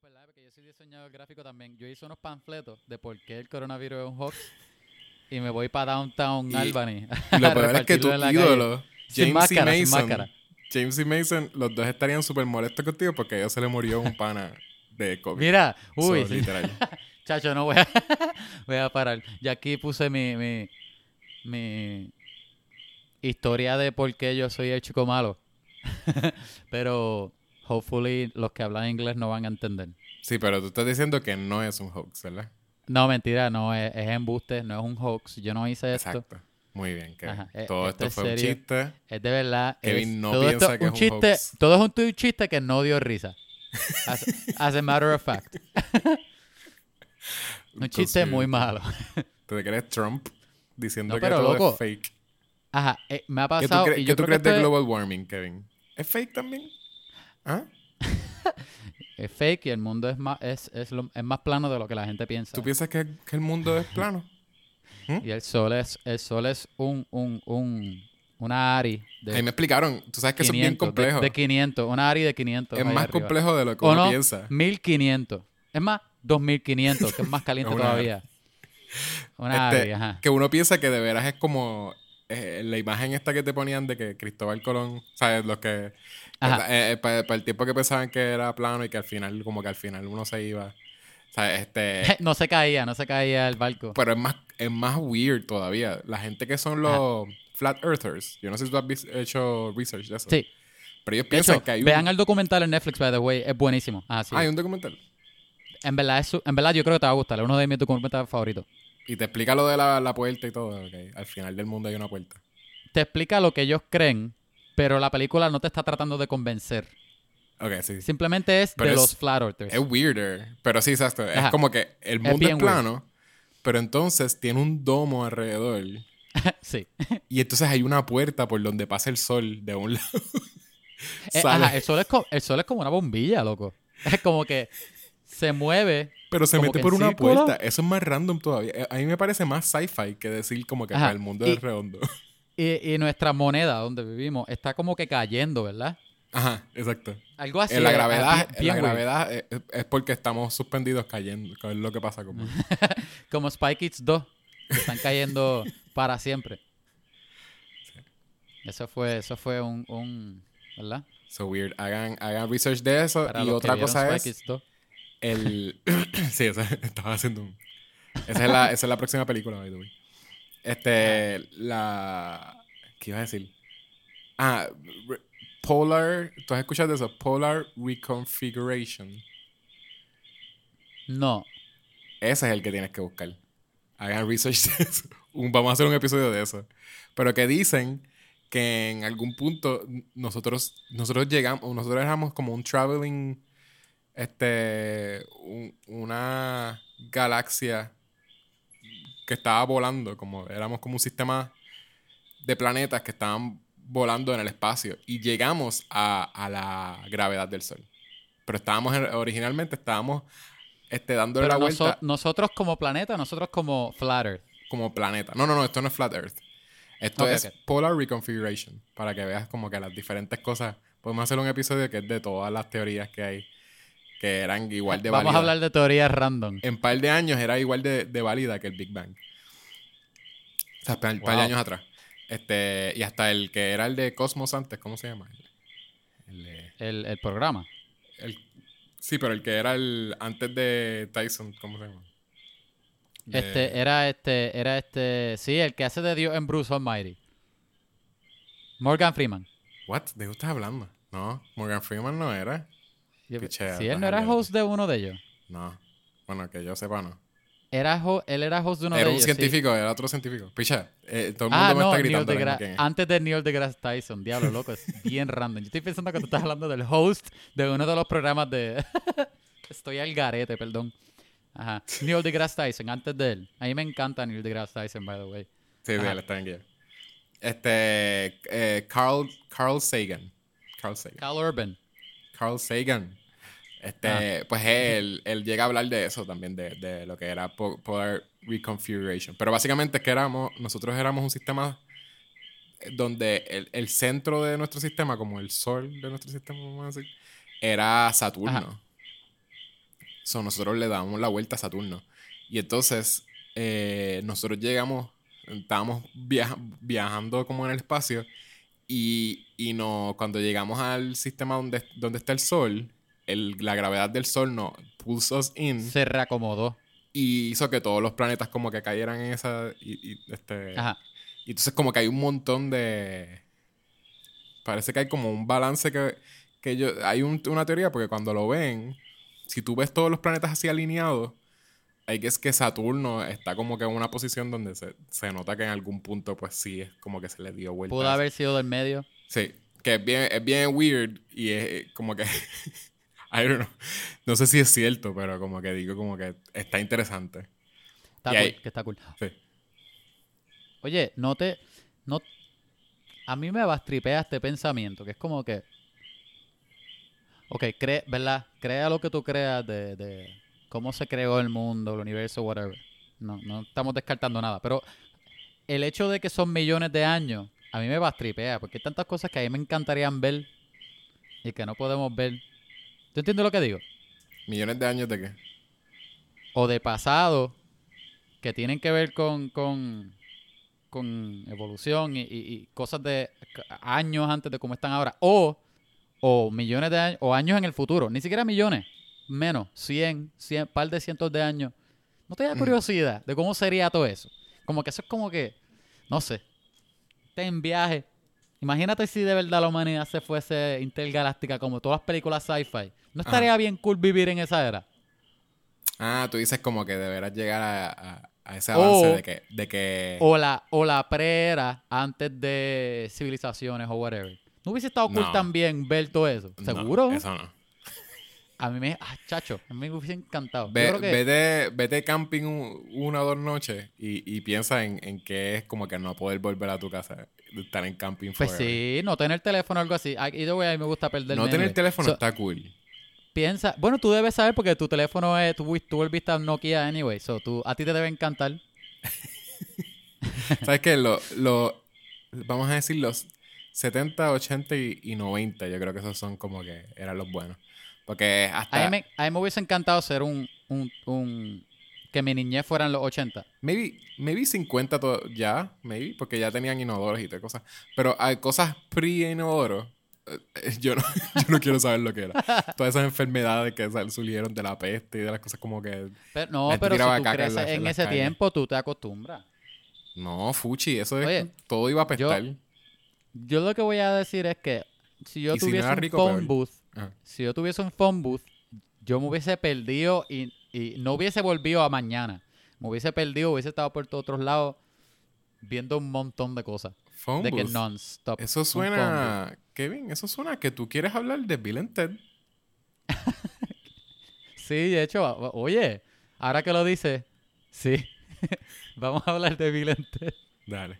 Porque yo soy diseñador gráfico también. Yo hice unos panfletos de por qué el coronavirus es un hoax. Y me voy para Downtown Y- Albany. Y lo peor es que tu ídolo, Sin James máscara, y sin Mason, máscara. James y Mason, los dos estarían súper molestos contigo porque a ellos se le murió un pana de COVID. Mira, So, uy, literal. chacho, no voy a, voy a parar. Ya aquí puse mi, mi, mi historia de por qué yo soy el chico malo. Pero, hopefully, los que hablan inglés no van a entender. Sí, pero tú estás diciendo que no es un hoax, ¿verdad? No, mentira, no, es, es embuste, no es un hoax. Yo no hice esto. Exacto. Muy bien, Kevin. Ajá, e- Todo esto esto es fue un serio. chiste. Es de verdad. Kevin es- no todo piensa esto que es un chiste, hoax. Todo es un, chiste que no dio risa. As, as a matter of fact. un chiste Entonces, muy malo. ¿Tú te crees Trump diciendo No, que pero, todo loco, es fake? Ajá, eh, me ha ¿Qué tú, pasado. cre- y qué yo tú creo que crees de global warming, Kevin? ¿Es fake también? ¿Ah? es fake y el mundo es más, es, es, lo- es más plano de lo que la gente piensa. ¿Tú piensas que, que el mundo es plano? Y el sol es, el sol es un, un, un, una ARI de Ahí me explicaron. Tú sabes que eso es bien 500, de- complejo. De, 500, una ARI de 500. es más arriba. complejo de lo que ¿O uno no? piensa. 1500. Es más, 2500, que es más caliente Una todavía. Una Este, ARI, ajá. Que uno piensa que de veras es como eh, la imagen esta que te ponían de que Cristóbal Colón, ¿sabes? Los que. Ajá. para, el tiempo que pensaban que era plano y que al final, como que al final uno se iba. ¿Sabes? Este. No se caía, no se caía el barco. pero es más, es más weird todavía. La gente que son los flat earthers. Yo no sé si tú has hecho research de eso. Sí. Pero ellos piensan hecho, que hay un. vean el documental en Netflix, by the way, es buenísimo. Ah, sí. Hay un documental. En verdad, es en verdad yo creo que te va a gustar. Es uno de mis documentales favoritos. Y te explica lo de la, la puerta y todo. ok. Al final del mundo hay una puerta. Te explica lo que ellos creen, pero la película no te está tratando de convencer. Ok, sí. Simplemente es Pero de es- los flat earthers. Es weirder. Pero sí, exacto. Es Ajá. como que el mundo es, bien weird. plano, pero entonces tiene un domo alrededor. sí. Y entonces hay una puerta por donde pasa el sol de un lado. Eh, ajá, el, sol es co- el sol es como una bombilla, loco. Es como que se mueve. pero se como mete por una círculo. puerta. Eso es más random todavía. A mí me parece más sci-fi que decir como que Ajá. pues, el mundo Y- es redondo. Y, y nuestra moneda donde vivimos está como que cayendo, ¿verdad? Ajá, exacto. Algo así. en la eh, gravedad, en la gravedad eh, es, es porque estamos suspendidos cayendo. que es lo que pasa como. Como Spy Kids 2, que están cayendo para siempre. Eso fue, eso fue un, un ¿verdad? So weird. Hagan, hagan research de eso. Para y otra cosa Spy es. Kids 2. El. sí, estaba haciendo un. Esa es la, esa es la próxima película, by the way. Este. La. ¿Qué iba a decir? Ah, Polar. ¿Tú has escuchado de eso? Polar Reconfiguration. No. Ese es el que tienes que buscar. Hagan research de eso. Vamos a hacer un episodio de eso. Pero que dicen que en algún punto nosotros, nosotros llegamos, nosotros éramos como un traveling, este, un- una galaxia que estaba volando, como éramos como un sistema de planetas que estaban volando en el espacio y llegamos a, a la gravedad del Sol. Pero estábamos, en- originalmente estábamos este, dándole Pero la noso- vuelta nosotros como planeta, nosotros como Flat Earth. como planeta. No, no, no, esto no es Flat Earth. Esto es. Polar Reconfiguration, para que veas como que las diferentes cosas. Podemos hacer un episodio que es de todas las teorías que hay, que eran igual de Vamos válidas. a hablar de teorías random. En par de años era igual de, de válida que el Big Bang. O sea, par, par de Wow. años atrás. Este, y hasta el que era el de Cosmos antes, ¿cómo se llama? El, de- El, el programa. el- sí, pero el que era el antes de Tyson, ¿cómo se llama? De- Este, era este, era este, sí, el que hace de Dios en Bruce Almighty. Morgan Freeman. What? ¿De qué estás hablando? No, Morgan Freeman no era. Sí, él no era host de uno de ellos. No. Bueno, que yo sepa, no. Era él era host de uno era de un ellos. sí. científico, era otro científico. Picha, eh, todo el mundo Ah, me no, está gritando. es. antes de Neil deGrasse Tyson. Diablo, loco, es bien random. Yo estoy pensando que tú estás hablando del host de uno de los programas de... Estoy al garete, perdón. Ajá. Neil deGrasse Tyson, antes de él. A mí me encanta Neil deGrasse Tyson, by the way. Sí, sí, él está en guía. Este, eh, Carl, Carl Sagan. Carl Sagan. Cal Urban. Carl Sagan. Este, Ah. pues él, él llega a hablar de eso también, de, de lo que era po- Polar Reconfiguration. Pero básicamente es que éramos, nosotros éramos un sistema donde el, el centro de nuestro sistema, como el sol de nuestro sistema, vamos a decir, era Saturno. So, nosotros le damos la vuelta a Saturno. Y entonces, eh, nosotros llegamos, estábamos viaja- viajando como en el espacio. Y, y no, cuando llegamos al sistema donde, donde está el Sol, el- la gravedad del Sol nos puso us in Se reacomodó. y hizo que todos los planetas como que cayeran en esa... Y, y, este, Ajá. y entonces como que hay un montón de... Parece que hay como un balance que, que yo... Hay un- una teoría porque cuando lo ven, si tú ves todos los planetas así alineados, es que Saturno está como que en una posición donde se, se nota que en algún punto pues sí es como que se le dio vuelta. Pudo haber sido del medio. Sí, que es bien, es bien weird y es eh, como que... I don't know. No sé si es cierto, pero como que digo como que está interesante. Está Y cool, ahí- que está cool. Sí. Oye, no te. No, a mí me bastripea este pensamiento, que es como que. Ok, cree, ¿verdad? Crea lo que tú creas de, de cómo se creó el mundo, el universo, whatever. No, no estamos descartando nada. Pero el hecho de que son millones de años, a mí me bastripea, porque hay tantas cosas que a mí me encantarían ver y que no podemos ver. ¿Tú entiendes lo que digo? ¿Millones de años de qué? o de pasado que tienen que ver con, con, con evolución y, y- y cosas de años antes de cómo están ahora, o, o millones de años, o años en el futuro, ni siquiera millones, menos, 100, 100, par de cientos de años. ¿No te da Mm. curiosidad de cómo sería todo eso? Como que eso es como que, no sé, te en viaje. Imagínate si de verdad la humanidad se fuese intergaláctica como todas las películas sci-fi. ¿No Ajá. estaría bien cool vivir en esa era? Ah, tú dices como que deberás llegar a, a- a ese O- avance de que... De que... O la, o la pre-era antes de civilizaciones o whatever. ¿No hubiese estado cool No. también ver todo eso? No, ¿Seguro? eso no. A mí me... Ah, chacho, a mí me hubiese encantado. Yo Ve- que- vete, vete camping un- una o dos noches y, y piensa en, en que es como que no poder volver a tu casa, estar en camping Pues forever. sí, no tener teléfono o algo así. Ah, Either way, a mí me gusta perderme. No tener teléfono So, está cool. Piensa... Bueno, tú debes saber porque tu teléfono es... Tú, tú volviste a Nokia anyway. So, tú, a ti te debe encantar. ¿Sabes qué? Lo, lo, vamos a decir los 70, 80 y, y 90. Yo creo que esos son como que eran los buenos. Porque hasta... a mí me hubiese encantado ser un... un, un que mi niñez fuera en los 80. Maybe, maybe 50 to- ya, maybe, porque ya tenían inodoros y todas cosas. Pero hay cosas pre-inodoros. eh, Yo no, yo no quiero saber lo que era. Todas esas enfermedades que surgieron de la peste y de las cosas como que... Pero, no, pero si tú en la- ese calles. tiempo, tú te acostumbras. No, fuchi, eso es... Oye, todo iba a apestar. Yo lo que voy a decir es que si yo Y si no tuviese era un phone booth, Ajá. si yo tuviese un phone booth, yo me hubiese perdido y, y no hubiese volvido a mañana. Me hubiese perdido, hubiese estado por todos otros lados viendo un montón de cosas. Phone de que booth. non-stop. Eso suena... Kevin, eso suena que tú quieres hablar de Bill and Ted. Sí, de hecho, oye, ahora que lo dices, sí. Vamos a hablar de Bill and Ted. Dale.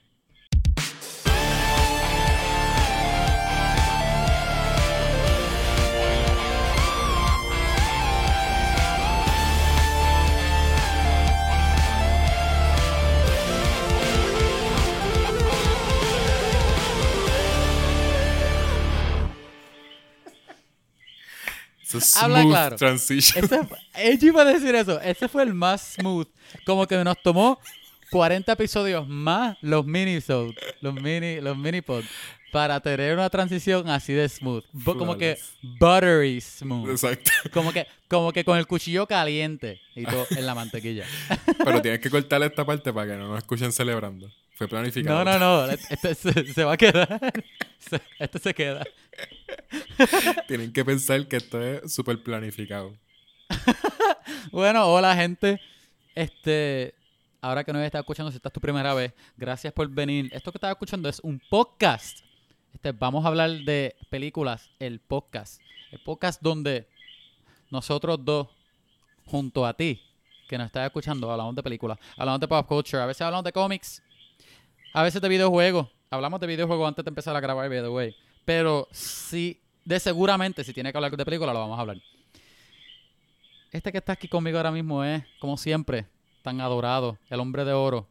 Habla claro. transition. Ese yo iba a decir eso. Ese fue el más smooth. Como que nos tomó 40 episodios más los mini los mini, los mini pods para tener una transición así de smooth. Como que buttery smooth. Exacto. Como que, como que con el cuchillo caliente y todo en la mantequilla. Pero tienes que cortar esta parte para que no nos escuchen celebrando. Fue planificado. No, no, no. Este se, se va a quedar. Se- Este se queda. Tienen que pensar que esto es súper planificado. Bueno, hola gente. Este, ahora que nos estás escuchando, si esta es tu primera vez, gracias por venir. Esto que estás escuchando es un podcast. Este, vamos a hablar de películas, el podcast. El podcast donde nosotros dos, junto a ti, que nos estás escuchando, hablamos de películas, hablamos de pop culture, a veces hablamos de cómics, a veces de videojuegos. Hablamos de videojuegos antes de empezar a grabar, by the way. Pero sí, de seguramente, si tiene que hablar de películas, lo vamos a hablar. Este que está aquí conmigo ahora mismo es, como siempre, tan adorado, el hombre de oro,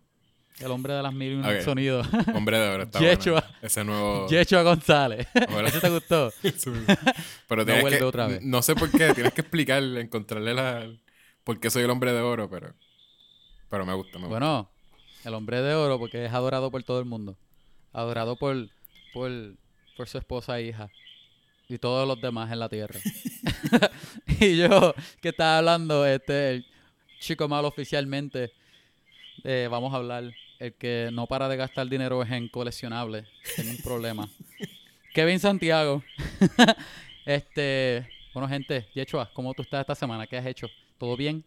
el hombre de las mil y un Ok. sonidos, Hombre de oro está Yechua. bueno. Ese nuevo... Yechua González. ¿Eso te gustó? Pero tienes vuelve que... otra vez. No sé por qué. Tienes que explicarle, encontrarle la... porque soy el hombre de oro, pero. Pero me gusta, me gusta. Bueno, el hombre de oro porque es adorado por todo el mundo. Adorado por, por, por su esposa e hija. Y todos los demás en la tierra. y yo, que estaba hablando, este, el chico malo oficialmente, eh, vamos a hablar, el que no para de gastar dinero es en coleccionables. Tiene un problema. Kevin Santiago. este, bueno, gente, Yechua, ¿cómo tú estás esta semana? ¿Qué has hecho? ¿Todo bien?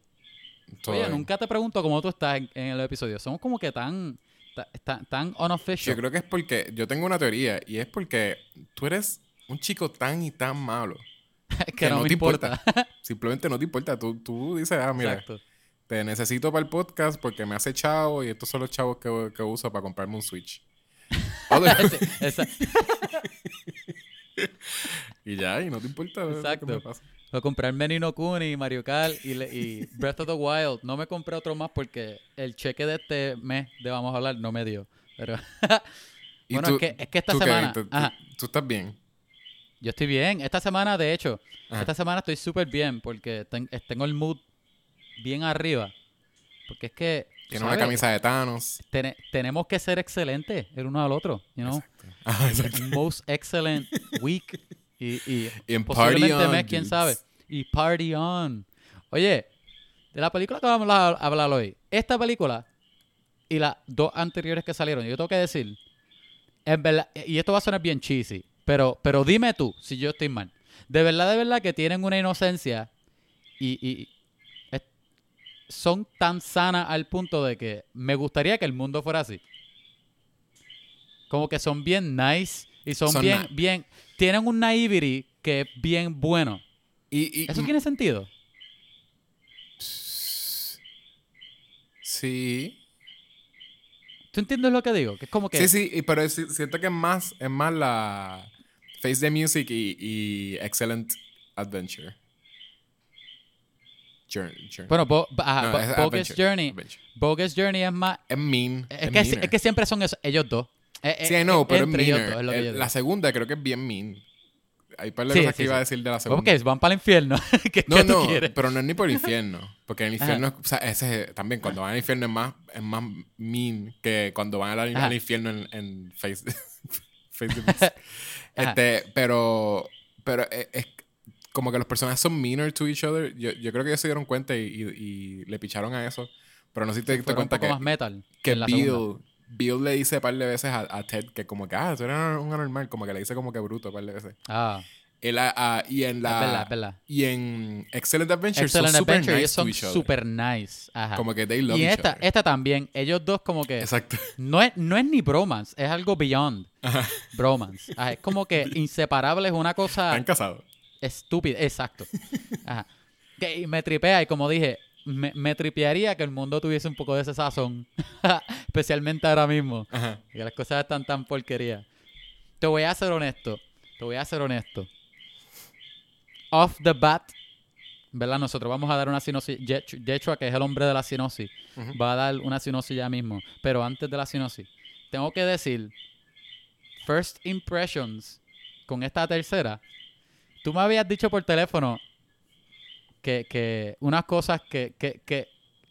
Oye, bien. nunca te pregunto cómo tú estás en, en el episodio. Somos como que tan, ta- tan, tan Yo unofficial. creo que es porque. Yo tengo una teoría, y es porque tú eres un chico tan y tan malo. que, no, me te importa. Simplemente no te importa. Tú, tú dices, ah, mira, Exacto. te necesito para el podcast porque me hace chavo y estos son los chavos que, que uso para comprarme un Switch. Y ya, y no te importa. lo que Exacto. me pasa. Lo compré el Menino Kuni, Mario Kart y, le- y Breath of the Wild. No me compré otro más porque el cheque de este mes de Vamos a hablar no me dio. Pero ¿Y bueno, tú- es, que, es que esta tú, semana... tú- tú- ajá, tú estás bien. yo estoy bien. Esta semana, de hecho, Ajá. esta semana estoy súper bien porque ten- eh, tengo el mood bien arriba. Porque es que... Tienes una camisa de Thanos. Tene- tenemos que ser excelentes el uno al otro, you know? Exacto. Most excellent week y, y Y en posiblemente Party On, mes, quién dudes. sabe. Y Party On. Oye, de la película que vamos a hablar hoy, esta película y las dos anteriores que salieron, yo tengo que decir, en verdad, y esto va a sonar bien cheesy, pero, pero dime tú si yo estoy mal. De verdad, de verdad que tienen una inocencia y, y es- son tan sanas al punto de que me gustaría que el mundo fuera así. Como que son bien nice y son, Son bien, bien, tienen un naivety que es bien bueno. Y, y- ¿Eso tiene sentido? Sí. ¿Tú entiendes lo que digo? Que es como que... Sí, sí, pero es- siento que es más, es más la Face the Music y, y Excellent Adventure. Journey. journey. Bueno, Bo- ajá, No, Bo- es Bogus Adventure, Journey. Adventure. Bogus Journey es más... Es mean. Es que, es que siempre son esos- ellos dos. Eh, Sí, eh, I know, eh, pero es entre dos, es lo que El- yo digo. la segunda creo que es bien mean. Hay par de Sí, cosas sí, que iba a sí. decir de la ¿Cómo segunda. que van para el infierno? ¿Qué, No, qué tú no, quieres? pero no es ni por el infierno. Porque el infierno, o sea, ese es- también cuando van al infierno es más, es más mean que cuando van al, al infierno en, en Face, face the Beast. Ajá. Este, pero, pero es, es como que los personajes son meaner to each other. Yo, yo creo que ellos se dieron cuenta y, y- y le picharon a eso. Pero no sé si te diste Fueron un cuenta poco que, más metal que segunda. Bill, Bill le dice un par de veces a, a Ted que como que, ah, tú eres un anormal. Como que le dice como que bruto un par de veces. Ah, Él, ah, y en la... es verdad, es verdad. Y en Excellent Adventure Excellent son super Adventure, nice ellos to son each super nice. Ajá. Como que they love y each esta, other. esta también, ellos dos como que... Exacto. No es, no es ni bromance, es algo beyond Ajá. bromance. Ajá, es como que inseparables, una cosa Están casados. estúpida. Exacto. Ajá. Que- y me tripea y como dije, me, me tripearía que el mundo tuviese un poco de ese sazón. Especialmente ahora mismo. Ajá. Que las cosas están tan porquería. Te voy a ser honesto. Te voy a ser honesto. Off the bat, ¿verdad? Nosotros vamos a dar una sinopsis. Yech- Yechua, que es el hombre de la sinopsis, Ujú. va a dar una sinopsis ya mismo. Pero antes de la sinopsis, tengo que decir, first impressions con esta tercera. Tú me habías dicho por teléfono que, que unas cosas que, que, que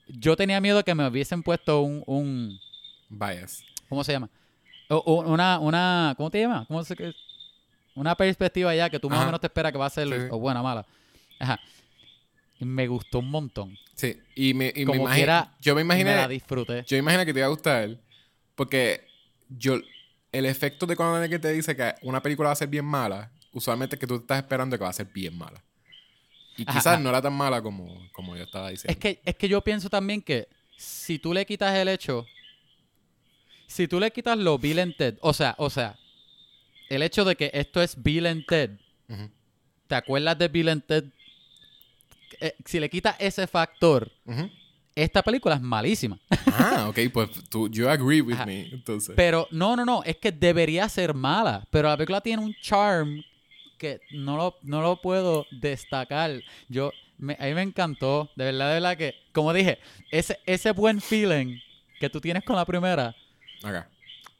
yo tenía miedo que me hubiesen puesto un, un Bias. ¿Cómo se llama? O- una, una, ¿cómo te llama? ¿Cómo se, una perspectiva ya que tú más o menos te esperas que va a ser Sí, o buena o mala. Ajá. Y me gustó un montón. Sí. Y me, y me Como imagino... quiera, yo me imaginé... Me la disfruté. Yo imagino que te iba a gustar porque yo el efecto de cuando alguien te dice que una película va a ser bien mala, usualmente es que tú estás esperando que va a ser bien mala. Y quizás ajá. no era tan mala como, como yo estaba diciendo. Es que, es que yo pienso también que si tú le quitas el hecho, si tú le quitas lo Bill and Ted, o sea, o sea, el hecho de que esto es Bill and Ted, ¿te acuerdas de Bill and Ted? Eh, si le quitas ese factor, esta película es malísima. Ah, ok, pues tú, you agree with Ajá. me, entonces. Pero no, no, no, es que debería ser mala, pero la película tiene un charm que no lo, no lo puedo destacar. Yo, me- a mí me encantó, de verdad, de verdad que, como dije, ese, ese buen feeling que tú tienes con la primera,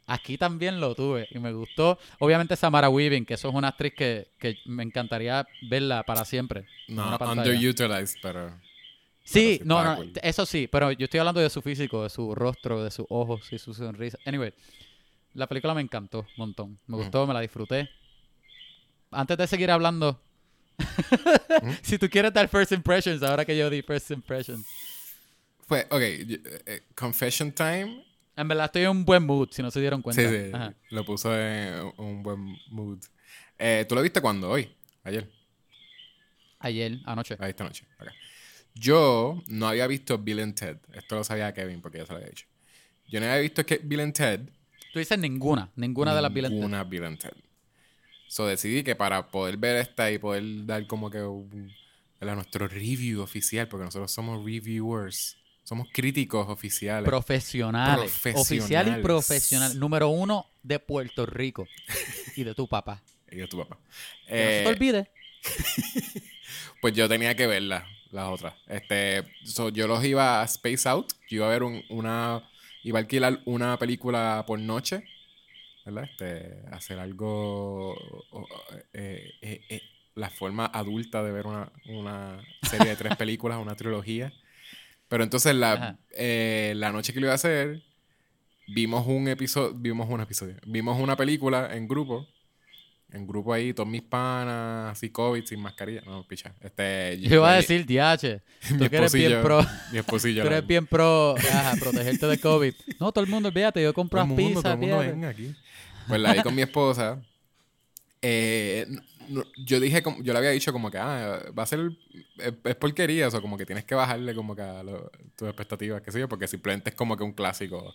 aquí también lo tuve y me gustó. Obviamente Samara Weaving, que eso es una actriz que, que me encantaría verla para siempre. No, underutilized, pero... Sí, Pero no, no, cool. eso sí, pero yo estoy hablando de su físico, de su rostro, de sus ojos y su sonrisa. Anyway, la película me encantó un montón. Me gustó, me la disfruté. Antes de seguir hablando, Ujú. si tú quieres dar first impressions, ahora que yo di first impressions. Fue, ok, yo- eh, Confession Time. En verdad estoy en un buen mood, si no se dieron cuenta. Sí, sí, Ajá. lo puso en un buen mood. Eh, ¿Tú lo viste cuándo? ¿Hoy? ¿Ayer? Ayer, anoche. Ahí esta noche. Yo no había visto Bill and Ted. Esto lo sabía Kevin porque ya se lo había dicho. Yo no había visto que Bill and Ted. Tú dices ninguna, ninguna de las Bill and Ted. Ninguna Bill and Ted. So decidí que para poder ver esta y poder dar como que a nuestro review oficial, porque nosotros somos reviewers, somos críticos oficiales. Profesionales. Oficial y Profesionales. profesional. Número uno de Puerto Rico. y de tu papá. y de tu papá. No se Eh, te olvide. pues yo tenía que verlas, las otras. Este, so, yo los iba a Space Out. Yo iba a ver un- una. Iba a alquilar una película por noche. ¿Verdad? Este, hacer algo. eh, eh, eh, la forma adulta de ver una, una serie de tres películas, una trilogía. Pero entonces la, la noche que lo iba a hacer, vimos un episodio, vimos un episodio, vimos una película en grupo, en grupo ahí, todos mis panas, así COVID, sin mascarilla, no, picha, este... Yo iba a decir, DH. mi Tú que eres bien pro. Mi esposillo. Tú la- eres bien pro ajá, protegerte de COVID. No, todo el mundo, olvídate, yo compro todo el mundo, todo pizzas, el mundo fíjate. aquí. Pues la vi con mi esposa. Eh, no- yo dije, como- yo le había dicho como que, ah, va a ser, es, es porquería, o sea, como que tienes que bajarle como que a lo- tus expectativas, qué sé yo, porque simplemente es como que un clásico,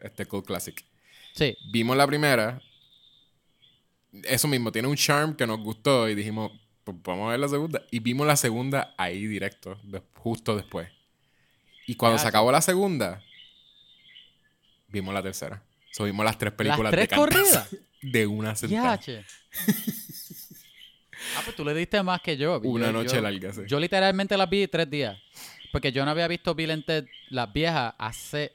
este cool classic. Sí, Vimos la primera, eso mismo, tiene un charm que nos gustó y dijimos, pues vamos a ver la segunda. Y vimos la segunda ahí directo, de- justo después. Y cuando se acabó la segunda, vimos la tercera. So, vimos las tres películas tres de corridas? De una sentada. Ah, pues tú le diste más que yo. Una Yo- noche yo- larga, sí. Yo literalmente las vi tres días. Porque yo no había visto Bill Ted, las viejas, hace,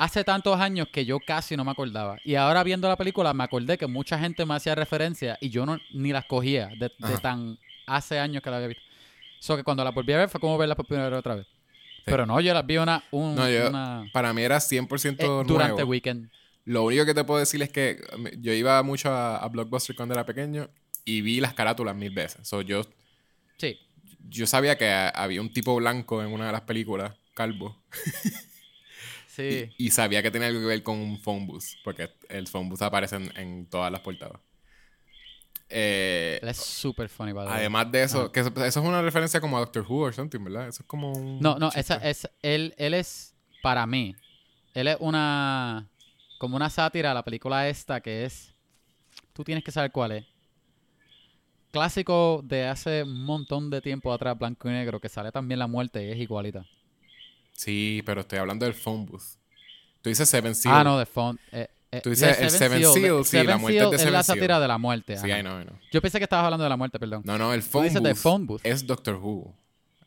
hace tantos años que yo casi no me acordaba. Y ahora viendo la película me acordé que mucha gente me hacía referencia y yo no ni las cogía de, tan hace años que la había visto. So que cuando la volví a ver fue como verla por primera vez otra vez. Pero no, yo las vi una, un- No, yo- una Para mí era 100% eh, durante nuevo. weekend. Lo único que te puedo decir es que um, yo iba mucho a, a Blockbuster cuando era pequeño y vi las carátulas mil veces. So, yo, Sí. yo sabía que había un tipo blanco en una de las películas, calvo. Sí. Y, y sabía que tenía algo que ver con un phone booth, porque el phone booth aparece en, en todas las portadas. Eh, Él es súper funny, by the way. además de eso, Ajá. que eso, eso es una referencia como a Doctor Who o something, ¿verdad? Eso es como un No, no, chiste. esa, es, él, él es, para mí, él es una, como una sátira a la película esta que es, tú tienes que saber cuál es. Clásico de hace un montón de tiempo atrás, blanco y negro, que sale también la muerte y es igualita. Sí, pero estoy hablando del phone booth. Tú dices Seven Seal. Ah, no, de Font. Eh, eh, Tú dices el Seven Seal, de- sí, la muerte Seal de es Seven la Seal. sátira de la muerte. Sí. I know, I know. Yo pensé que estabas hablando de la muerte, perdón. No, no, el phone dices booth, de phone booth. es Doctor Who.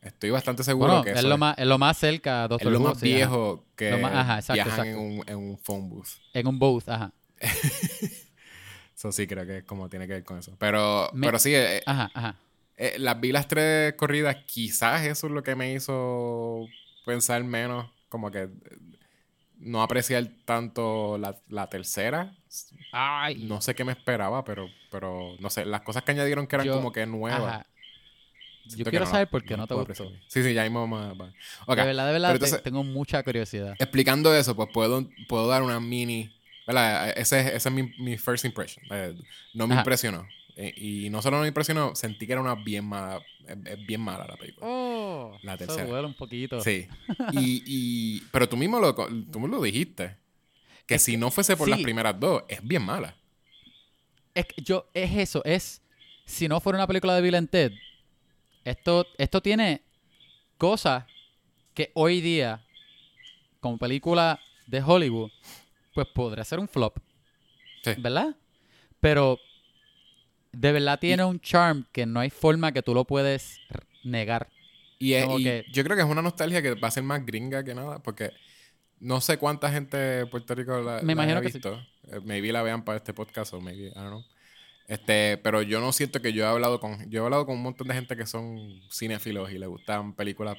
Estoy bastante seguro bueno, que es eso lo, más, es lo más cerca a es Doctor lo Who, más sí, ajá. viejo que Lo más- ajá, exacto, viajan exacto. En, un, en un phone booth. En un booth, ajá. Eso sí creo que es como tiene que ver con eso. Pero, Me- pero sí, eh, Ajá, ajá. eh, las vi las tres corridas. Quizás eso es lo que me hizo pensar menos. Como que eh, no apreciar tanto la, la tercera. Ay. No sé qué me esperaba, pero, pero no sé. Las cosas que añadieron que eran Yo- como que nuevas. Ajá. Yo quiero no saber por qué no te gustó. apreciar. Sí, sí, ya mismo vamos a- Ok, De verdad, de verdad, te- tengo mucha curiosidad. Explicando eso, pues puedo, puedo dar una mini. ¿verdad? Ese, es- ese es mi, mi first impression. Eh, no me Ajá. impresionó. Eh, y no solo me impresionó, sentí que era una bien mala. Es, bien mala la película. Oh, La tercera. duele un poquito. Sí. Y, y, pero tú mismo lo, tú me lo dijiste. Que si no fuese por las primeras dos, es bien mala. Es que yo, es eso, es, si no fuera una película de Bill and Ted, esto, esto tiene cosas que hoy día, como película de Hollywood, pues podría ser un flop, Sí. ¿verdad? Pero de verdad tiene un charm que no hay forma que tú lo puedes negar. Y, es- y que- yo creo que es una nostalgia que va a ser más gringa que nada, porque no sé cuánta gente de Puerto Rico la, Me la imagino haya que sí. visto. Eh, Maybe la vean para este podcast o maybe, I don't know. Este, pero yo no siento que yo he hablado con yo he hablado con un montón de gente que son cinéfilos y les gustan películas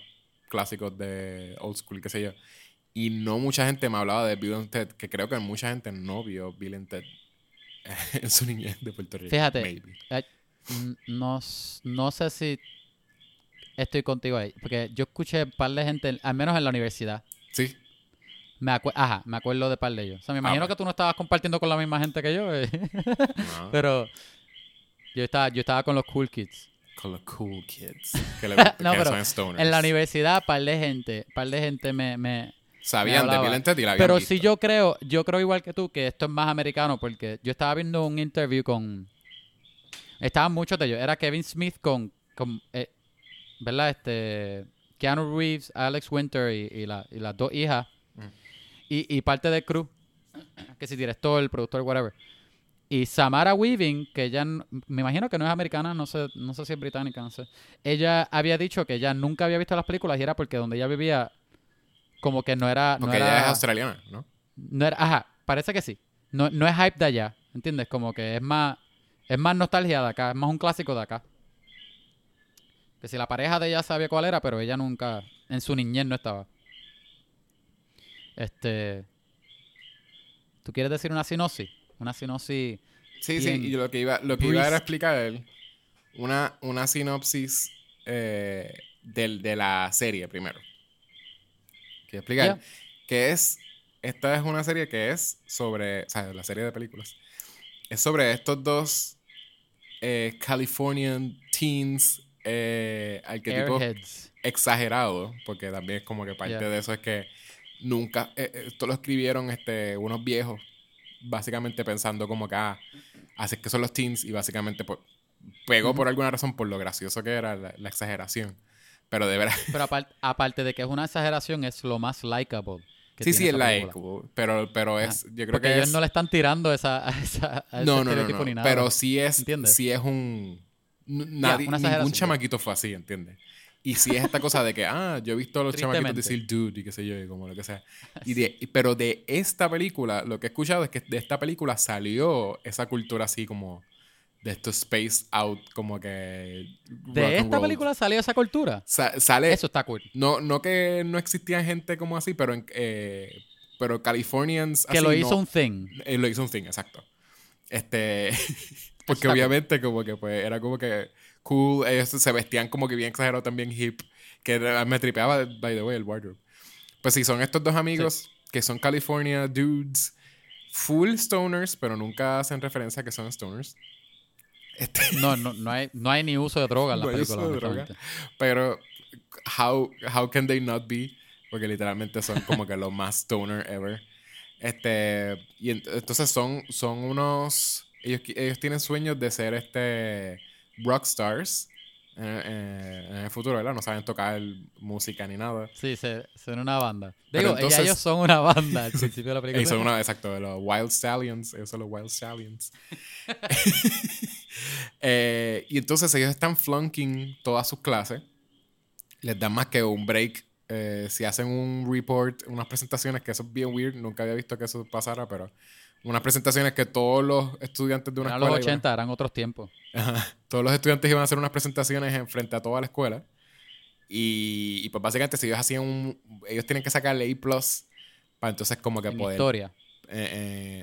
clásicos de old school, qué sé yo. Y no mucha gente me hablaba de Bill and Ted, que creo que mucha gente no vio Bill and Ted en su niñez de Puerto Rico. Fíjate, maybe. eh, no, no sé si estoy contigo ahí, porque yo escuché un par de gente, al menos en la universidad. Sí, Me Ajá, me acuerdo de par de ellos. O sea, me imagino ok. que tú no estabas compartiendo con la misma gente que yo, eh, no, pero yo estaba, yo estaba con los cool kids. con los cool kids. Que, le No, que pero son stoners. En la universidad, par de gente, par de gente me, me, Sabían de. Bill and y la habían Pero visto. si yo creo, yo creo igual que tú que esto es más americano porque yo estaba viendo un interview con estaban muchos de ellos, era Kevin Smith con, con eh, ¿verdad? Este Keanu Reeves, Alex Winter y, y la- y las dos hijas Mm. y, y parte del crew, que si director, el productor, whatever. Y Samara Weaving, que ella, me imagino que no es americana, no sé, no sé si es británica, no sé. Ella había dicho que ella nunca había visto las películas y era porque donde ella vivía, como que no era... no Porque era, ella es australiana, ¿no? no era, ajá, parece que sí. No, no es hype de allá, ¿entiendes? Como que es más, es más nostalgia de acá, es más un clásico de acá. Que si la pareja de ella sabía cuál era, pero ella nunca, en su niñez no estaba. Este, ¿tú quieres decir una sinopsis? Una sinopsis, Sí, Bien. sí, y lo que iba, lo que iba era explicar una, una sinopsis eh, del, de la serie primero. Quiero explicar Ya. que es, esta es una serie que es sobre, o sea, la serie de películas, es sobre estos dos eh, Californian teens eh, arquetipos Airheads. exagerado, porque también es como que parte Yeah. de eso es que nunca, eh, eh, esto lo escribieron este, unos viejos, básicamente pensando como que, ah, así que son los teens y básicamente pues, pegó por alguna razón por lo gracioso que era la, la exageración. Pero de verdad, Pero apar- aparte de que es una exageración, es lo más likable. sí, sí, es esa like, película. pero, pero es, yo creo Porque que ellos es... no le están tirando esa, a esa, a no, no, no, estereotipo no, ni nada. pero sí es, ¿Entiendes? sí es un... Nadie, ningún chamaquito fue así, ¿entiendes? Y sí es esta cosa de que, ah, yo he visto a los chamaquitos decir dude y qué sé yo, y como lo que sea. Y de, y- pero de esta película, lo que he escuchado es que de esta película salió esa cultura así como de esto space out, como que... de esta película salió esa cultura. Sa- sale... Eso está cool. No, no que no existía gente como así, pero, en- eh, pero Californians... Que así lo no- hizo un thing. eh, lo hizo un thing, exacto. Este. porque Está obviamente, como que pues era como que cool. Ellos se vestían como que bien exagerado también hip. Que me tripeaba, by the way, el wardrobe. Pues sí, son estos dos amigos que son California dudes. Full stoners, pero nunca hacen referencia a que son stoners. Este, No, no, no, hay, no hay ni uso de droga en la No hay película. uso de droga. pero, how, how can they not be? Porque literalmente son como que los más stoner ever. Este, y ent- entonces son, son unos. Ellos, ellos tienen sueños de ser este rockstars en, en- en el futuro, ¿verdad? No saben tocar música ni nada. Sí, se, son una banda. Digo, entonces- ellos son una banda al principio de la película. Son una, exacto, los Wild Stallions. Ellos son los Wild Stallions. Eh, y entonces ellos están flunking todas sus clases. Les dan más que un break. eh, si hacen un report, unas presentaciones, que eso es bien weird. Nunca había visto que eso pasara, pero unas presentaciones que todos los estudiantes de una Eran los escuela. iban- 80, eran otros tiempos. Ajá. Todos los estudiantes iban a hacer unas presentaciones en frente a toda la escuela. Y, y pues básicamente si ellos hacían un... Ellos tienen que sacarle A+, para entonces como que En poder... historia. eh,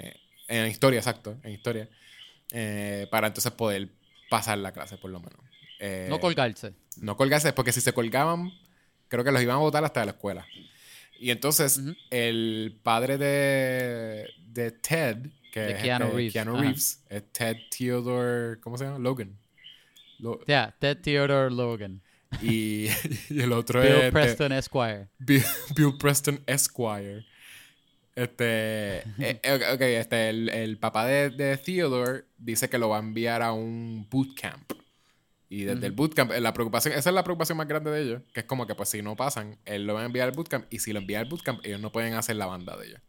eh, en historia, exacto, en historia. Eh, para entonces poder pasar la clase, por lo menos. Eh, no colgarse. no colgarse, porque si se colgaban, creo que los iban a votar hasta la escuela. Y entonces, Ujú. el padre de, de Ted, que De es Keanu este, Reeves, Keanu. Reeves, es Ted Theodore, ¿cómo se llama? Logan. Lo- Ya, Ted Theodore Logan. y, y el otro Bill es este, Preston Esquire. Bill, Bill Preston Esquire. Este, eh, eh, ok, este, el, el papá de, de Theodore dice que lo va a enviar a un bootcamp. Y desde el Ujú. bootcamp, eh, la preocupación, esa es la preocupación más grande de ellos, que es como que pues si no pasan, él lo va a enviar al bootcamp y si lo envía al bootcamp, ellos no pueden hacer la banda de ellos.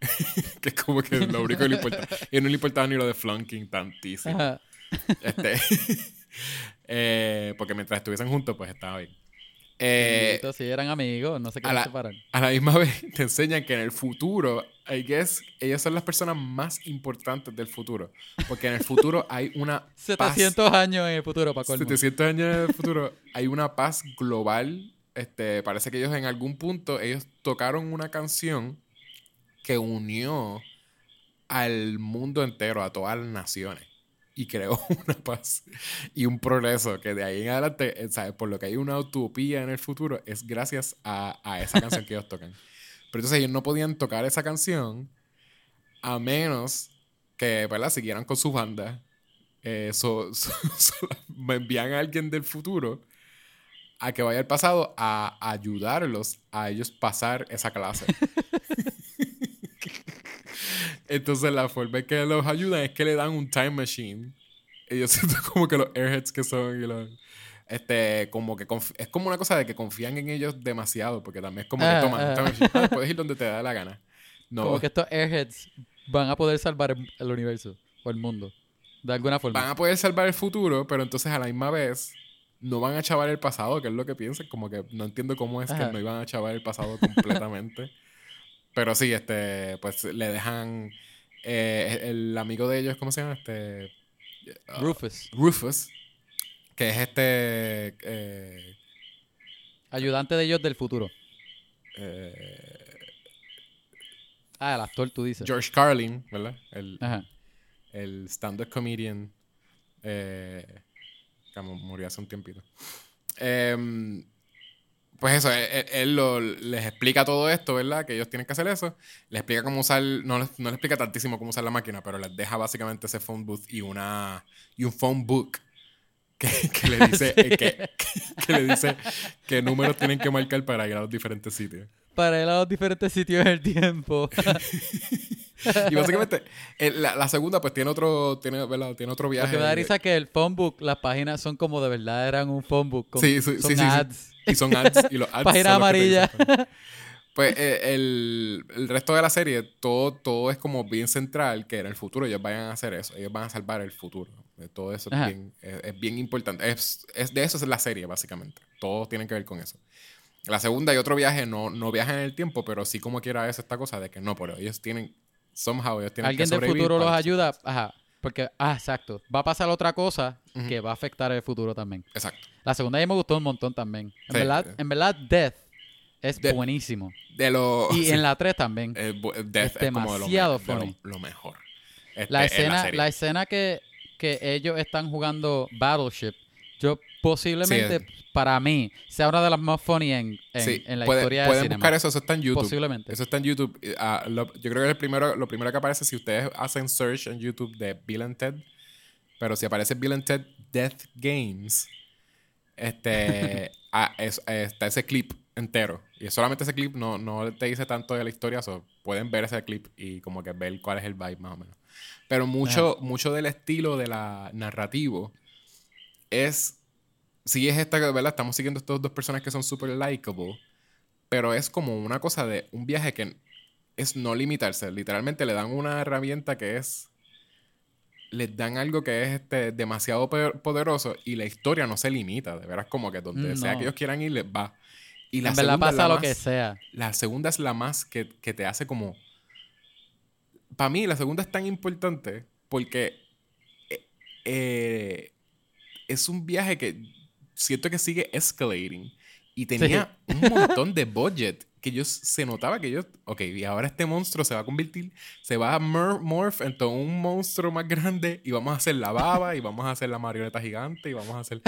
que es como que lo único que le importa. Y no le importaba ni lo de flunking tantísimo. Ajá. Este, eh, porque mientras estuviesen juntos, pues estaba bien. Eh, sí, eran amigos, no se a querían la- a la misma vez te enseñan que en el futuro, I guess, ellas son las personas más importantes del futuro. Porque en el futuro hay una paz. 700 años en el futuro, colmo. 700 años en el futuro, hay una paz global este, parece que ellos en algún punto, ellos tocaron una canción que unió al mundo entero, a todas las naciones. Y creó una paz y un progreso que de ahí en adelante, eh, ¿sabes? por lo que hay una utopía en el futuro, es gracias a, a esa canción que ellos tocan. Pero entonces ellos no podían tocar esa canción a menos que, ¿verdad? Siguieran con su banda. Eh, me envían a alguien del futuro a que vaya al pasado a ayudarlos a ellos pasar esa clase. Entonces la forma en que los ayudan es que le dan un time machine. Ellos sienten como que los airheads que son y los, este, como que es como una cosa de que confían en ellos demasiado, porque también es como que ah, toman, ah. Ah, puedes ir donde te da la gana. No. Como que estos airheads van a poder salvar el universo o el mundo, de alguna forma. Van a poder salvar el futuro, pero entonces a la misma vez no van a chavar el pasado, que es lo que piensan, como que no entiendo cómo es que no iban a chavar el pasado completamente. pero sí, este, pues le dejan eh, el amigo de ellos, ¿cómo se llama? Este Rufus. Rufus que es este. Eh, Ayudante de ellos del futuro. Eh, ah, el actor, tú dices. George Carlin, ¿verdad? El, el stand-up comedian. Eh, que murió hace un tiempito. Em, pues eso, e, e, él, les explica todo esto, ¿verdad? Que ellos tienen que hacer eso. Les explica cómo usar, no les, no les explica tantísimo cómo usar la máquina, pero les deja básicamente ese phone booth y una y un phone book que, le dice, eh, que, le dice qué números tienen que marcar para ir a los diferentes sitios. Para ir a los diferentes sitios en el tiempo. y básicamente, la, segunda pues tiene otro, tiene, ¿verdad? tiene otro viaje. Lo que me da risa que el phone book, las páginas son como de verdad eran un phone book. sí, sí, son ads. Y son ads. Y los ads Página amarilla. Pues eh, el, el, resto de la serie, todo, todo es como bien central, que en el futuro ellos vayan a hacer eso, ellos van a salvar el futuro. Todo eso es bien, es, bien, importante. Es, es, de eso es la serie, básicamente. Todo tiene que ver con eso. La segunda y otro viaje no, no viajan en el tiempo, pero sí como quiera es esta cosa de que no, pero ellos tienen, somehow, ellos tienen Alguien del futuro los ayuda, ajá, porque, ah, exacto, va a pasar otra cosa que va a afectar el futuro también. Exacto. La segunda ya me gustó un montón también. En, verdad, en verdad, Death es buenísimo. De lo, y en la 3 también. Death es, demasiado funny. lo, mejor. la, este, escena, la, escena que, que ellos están jugando Battleship, yo posiblemente, para mí, sea una de las más funny en, en, la historia Pueden buscar eso, eso está en YouTube. Posiblemente. Eso está en YouTube. Ah, yo creo que el primero, lo primero que aparece, si ustedes hacen search en YouTube de Bill and Ted, pero si aparece Bill and Ted Death Games, este, ah, está ese clip entero. Y solamente ese clip no, no te dice tanto de la historia, so pueden ver ese clip y como que ver cuál es el vibe más o menos. Pero mucho, mucho del estilo de la narrativo es. Sí, es esta, ¿verdad? Estamos siguiendo estos dos personas que son súper likable. Pero es como una cosa de un viaje que es no limitarse. Literalmente le dan una herramienta que es. Les dan algo que es este, demasiado poderoso y la historia no se limita. De veras, como que donde sea que ellos quieran ir, les va. Y la en verdad pasa lo que sea. La segunda es la más que, te hace como. Para mí, la segunda es tan importante porque eh, eh, es un viaje que siento que sigue escalating. Y tenía un montón de budget que yo se notaba que yo, ok, y ahora este monstruo se va a convertir, se va a morph en todo un monstruo más grande y vamos a hacer la baba y vamos a hacer la marioneta gigante y vamos a hacer...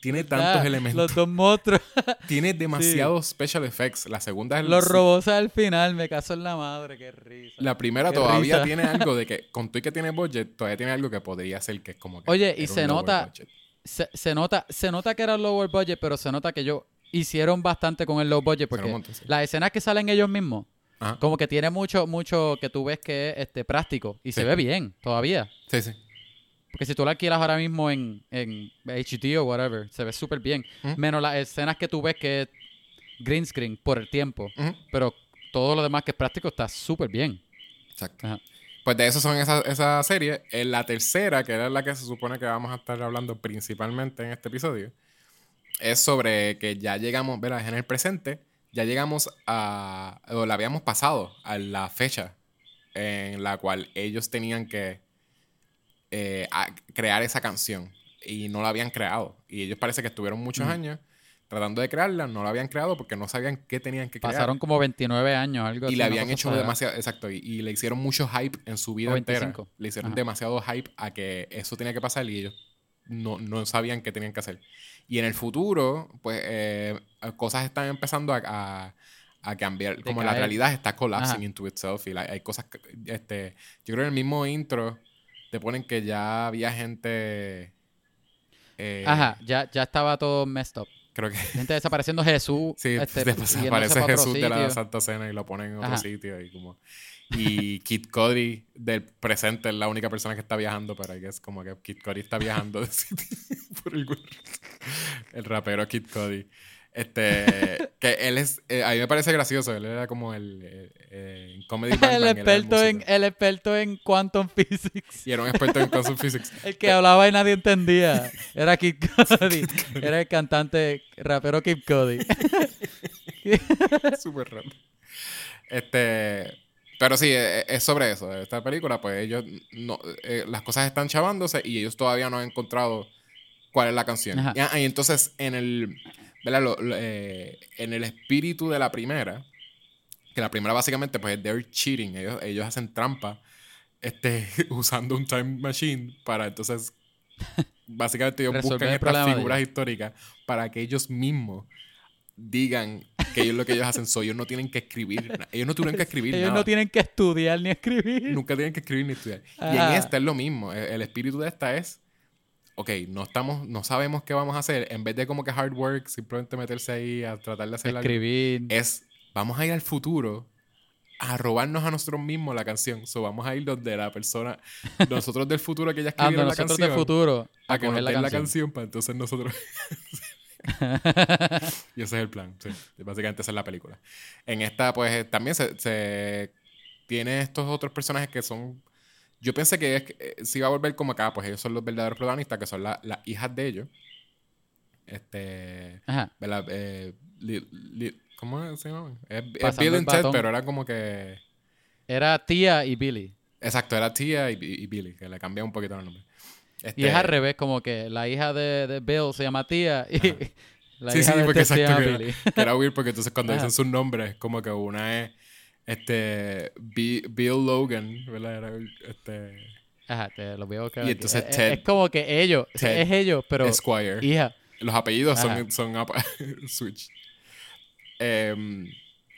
Tiene tantos elementos. Los dos monstruos. Tiene demasiados special effects. La segunda es... Los robots al final, me caso en la madre, qué risa. La primera todavía tiene algo de que, con tú y que tiene budget, todavía tiene algo que podría ser que es como que... Oye, y se nota, se, nota, se nota que era lower budget, pero se nota que ellos hicieron bastante con el low budget porque las escenas que salen ellos mismos, como que tiene mucho, mucho que tú ves que es este, práctico y se ve bien todavía. Sí, sí. Porque si tú la alquilas ahora mismo en, en HD o whatever, se ve súper bien. Menos las escenas que tú ves que es green screen por el tiempo. Pero todo lo demás que es práctico está súper bien. Exacto. Pues de eso son esas esa series. En la tercera, que era la que se supone que vamos a estar hablando principalmente en este episodio, es sobre que ya llegamos, ¿verdad? En el presente, ya llegamos a. o la habíamos pasado a la fecha en la cual ellos tenían que eh, a crear esa canción y no la habían creado. Y ellos parece que estuvieron muchos años tratando de crearla, no la habían creado porque no sabían qué tenían que crear. Pasaron como 29 años, algo y así. le una habían hecho demasiado, exacto, y, y le hicieron mucho hype en su vida entera. 25. Le hicieron Ajá. demasiado hype a que eso tenía que pasar y ellos no, no sabían qué tenían que hacer. Y en el futuro, pues eh, cosas están empezando a, a- a cambiar, como la Decaer. realidad está collapsing Ajá. into itself y la- hay cosas, que- este, yo creo que en el mismo intro te ponen que ya había gente... eh, Ajá, ya, ya estaba todo messed up. Creo que Gente desapareciendo Jesús. Sí, este, después yéndose aparece pa' otro Jesús de la. Santa Cena y lo ponen en otro Ajá. sitio y como... Y Kid Cody del presente es la única persona que está viajando, pero guess como que Kid Cody está viajando de sitio por el, el rapero Kid Cody. Este, que él es, eh, a mí me parece gracioso, él era como el, eh, en Comedy Bang, el, experto en, músico. el experto en quantum physics. Y era un experto en quantum physics. El que hablaba y nadie entendía. Era Kid Cody. Era el cantante rapero Kid Cody. Súper raro. Este. Pero sí, e- e- es sobre eso. Esta película, pues ellos. no eh, Las cosas están chavándose y ellos todavía no han encontrado cuál es la canción. Y, ah, y entonces, en el. ¿Verdad? Lo- lo, eh, en el espíritu de la primera. Que la primera básicamente, pues, they're cheating. Ellos, ellos hacen trampa. Este, usando un time machine para entonces. Básicamente ellos buscan el estas figuras históricas para que ellos mismos digan que ellos lo que ellos hacen son, ellos no tienen que escribir, ellos no tuvieron que escribir Ellos nada. no tienen que estudiar ni escribir. Nunca tienen que escribir ni estudiar. Y en esta es lo mismo. El, el espíritu de esta es, ok, no estamos, no sabemos qué vamos a hacer. En vez de como que hard work, simplemente meterse ahí a tratar de hacer algo, escribir. es, vamos a ir al futuro a robarnos a nosotros mismos la canción. So, vamos a ir donde la persona, nosotros del futuro que ya Ah, escribieron la nosotros canción, del futuro. a A que nos den la la canción. canción para entonces nosotros... Y ese es el plan. sí. Básicamente esa es la película. En esta, pues, también se, se tiene estos otros personajes que son. Yo pensé que, es, que, eh, se iba a volver como acá, pues ellos son los verdaderos protagonistas, que son la- las hijas de ellos. Este. Ajá. ¿verdad? Eh, li- li- ¿Cómo se llama? Es, es Bill and Ted, pero era como que. Era tía y Billy. Exacto, era Tia y, y Billy, que le cambié un poquito el nombre. Y Este, es al revés, como que la hija de, de Bill se llama tía y la Sí, hija sí, de porque este se exacto llama que era, Billy. que era weird porque entonces cuando Ajá. dicen sus nombres, como que una es este Bi- Bill Logan, ¿verdad? Era el- este Ajá, te lo voy a buscar Y entonces Es- Ted- Es, como que ellos, Ted es ellos, pero Esquire. hija. Los apellidos Ajá. son, son switch. Em,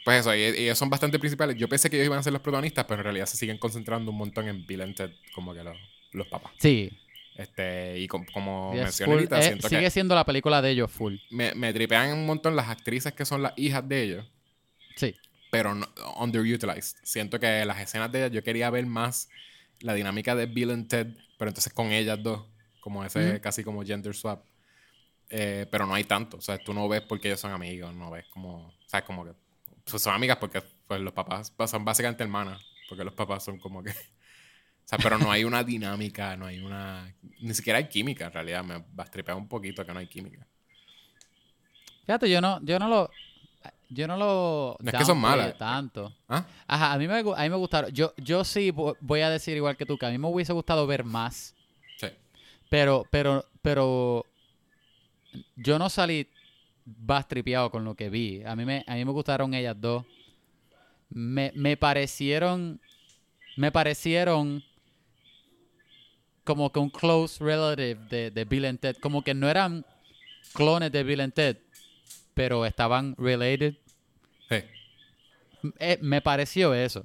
pues eso, ellos son bastante principales. Yo pensé que ellos iban a ser los protagonistas, pero en realidad se siguen concentrando un montón en Bill and Ted, como que los, los papás. Sí. Este, y com- como mencioné ahorita, eh, siento sigue que siendo la película de ellos full. me, me tripean un montón las actrices que son las hijas de ellos. Sí. Pero no, underutilized. Siento que las escenas de ellas yo quería ver más la dinámica de Bill and Ted, pero entonces con ellas dos, como ese casi como gender swap. Eh, pero no hay tanto, o sea, tú no ves porque ellos son amigos, no ves como, o sea, como que pues, son amigas porque pues, los papás son básicamente hermanas, porque los papás son como que, o sea, pero no hay una dinámica, no hay una, ni siquiera hay química en realidad, me bastripea un poquito que no hay química. Fíjate, yo no, yo no lo. Yo no lo. No es que son malas. Tanto. ¿Ah? Ajá, a mí me, a mí me gustaron. Yo, yo sí vo- voy a decir igual que tú, que a mí me hubiese gustado ver más. Sí. Pero, pero, pero. Yo no salí bastripeado con lo que vi. A mí me, a mí me gustaron ellas dos. Me, me parecieron. Me parecieron. Como que un close relative de, de Bill and Ted. Como que no eran clones de Bill and Ted. Pero estaban related. Sí. Eh, me pareció eso.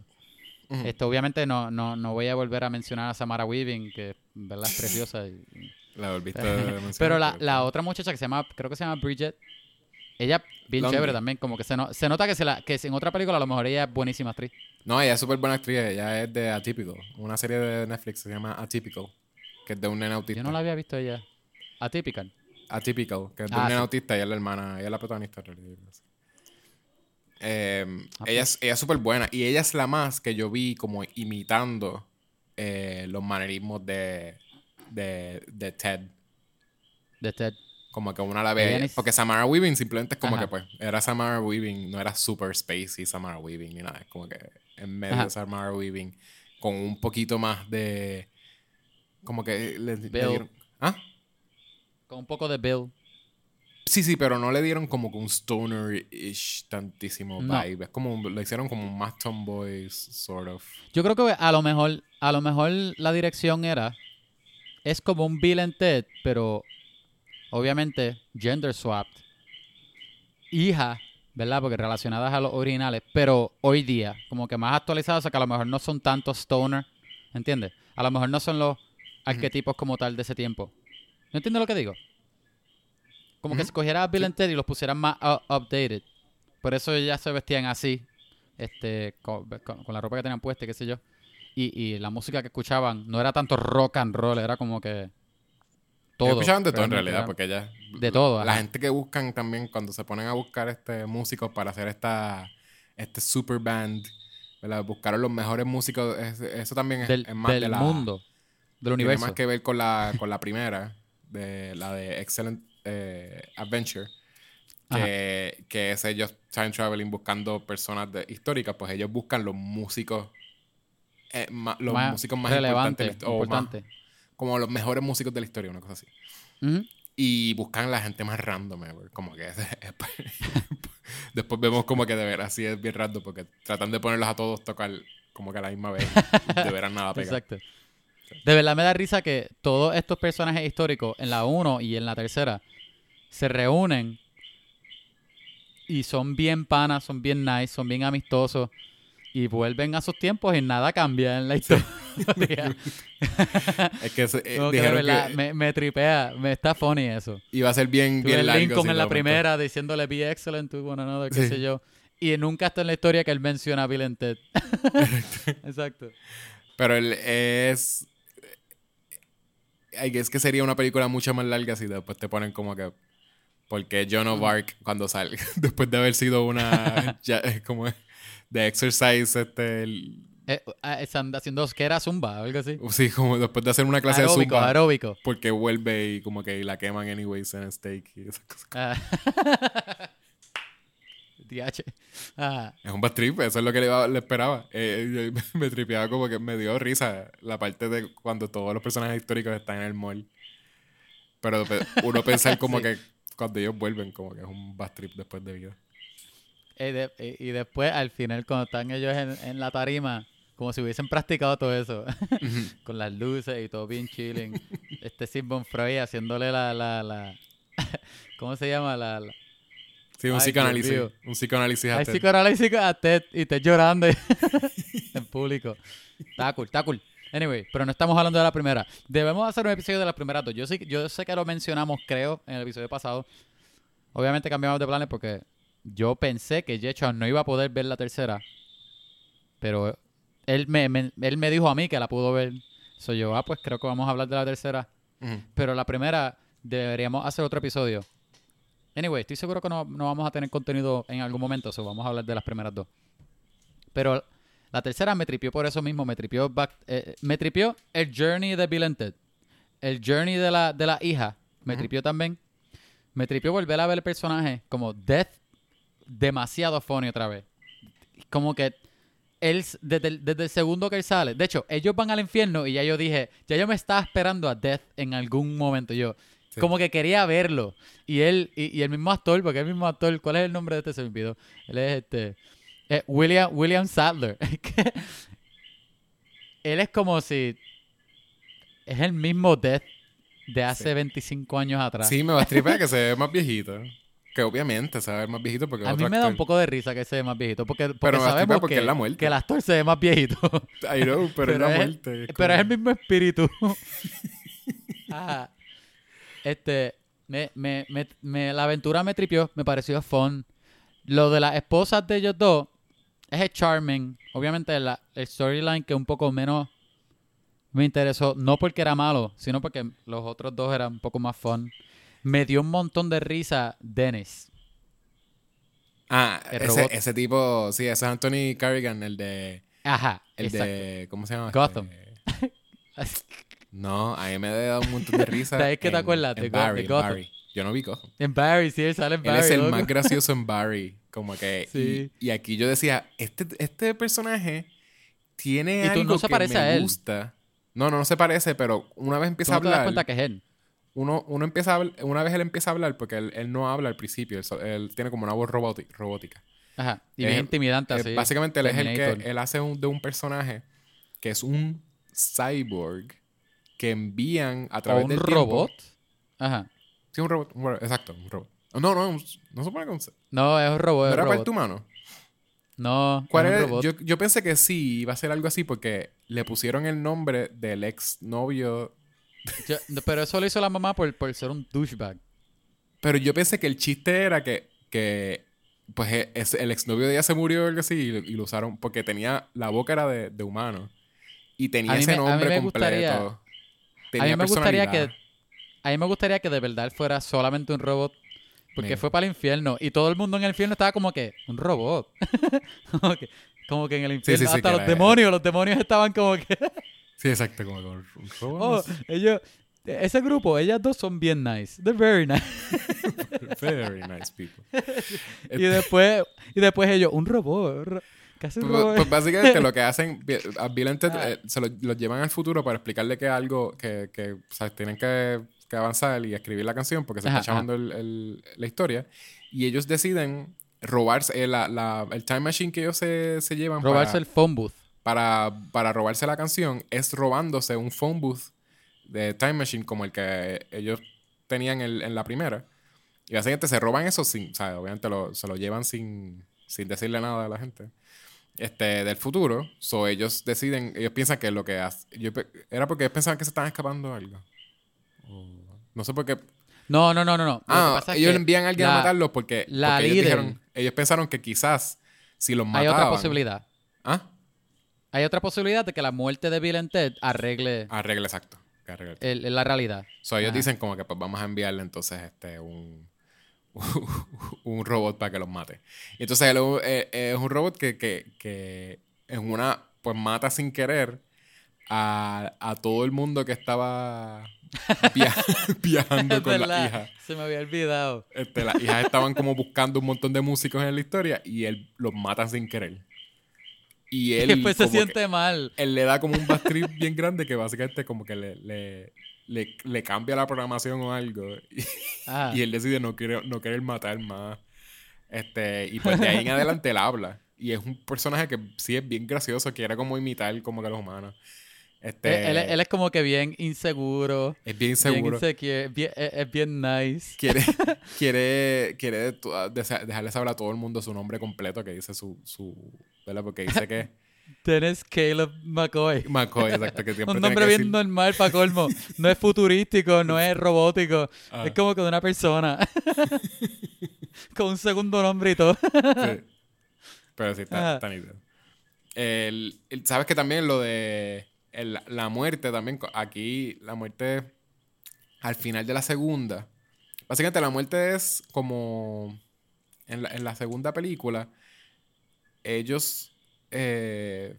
Esto obviamente no, no, no voy a volver a mencionar a Samara Weaving, que verdad es preciosa. y- La volviste a mencionar, Pero la, la otra muchacha que se llama, creo que se llama Bridget, ella bien chévere también, como que se, no- se nota que, se la, que en otra película a lo mejor ella es buenísima actriz. No, ella es súper buena actriz. Ella es de Atypical. Una serie de Netflix que se llama Atypical. Que es de un nene autista. Yo no la había visto ella. Atypical. Atypical. Que es de Ah, un nene sí. autista. Ella es la hermana. Ella es la protagonista. Eh, Ah, ella es ella es súper buena. Y ella es la más que yo vi como imitando eh, los manerismos de, de, de Ted. De Ted. Como que una la ve. Ni- Porque Samara Weaving simplemente es como Ajá. que pues. Era Samara Weaving. No era super spacey Samara Weaving ni nada. Es como que en medio Ajá. de Samara Weaving. Con un poquito más de. Como que le, le. ¿Ah? Con un poco de Bill. Sí, sí, pero no le dieron como que un stoner-ish tantísimo No. vibe. Es como, lo hicieron como más tomboy, sort of. Yo creo que a lo mejor, a lo mejor la dirección era, es como un Bill and Ted, pero obviamente gender swapped. Hija, ¿verdad? Porque relacionadas a los originales, pero hoy día, como que más actualizadas, o sea que a lo mejor no son tantos stoner, ¿entiendes? A lo mejor no son los arquetipos como tal de ese tiempo. ¿No entiendes lo que digo? Como que si cogiera a Bill and Ted y los pusieran más updated. Por eso ya se vestían así, este, con, con- con la ropa que tenían puesta, qué sé yo. Y, y la música que escuchaban no era tanto rock and roll, era como que todo. Escuchaban de todo en realidad, era- porque ya. De todo, La gente que buscan también, cuando se ponen a buscar este músicos para hacer esta este super band, ¿verdad? buscaron los mejores músicos. es- eso también es, del, es más del de la. mundo, del Tiene universo. más que ver con la, con la primera, de la de Excellent eh, Adventure. Que, que es ellos time traveling buscando personas de- históricas, pues ellos buscan los músicos. eh, ma- los Más músicos más importantes o más- como los mejores músicos de la historia, una cosa así. Y buscan la gente más random ever. Como que después vemos como que de veras sí es bien random porque tratan de ponerlos a todos tocar como que a la misma vez. de veras nada pega. Exacto. De verdad me da risa que todos estos personajes históricos en la 1 y en la tercera se reúnen y son bien panas, son bien nice, son bien amistosos y vuelven a sus tiempos y nada cambia en la historia. Es que se- eh, que verdad me, me tripea, me está funny eso. iba a ser bien, bien el largo. Lincoln en la momento- primera diciéndole be excellent to one another, qué Sí. sé yo. Y nunca está en la historia que él menciona a Bill and Ted. Exacto. Pero él es. Es que sería una película mucho más larga si después te ponen como que. Porque John of Arc, cuando sale, después de haber sido una. ya, es como de exercise, este. el- Eh, ah, están haciendo que era zumba o algo así. sí, como después de hacer una clase Aeróbico, de zumba. aeróbico. Porque vuelve y como que la queman anyways en steak y esas cosas. Ah. DH. Ah, Es un bad trip, eso es lo que le, le esperaba. Eh, yo- me tripeaba como que me dio risa la parte de cuando todos los personajes históricos están en el mall. Pero pe- uno pensar como Sí. que cuando ellos vuelven, como que es un bad trip después de vida. y, de- y- y después, al final, cuando están ellos en, en la tarima, como si hubiesen practicado todo eso, con las luces y todo bien chilling. Este Sigmund Freud haciéndole la, la, la ¿cómo se llama? La, la Sí, un Ay, psicoanálisis. Un psicoanálisis a Hay Ted. psicoanálisis a Ted y Ted llorando en público. Está cool, está cool. Anyway, pero no estamos hablando de la primera. Debemos hacer un episodio de las primeras dos. Yo, sí, yo sé que lo mencionamos, creo, en el episodio pasado. Obviamente cambiamos de planes porque yo pensé que Jecho no iba a poder ver la tercera. Pero él me, me- él me dijo a mí que la pudo ver. Soy yo, ah, pues creo que vamos a hablar de la tercera. Ujú. Pero la primera deberíamos hacer otro episodio. Anyway, estoy seguro que no, no vamos a tener contenido en algún momento, so vamos a hablar de las primeras dos. Pero la tercera me tripió por eso mismo, me tripió, back- eh, me tripió el journey de Bill and Ted. El journey de la, de la hija me tripió también. Me tripió volver a ver el personaje como Death demasiado funny otra vez. Como que él, desde el, desde el segundo que él sale, de hecho, ellos van al infierno y ya yo dije, ya yo me estaba esperando a Death en algún momento. Yo, Sí. como que quería verlo. Y él, y, y el mismo actor, porque el mismo actor, ¿cuál es el nombre de este? Se me olvidó. Él es este. eh, William, William Sadler. Es que él es como si. Es el mismo Death de hace Sí. 25 años atrás. Sí, me va a tripear que se ve más viejito. Que obviamente se va a ver más viejito porque es A mí me da un poco de risa que se ve más viejito, porque, porque Pero me sabemos porque que, es la muerte. que el actor se ve más viejito. I know, pero, es la muerte. es Pero es el mismo espíritu. Ah, este, me, me, me, me- la aventura me tripió, me pareció fun. Lo de las esposas de ellos dos es charming. Obviamente la, el storyline que un poco menos me interesó, no porque era malo, sino porque los otros dos eran un poco más fun. Me dio un montón de risa Dennis. Ah, ese, tipo, sí, ese es Anthony Carrigan, el de. Ajá, El exacto. de. ¿Cómo se llama? Gotham. Este, No, a mí me ha dado un montón de risa. ¿De ahí que te acuerdas? De Barry, Gotham. Barry. Yo no vi Gotham. En Barry, sí, él sale en Él Barry. es el loco. más gracioso en Barry. Como que. Sí. Y, y aquí yo decía, este, este personaje tiene Y tú algo no se que parece me a él. gusta. No, no, no se parece, pero una vez Tú empieza a no te das hablar. cuenta que es él. uno, uno empieza a una vez él empieza a hablar, porque él, él no habla al principio, él, él tiene como una voz robótica. Ajá. Y bien intimidante Eh, así. básicamente él es el que él hace un- de un personaje que es un cyborg que envían a través un del tiempo- robot. Ajá. Sí, un robot, un robot, exacto, un robot. No, no, un- no se que un- No, es un robot. ¿No era un parte robot. humano. No, ¿Cuál un era? robot. Yo, yo pensé que sí iba a ser algo así porque le pusieron el nombre del ex novio. Yo- pero eso lo hizo la mamá por, por ser un douchebag. Pero yo pensé que el chiste era que, que pues e- es- el exnovio de ella se murió o algo así y, lo- y lo usaron porque tenía la boca era de, de humano y tenía ese me- nombre completo. gustaría- A mí me gustaría que a mí me gustaría que de verdad fuera solamente un robot porque Mira. fue para el infierno y todo el mundo en el infierno estaba como que un robot. como, que, como que en el infierno sí, sí, hasta los la- demonios, los demonios estaban como que Sí, exacto, como con un robot. oh, ellos ese grupo, ellas dos son bien nice. They're very nice. Very nice people. y después y después ellos un robot, ro- casi Pues, pues básicamente lo que hacen, Bi- a Bill and Ted, Ah. eh, se lo, lo llevan al futuro para explicarle que algo, que, que o sea, tienen que, que avanzar y escribir la canción porque se Ajá, está chavando el- el- la historia. Y ellos deciden robarse, eh, la, la- el time machine que ellos se, se llevan robarse para, el phone booth. para, para robarse la canción es robándose un phone booth de time machine como el que ellos tenían el- en la primera. Y básicamente se roban eso sin, o sea, obviamente lo- se lo llevan sin, sin decirle nada a la gente. Este, del futuro. So ellos deciden, ellos piensan que lo que hace, yo era porque ellos pensaban que se estaban escapando algo. No sé por qué. No, no, no, no, no. Ah, es ellos que envían a alguien a matarlos porque, la porque ellos dijeron, ellos pensaron que quizás si los Hay mataban. otra posibilidad. Ah, Hay otra posibilidad de que la muerte de Bill and Ted arregle arregle exacto. que arregle. el- la realidad. So, ellos Ajá. dicen como que pues vamos a enviarle entonces este un, un robot para que los mate. Y entonces él es- es un robot que, que, que en una pues mata sin querer a, a todo el mundo que estaba via- viajando Es con la verdad, hija. Se me había olvidado. Este, las hijas estaban como buscando un montón de músicos en la historia y él los mata sin querer. Y él Y después se siente mal. él le da como un bad trip bien grande que básicamente como que le, le, le, le cambia la programación o algo. Y, Ah, y él decide no querer, no querer matar más. Este, y pues de ahí en adelante él habla. Y es un personaje que sí es bien gracioso, quiere como imitar como que a los humanos. Este, él, él- él es como que bien inseguro. es bien Bien seguro. insecure. bien- es, es bien nice. Quiere, quiere, quiere desa- dejarle saber a todo el mundo su nombre completo, que dice su, su ¿verdad? Porque dice que Tienes Caleb McCoy. McCoy, exacto, que siempre Un nombre bien decir- normal para colmo. No es futurístico, no es robótico. Ah. Es como que de una persona. Con un segundo nombre y todo. Sí. Pero sí, está, está nítido. El- el- Sabes que también lo de el- la muerte también, aquí la muerte al final de la segunda. Básicamente la muerte es como en la, en la segunda película, ellos eh,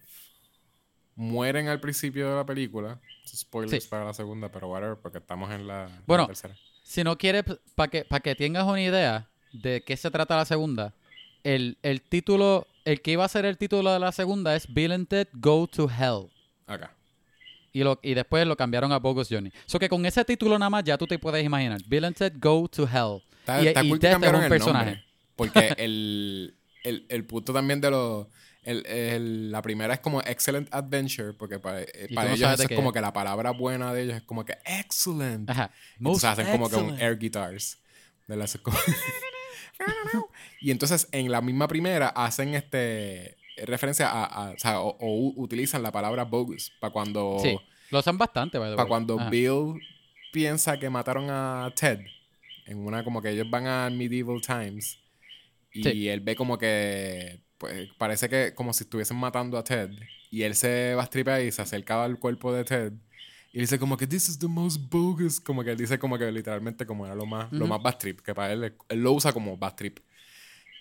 mueren al principio de la película. Spoilers Sí. para la segunda, pero whatever, porque estamos en la, en la Bueno, tercera. Si no quieres, para que, pa' que tengas una idea de qué se trata la segunda, el, el título, el que iba a ser el título de la segunda es Bill and Ted Go to Hell. Acá. Y, lo, y después lo cambiaron a Bogus Journey. So que con ese título nada más ya tú te puedes imaginar. Bill and Ted Go to Hell. Está, y está y cool que Ted es cambiaron un personaje. nombre. Porque el, el, el punto también de los... El, el- la primera es como Excellent Adventure, porque para, eh, tú para no ellos eso es como que la palabra buena de ellos es como que Excellent. Ajá. Entonces hacen como que un air guitars. De las y entonces en la misma primera hacen este referencia a, a- o sea, o, utilizan la palabra bogus para cuando Sí. Lo usan bastante, para way. cuando Ajá. Bill piensa que mataron a Ted, en una como que ellos van a medieval times y Sí. él ve como que pues parece que como si estuviesen matando a Ted y él se va a stripar y se acercaba al cuerpo de Ted y dice como que this is the most bogus, como que él dice como que literalmente como era lo más lo Ujú. más bad trip, que para él él lo usa como bad trip.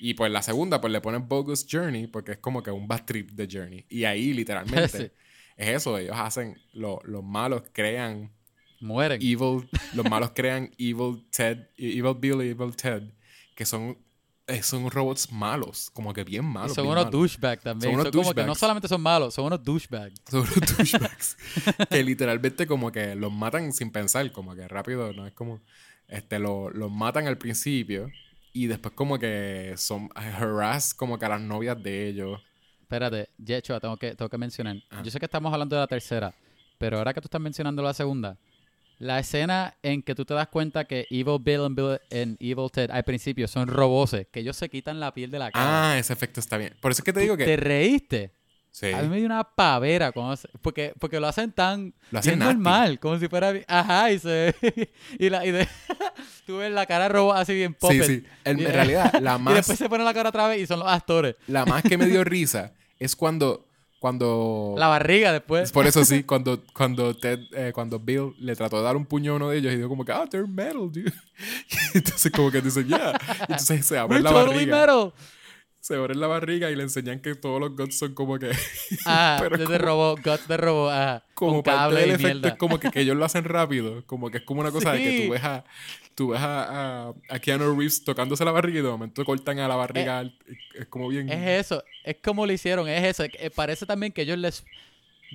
Y pues la segunda pues le ponen bogus journey porque es como que un bad trip de journey y ahí literalmente Sí. es eso, ellos hacen lo- los malos crean Mueren. evil, los malos crean evil Ted, evil Bill y evil Ted, que son eh, son robots malos, como que bien Y malos. son bien unos douchebags también. Son Son, unos como que no solamente son malos, son unos douchebags. Son unos douchebags. que literalmente como que los matan sin pensar, como que rápido, no es como... Este, lo- los matan al principio y después como que son harass como que a las novias de ellos. Espérate, Yecho, tengo que, tengo que mencionar. Ajá. Yo sé que estamos hablando de la tercera, pero ahora que tú estás mencionando la segunda, la escena en que tú te das cuenta que Evil Bill and Bill and Evil Ted al principio son roboses, que ellos se quitan la piel de la cara. Ah, ese efecto está bien. Por eso es que te digo que... ¿Te reíste? Sí. A mí me dio una pavera cuando se- porque, porque lo hacen tan Lo hacen bien normal, como si fuera... Ajá, y se... y, la, y de, tú ves la cara robot así bien Sí, puppet. sí. En, Y- en realidad, la Y más, después se pone la cara otra vez y son los actores. la más que me dio risa es cuando... cuando La barriga después. Por eso sí, cuando, cuando, Ted, eh, cuando Bill le trató de dar un puño a uno de ellos y dijo como que, ah, they're metal, dude. Entonces como que dice, yeah. Entonces se abre We're la totally barriga. metal. Se abre la barriga y le enseñan que todos los guts son como que... Ah, Pero de robot, guts de robot, ajá. como parte del y efecto mierda. es como que, que ellos lo hacen rápido. Como que es como una cosa de que tú ves a... Tú ves a, a, a Keanu Reeves tocándose la barriga y de momento cortan a la barriga. es como bien... Es eso, es como lo hicieron, es eso. Eh, parece también que ellos les.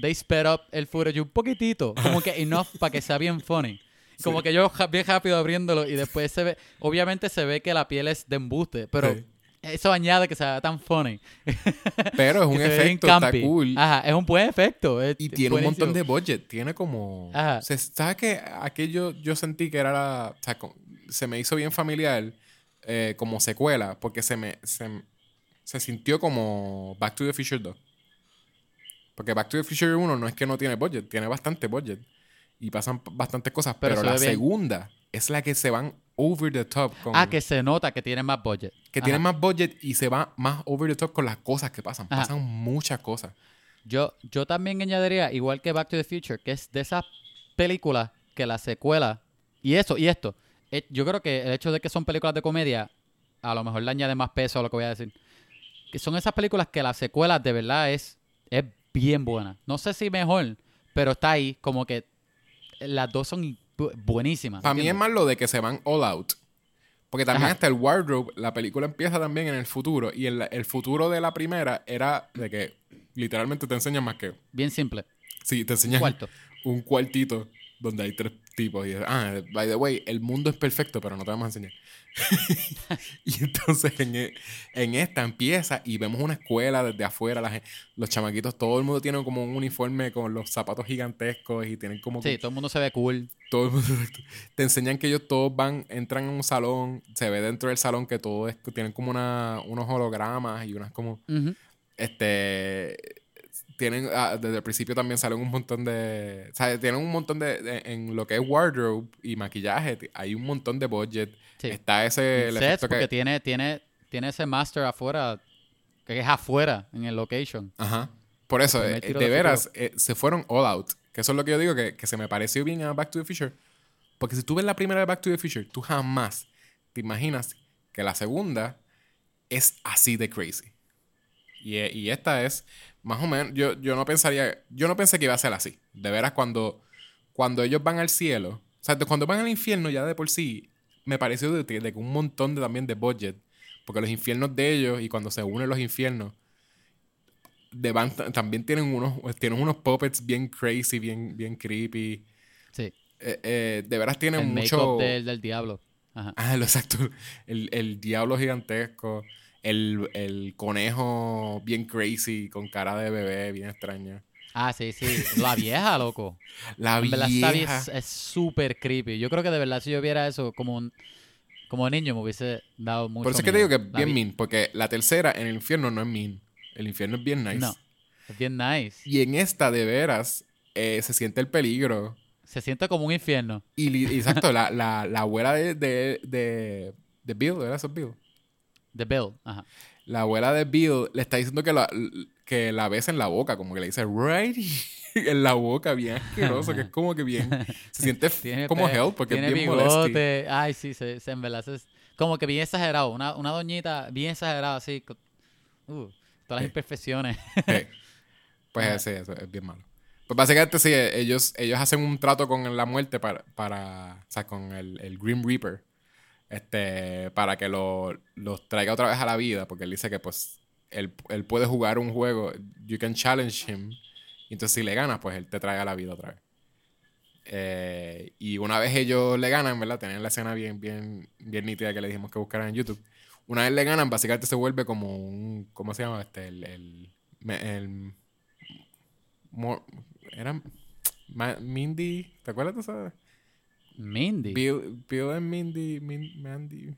They sped up el footage un poquitito, como que enough para que sea bien funny. Como Sí. que yo bien rápido abriéndolo y después se ve. Obviamente se ve que la piel es de embuste, pero Sí. Eso añade que sea tan funny. Pero es un efecto, está cool. Ajá, es un buen efecto. es Y tiene un montón de budget. Tiene como. Ajá. Se, ¿Sabes que aquello yo sentí que era la. O sea, co- se me hizo bien familiar eh, como secuela. Porque se me. Se, se sintió como Back to the Future 2. Porque Back to the Future 1 no es que no tiene budget, tiene bastante budget. Y pasan bastantes cosas. Pero la bien. segunda es la que se van over the top. Con, Ah, que se nota que tiene más budget. que Ajá. tiene más budget y se va más over the top con las cosas que pasan. Ajá. Pasan muchas cosas. Yo, yo también añadiría, igual que Back to the Future, que es de esas películas que la secuela, y eso, y esto, eh, yo creo que el hecho de que son películas de comedia, a lo mejor le añade más peso a lo que voy a decir. Que son esas películas que la secuela de verdad es, es bien buena. No sé si mejor, pero está ahí, como que las dos son bu- buenísimas. Para mí es más lo de que se van all out. Porque también Ajá. hasta el wardrobe, la película empieza también en el futuro. Y el, el futuro de la primera era de que literalmente te enseñan más que. Bien simple. Sí, te enseñan Cuarto. un cuartito donde hay tres tipos. Y ah, by the way, el mundo es perfecto, pero no te vamos a enseñar. y entonces en, e- en esta empieza y vemos una escuela desde afuera. La los chamaquitos, todo el mundo tiene como un uniforme con los zapatos gigantescos y tienen como Sí, todo el mundo se ve cool. todo el mundo te enseñan que ellos todos van, entran en un salón, se ve dentro del salón que todo es, tienen como una, unos hologramas y unas como, este, tienen, ah, desde el principio también salen un montón de, o sea, tienen un montón de, de- en lo que es wardrobe y maquillaje, hay un montón de budget, Sí. está ese, el sets, efecto porque que, tiene, tiene, tiene ese master afuera, que es afuera, en el location. ajá, por eso, eh, de veras, eh, se fueron all out, que eso es lo que yo digo, que, que se me pareció bien a Back to the Future, porque si tú ves la primera de Back to the Future, tú jamás te imaginas que la segunda es así de crazy. Y, eh, y esta es, más o menos, yo, yo no pensaría, yo no pensé que iba a ser así. De veras, cuando, cuando ellos van al cielo, o sea, cuando van al infierno ya de por sí, me pareció de, que un montón de, también de budget. Porque los infiernos de ellos y cuando se unen los infiernos, de también tienen unos, tienen unos puppets bien crazy, bien, bien creepy. Sí. Eh, eh, de veras tienen el mucho... del, del diablo. Ajá. Ah, lo exacto. El, el diablo gigantesco. El, el conejo bien crazy, con cara de bebé, bien extraña. Ah, sí, sí. La vieja, loco. La En verdad, vieja. vie- es- es súper creepy. Yo creo que de verdad, si yo viera eso como un, como niño, me hubiese dado mucho Por eso es que te digo que es La bien mean, porque la tercera en el infierno no es mean. El infierno es bien nice. No. Es bien nice. Y en esta, de veras, eh, se siente el peligro. Se siente como un infierno. Y, exacto, la, la, la abuela de, de, de, de Bill, ¿verdad? Eso es Bill. The Bill. Ajá. La abuela de Bill le está diciendo que la, que la besa en la boca, como que le dice, right en la boca, bien asqueroso, que es como que bien. Se siente Tiene como hell porque tiene es bien molesto. bigote. Ay, sí, se, se como que bien exagerado. Una, una doñita bien exagerada, así. con- uh, todas las Sí. imperfecciones. Pues ese, eso es bien malo. Pues básicamente sí, ellos, ellos hacen un trato con la muerte para, para o sea, con el, el Grim Reaper. este, para que lo- los traiga otra vez a la vida, porque él dice que pues él, él puede jugar un juego, you can challenge him, y entonces si le ganas, pues él te trae a la vida otra vez. Eh, y una vez ellos le ganan, ¿verdad? Tienen la escena bien, bien, bien nítida que le dijimos que buscaran en YouTube. Una vez le ganan, básicamente se vuelve como un, ¿cómo se llama? Este, el, el, era Ma- Mindy, ¿te acuerdas de eso? Mindy. Bill, Bill and Mindy, Min- Mandy.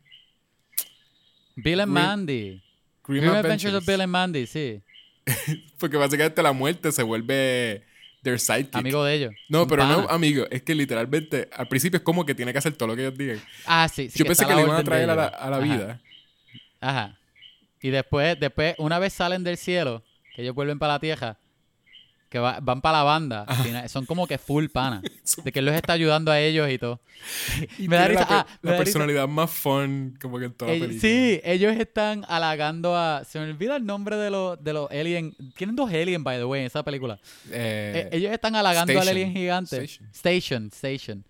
Bill and Mandy. Grim Grim Adventures of. Bill and Mandy, sí. Porque básicamente la muerte se vuelve their sidekick. Amigo de ellos. No, pero no amigo. Es que literalmente al principio es como que tiene que hacer todo lo que ellos digan. Ah, sí. sí Yo pensé que le iban a traer a la, ellos. a la Ajá, vida. Ajá. Y después, después, una vez salen del cielo, que ellos vuelven para la tierra, que va- van para la banda, son como que full pana. De que él los está ayudando a ellos y todo. Y me da risa. la, ah, me risa. personalidad más fun como que en toda la película. sí, ellos están halagando a. Se me olvida el nombre de los de los aliens. Tienen dos aliens, by the way, en esa película. Eh, Eh, ellos están halagando al alien gigante. Station. Station, Station.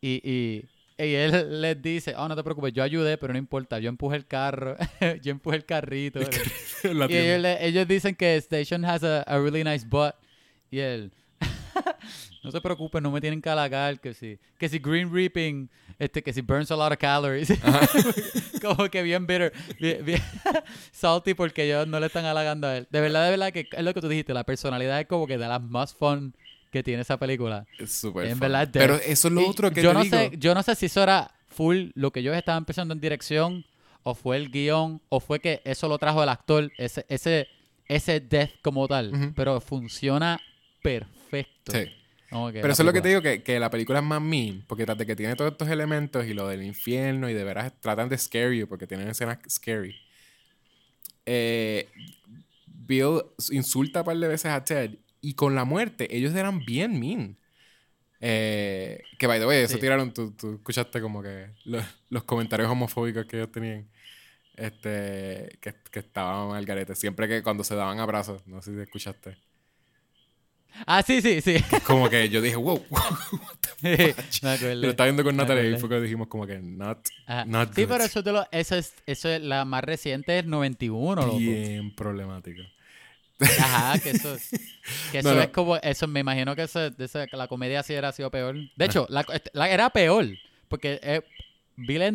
Y, y, y él les dice: Oh, no te preocupes, yo ayudé, pero no importa. Yo empujé el carro. yo empujé el carrito. y ellos, le- ellos dicen que Station has a, a really nice butt. Y él. No se preocupen, no me tienen que halagar, que si, que si Green Reaping, este, que si burns a lot of calories. Como que bien bitter, bien, bien salty porque ellos no le están halagando a él. De verdad, de verdad que es lo que tú dijiste, la personalidad es como que de las más fun que tiene esa película. Es súper en verdad, Pero eso es lo Y otro que yo te no digo. sé, yo no sé si eso era full lo que ellos estaban pensando en dirección, o fue el guion, o fue que eso lo trajo el actor, ese, ese, ese death como tal. Pero funciona perfecto. Sí. Pero eso es lo que te digo, que, que la película es más mean, porque tras de que tiene todos estos elementos y lo del infierno y de veras tratan de scare you, porque tienen escenas scary. Eh, Bill insulta un par de veces a Ted y con la muerte ellos eran bien mean. Eh, que by the way, eso Sí. tiraron, tú, tú escuchaste como que los, los comentarios homofóbicos que ellos tenían. Este, que, que estaban al garete. Siempre que cuando se daban abrazos, no sé si escuchaste. Ah, sí, sí, sí. Como que yo dije, wow, Me acuerdo. Lo estaba viendo con Me Natalia y fue que dijimos como que not, not Sí, good. pero eso, te lo, eso, es, eso es la más reciente, es 91, loco. bien problemático. Ajá, que eso, que eso No, no. es como, eso me imagino que, eso, la comedia sí era sido peor. De hecho, la, la- era peor, porque eh,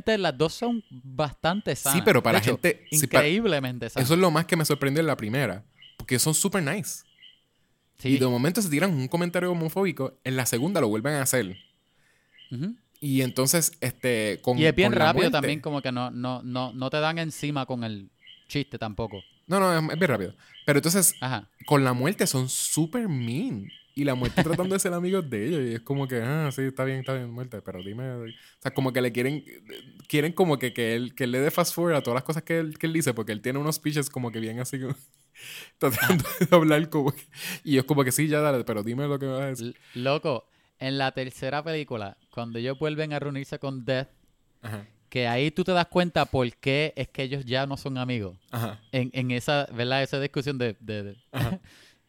Ted, las dos son bastante sanas. Sí, pero para De hecho, gente- sí, para- increíblemente sanas. Eso es lo más que me sorprendió en la primera. Porque son super nice. Sí. Y de momento se tiran un comentario homofóbico. En la segunda lo vuelven a hacer. Y entonces, este, con Y es bien con rápido muerte- también, como que no, no, no, no te dan encima con el chiste tampoco. No, no, es, es bien rápido. Pero entonces, Ajá. con la muerte son super mean. Y la muerte tratando de ser amigos de ellos. Y es como que, ah, sí, está bien, está bien, muerte. Pero dime. O sea, como que le quieren. Quieren como que, que, él, que él le dé fast forward a todas las cosas que él, que él dice. Porque él tiene unos speeches como que bien así. Como, tratando de hablar como que. Y es como que sí, ya dale, pero dime lo que vas a decir. L- Loco, en la tercera película, cuando ellos vuelven a reunirse con Death, Ajá. Que ahí tú te das cuenta por qué es que ellos ya no son amigos. Ajá. En, en esa, ¿verdad? Esa discusión de, de- de- Ajá.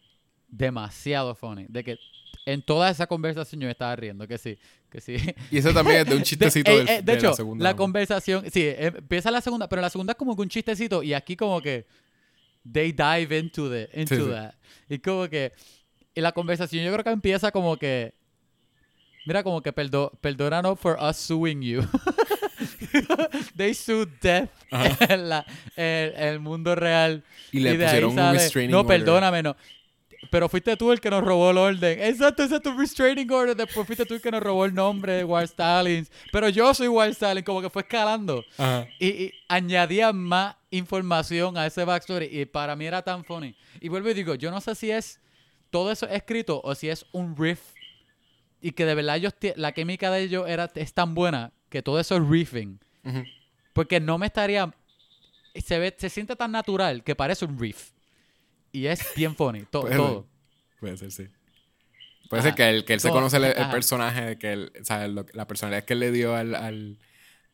demasiado funny. De que en toda esa conversación yo me estaba riendo, que sí, que sí. Y eso también es de un chistecito de, del- eh, eh, de de, hecho, la segunda. la conversación, sí, eh, empieza la segunda, pero la segunda es como que un chistecito y aquí como que they dive into, the, into Sí, sí. that. Y como que y la conversación yo creo que empieza como que mira como que perdo, perdónanos for us suing you. they sued death en la- en el mundo real. Y le de ahí pusieron un restraining No, order. perdóname, no. Pero fuiste tú el que nos robó el orden. Exacto, exacto, restraining order. Después fuiste tú el que nos robó el nombre de Wild Stalins. Pero yo soy Wild Stalin, como que fue escalando. Ajá. Y, y añadía más información a ese backstory. Y para mí era tan funny. Y vuelvo y digo, yo no sé si es todo eso escrito o si es un riff. Y que de verdad ellos la química de ellos era, es tan buena que todo eso es riffing. Porque no me estaría. Se, ve, se siente tan natural que parece un riff. Y es bien funny. to- Puede todo. Puede ser, sí. Puede Ajá. ser que él, que él se conoce el, personaje, que él, o sea, lo- la personalidad que él le dio al, al,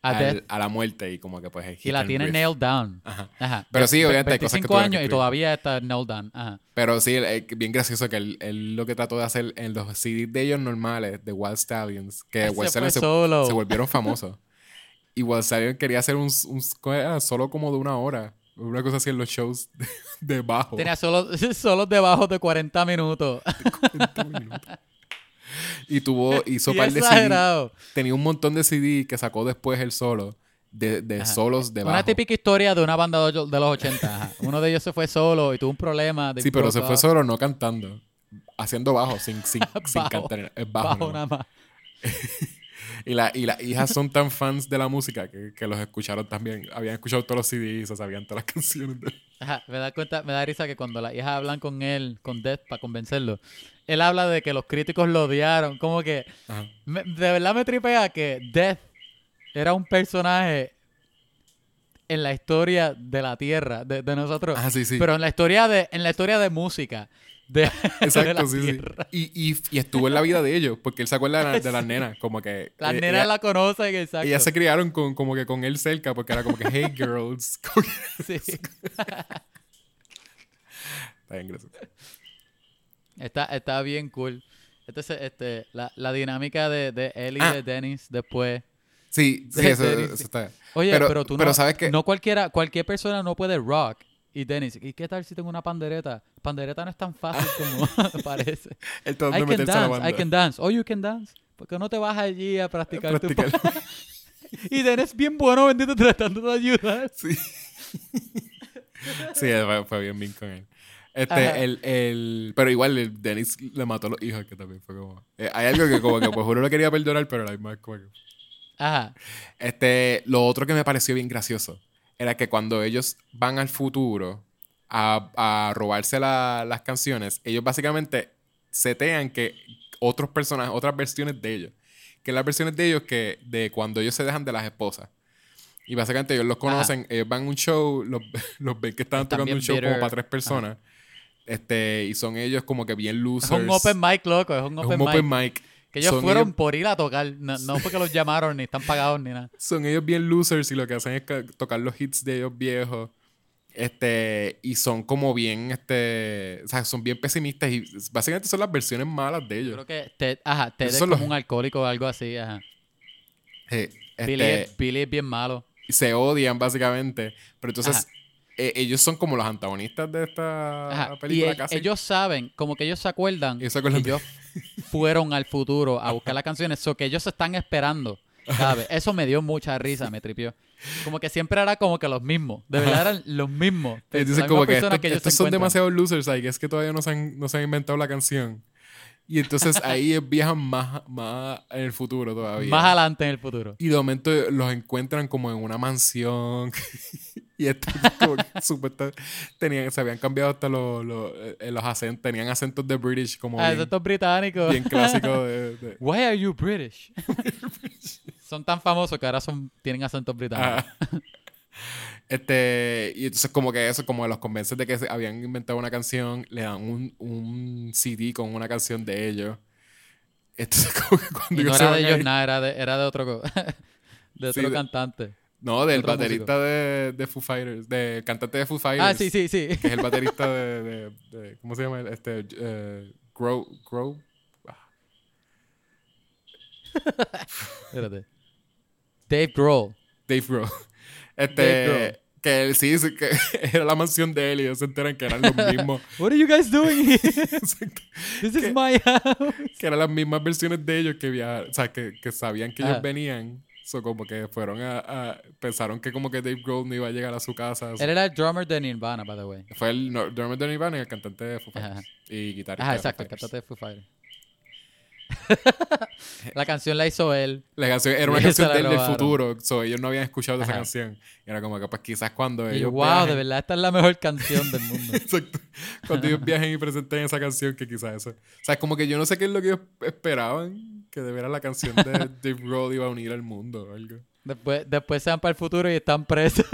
A al- Death. a la muerte y como que pues... Y la tiene nailed down. Ajá. Ajá. Pero sí, obviamente hay cosas que 25 tuvieron que años y todavía está nailed down. Ajá. Pero sí, eh, bien gracioso que él, él lo que trató de hacer en los CDs de ellos normales, de Wild Stallions, que Wild Stallions se, volvieron famosos. Y Wasabian quería hacer un, un- solo como de una hora. Una cosa así en los shows de, de bajo. Tenía solo, solo debajo de 40 minutos. 40 minutos. Y tuvo, hizo par de CD. exagerado. Tenía un montón de CD que sacó después el solo. De, de solos de bajo. Una típica historia de una banda de los 80. ajá. Uno de ellos se fue solo y tuvo un problema. de Sí, pero se fue solo no cantando. Haciendo bajo, sin, sin, sin cantar. Es bajo. Bajo nada más. nada más. Y, la, y las hijas son tan fans de la música que, que los escucharon también. Habían escuchado todos los CDs, o sabían todas las canciones. de- Ajá, me da cuenta, me da risa que cuando las hijas hablan con él, con Death, para convencerlo, él habla de que los críticos lo odiaron. Como que me- de verdad me tripea que Death era un personaje en la historia de la Tierra, de, de nosotros. Ah, sí, sí. Pero en la historia de, en la historia de música. De, de la Exacto, sí, sí. Y, y, y estuvo en la vida de ellos, porque él se acuerda de, la- de las nenas, como que... Las eh, nenas ella- la conocen, exacto. Ellas se criaron con, como que con él cerca, porque era como que, hey girls. Que- Sí. Está bien, gracias. Está, está bien cool. Entonces, este, la, la dinámica de, de él y Ah. de Dennis después. Sí, sí, eso, está. Oye, Pero- pero, tú pero no, ¿sabes qué? no cualquiera, cualquier persona no puede rock. Y Dennis, ¿y qué tal si tengo una pandereta? Pandereta no es tan fácil como parece. Él tratando I can a la dance, banda. I can dance. Oh, you can dance. ¿Por qué no te vas allí a practicar, tu Practicar. pa- Y Dennis bien bueno, bendito, tratando de ayudar. Sí. sí, fue, fue bien bien con él. Este, el, el, pero igual el Dennis le mató a los hijos, que también fue como... eh, hay algo que como que pues uno lo quería perdonar, pero la misma vez como que... Ajá. Este, lo otro que me pareció bien gracioso era que cuando ellos van al futuro a, a robarse la- las canciones, ellos básicamente setean que otros personajes, otras versiones de ellos, que las versiones de ellos que de cuando ellos se dejan de las esposas. Y básicamente ellos los conocen, ellos van a un show, los, los ven que estaban Están tocando un show como para tres personas. Este, y son ellos como que bien Es losers. un open mic, loco. Es un Es open, un open mic. Que ellos Son fueron ellos- por ir a tocar. No, no porque los llamaron, ni están pagados, ni nada. son ellos bien losers y lo que hacen es ca- tocar los hits de ellos viejos. Este, y son como bien, este, o sea, son bien pesimistas y básicamente son las versiones malas de ellos. creo que Ted, ajá, Ted es como los- un alcohólico o algo así, ajá. Eh, Billy, este, es, Billy es bien malo. se odian básicamente, pero entonces Ajá. Eh, ellos son como los antagonistas de esta Ajá. Y película e- casi. ellos saben, como que ellos se acuerdan Ellos se acuerdan que ellos fueron al futuro a buscar las canciones, o que ellos se están esperando, ¿sabes? Eso me dio mucha risa, me tripió. Como que siempre era como que los mismos, de verdad eran los mismos. Mismas como que ellos se estos son encuentran. demasiado losers, ahí, que es que todavía no se han, no se han inventado la canción. Y entonces ahí viajan más, más en el futuro todavía. Más adelante en el futuro. Y de momento los encuentran como en una mansión. y esto como que supuesta- tenían, se habían cambiado hasta los, los, eh, los acentos. Tenían acentos de British como Ah, bien, estos británicos. bien clásicos. De, de- Why are you British? son tan famosos que ahora son, tienen acentos británicos. Ah. Este, y entonces como que eso, como los convences de que se- habían inventado una canción, le dan un, un CD con una canción de ellos. Entonces como que cuando Y no era de ellos nada, era de, era de otro, de otro cantante. No, del baterista de, de Foo Fighters, del cantante de Foo Fighters. Ah, sí, sí, sí. que es el baterista de, de- de- ¿cómo se llama? Este, eh, Grow, Grow, Espérate. Dave Grohl. Dave Grohl. Este, Dave Grohl. que él sí, que era la mansión de él y ellos se enteran que eran los mismos, What are you guys doing here? This is ¿Qué? my house. que eran las mismas versiones de ellos que viajaron, o sea, que, que sabían que ellos venían. So, como que fueron a, a- Pensaron que como que Dave Grohl no iba a llegar a su casa. Él era el drummer de Nirvana, by the way. Fue el no, Dermot de Nirvana y el cantante de Foo Fighters. Ajá. Y guitarrista de exacto, el cantante de Foo Fighters. la canción la hizo él. La canción era una canción del robaron. futuro. So, ellos no habían escuchado esa canción. Y era como que pues quizás cuando Y ellos wow, viajen- de verdad, esta es la mejor canción del mundo. Exacto. Cuando ellos viajen y presenten esa canción, que quizás eso. O sea, como que yo no sé qué es lo que ellos esperaban. Que de veras la canción de Dave Grohl iba a unir al mundo o algo. Después, después se van para el futuro y están presos.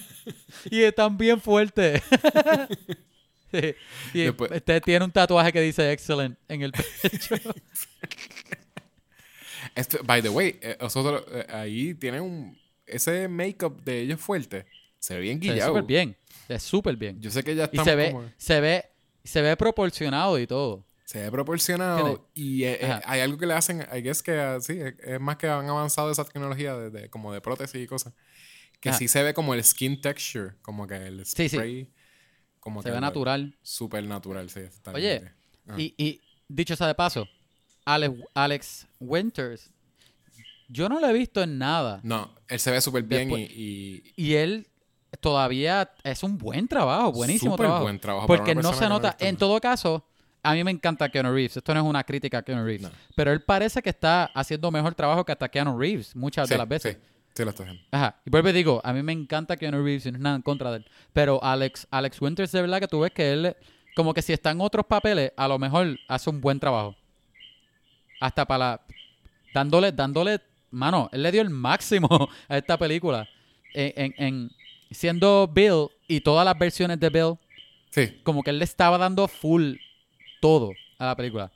y están bien fuertes. Sí. Y Después- este tiene un tatuaje que dice excellent en el pecho. By the way, eh, nosotros eh, ahí tienen un. Ese make-up de ellos fuerte. Se ve bien se ve guillado. súper bien. Ve súper bien. Yo sé que ya Y estamos se ve, como- se ve, se ve proporcionado y todo. Se ve proporcionado y eh, eh, hay algo que le hacen, I guess que ah, sí, es, es más que han avanzado esa tecnología de, de- como de prótesis y cosas. Que Ajá. sí se ve como el skin texture, como que el Sí, sí. spray. Como Se que ve natural. Súper natural, sí. está Oye, bien. Y, y dicho sea de paso, Alex, Alex Winters, yo no lo he visto en nada. No, él se ve súper bien y, y Y él todavía es un buen trabajo, buenísimo Súper trabajo. buen trabajo Porque no se nota. En todo caso, a mí me encanta Keanu Reeves. Esto no es una crítica a Keanu Reeves. No. Pero él parece que está haciendo mejor trabajo que hasta Keanu Reeves muchas de las veces. Sí, sí lo está haciendo. Ajá. Y vuelvo y digo, a mí me encanta Keanu Reeves y no es nada en contra de él. Pero Alex, Alex Winters, de verdad que tú ves que él, como que si está en otros papeles, a lo mejor hace un buen trabajo. Hasta para la- dándole, dándole, mano, él le dio el máximo a esta película. En, en- en- siendo Bill y todas las versiones de Bill, Sí, como que él le estaba dando full todo a la película.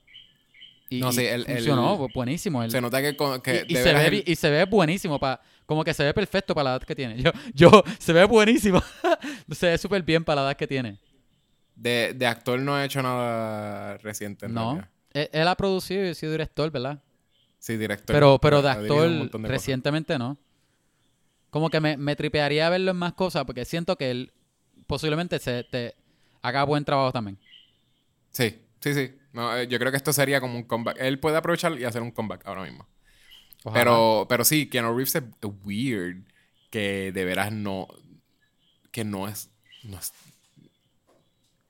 Y, No, sí, el- el- funcionó, buenísimo. Él- se nota que, y, se ve, él- bi- y se ve buenísimo, pa, como que se ve perfecto para la edad que tiene. Yo, yo, se ve buenísimo. se ve súper bien para la edad que tiene. de, de actor no ha hecho nada reciente. en No. Él, él ha producido y ha sido director, ¿verdad? Sí, director. Pero, pero de actor cosas. recientemente no. Como que me, me tripearía verlo en más cosas porque siento que él posiblemente se te haga buen trabajo también. Sí, sí, sí. No, eh, yo creo que esto sería como un comeback. Él puede aprovechar y hacer un comeback ahora mismo. Ojalá. Pero, pero sí, Keanu Reeves es weird que de veras no. Que no es. No es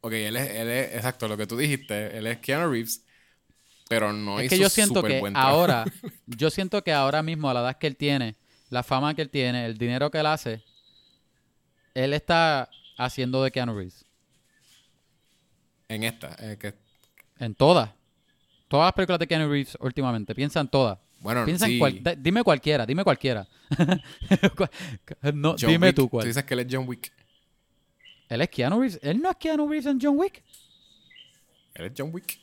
ok, él es, él es. Exacto, lo que tú dijiste. Él es Keanu Reeves. Pero no es hizo que yo siento que ahora, yo siento que ahora mismo a la edad que él tiene, la fama que él tiene, el dinero que él hace, él está haciendo de Keanu Reeves. En esta. eh, que, En todas. Todas las películas de Keanu Reeves últimamente. Piensa en todas. bueno, Piensa en sí. cual- dime cualquiera, dime cualquiera. Cual- no, John dime Wick. tú cuál. dices que él es John Wick. Él es Keanu Reeves. Él no es Keanu reeves en John Wick. Él es John Wick.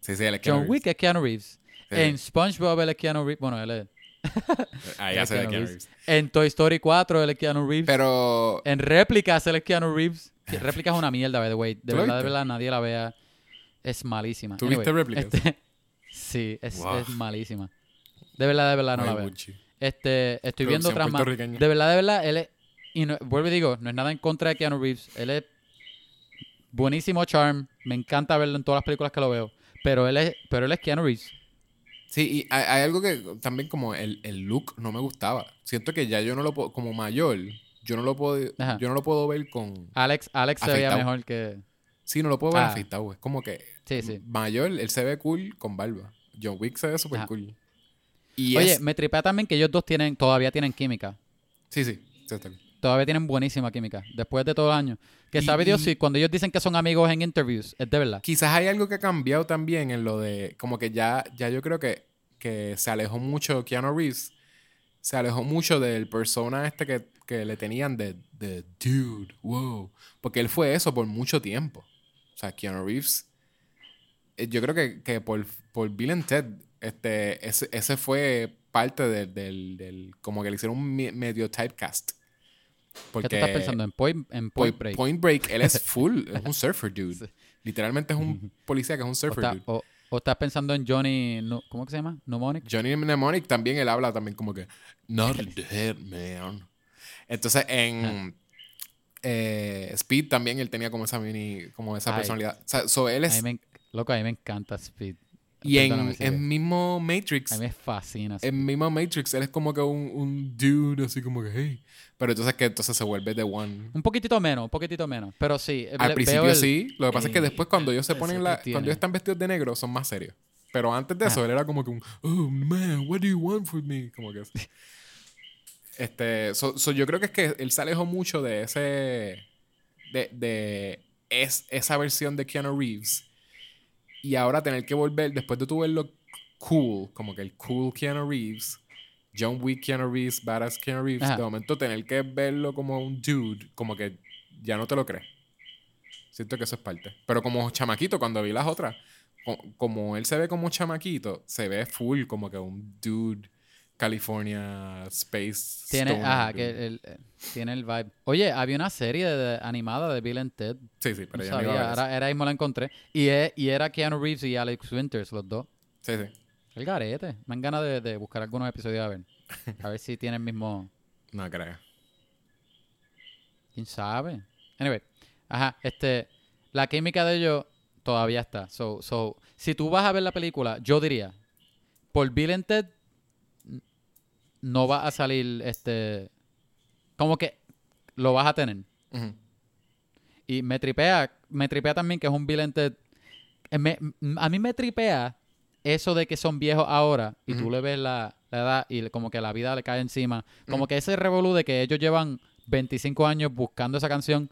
Sí, sí, él es Keanu John Wick es Keanu Reeves. Sí. En SpongeBob él es Keanu Reeves. Bueno, él es. Reeves. Ahí hace de Keanu Keanu Reeves. Reeves. En Toy Story 4 él es Keanu Reeves. Pero. En Réplicas él es Keanu Reeves. Réplicas es una mierda, by the way. De ¿Tú verdad, de verdad, nadie la vea. Es malísima. ¿Tú viste Réplicas? este- sí, es, Wow. es malísima. De verdad, de verdad, no Ay, la veo. Este, estoy viendo otras más. De verdad, de verdad, él es. Y no, vuelvo y digo, no es nada en contra de Keanu Reeves. Él es buenísimo charm. Me encanta verlo en todas las películas que lo veo. Pero él es, pero él es Keanu Reeves. Sí, y hay, hay algo que también como el, el look no me gustaba. Siento que ya yo no lo puedo, como mayor, yo no lo puedo, Ajá. yo no lo puedo ver con... Alex, Alex se veía mejor que. Sí, no lo puedo ver Ah. afeitado. Es como que Sí, sí. mayor, él se ve cool con barba. John Wick se ve súper cool. Y Oye, es... me tripea también que ellos dos tienen, todavía tienen química. Sí, sí. sí, está bien. Todavía tienen buenísima química. Después de todos los años. Que Y- sabe Dios si cuando ellos dicen que son amigos en interviews, es de verdad. Quizás hay algo que ha cambiado también en lo de... Como que ya, ya yo creo que, que se alejó mucho Keanu Reeves. Se alejó mucho del persona este que, que le tenían de, de dude, wow. Porque él fue eso por mucho tiempo. O sea, Keanu Reeves... eh, Yo creo que, que por, por Bill and Ted, este, ese, ese fue parte del, del, del- Como que le hicieron un me- medio typecast. Porque ¿Qué tú estás pensando? En Point, en Point Break. Point Break, él es full, es un surfer dude. Sí. Literalmente es un policía que es un o, surfer está- dude. o- o estás pensando en Johnny. ¿Cómo que se llama? Mnemonic. Johnny Mnemonic también él habla también como que not head, man. Entonces en eh, Speed también él tenía como esa mini, como esa Ay. personalidad. O sea, so él A es mí me, loco, a mí me encanta Speed. y en el mismo Matrix, A mí me fascina. En mismo Matrix él es como que un, un dude así como que hey, pero entonces que entonces se vuelve The One. Un poquitito menos, un poquitito menos. Pero sí. eh, Al principio el- sí, lo que pasa es que después cuando ellos se ponen la, tiene. cuando ellos están vestidos de negro son más serios. Pero antes de eso Ah. él era como que un oh man, what do you want from me? Como que así. Este, so- so yo creo que es que él se alejó mucho de ese de, de es, esa versión de Keanu Reeves y ahora tener que volver después de tu verlo cool, como que el cool Keanu Reeves, John Wick Keanu Reeves, badass Keanu Reeves, Ajá. de momento tener que verlo como un dude, como que ya no te lo crees. Siento que eso es parte. Pero como chamaquito, cuando vi las otras, co- como él se ve como chamaquito, se ve full como que un dude California Space Tiene, ajá, que el- el- tiene el vibe. Oye, había una serie de- animada de Bill and Ted. Sí, sí, pero No ya sabía, ahora, ahora mismo la encontré. Y, e- y era Keanu Reeves y Alex Winters, los dos. Sí, sí. El garete. Me dan ganas de, de buscar algunos episodios a ver. A ver si tienen el mismo. No creo. ¿Quién sabe? Anyway. Ajá, este. La química de ellos todavía está. So, so, si tú vas a ver la película, yo diría. Por Bill and Ted. No va a salir este. Como que lo vas a tener. Y me tripea, me tripea también que es un Ted. Eh, a mí me tripea eso de que son viejos ahora y tú le ves la, la edad y como que la vida le cae encima. Como que ese revolú de que ellos llevan 25 años buscando esa canción.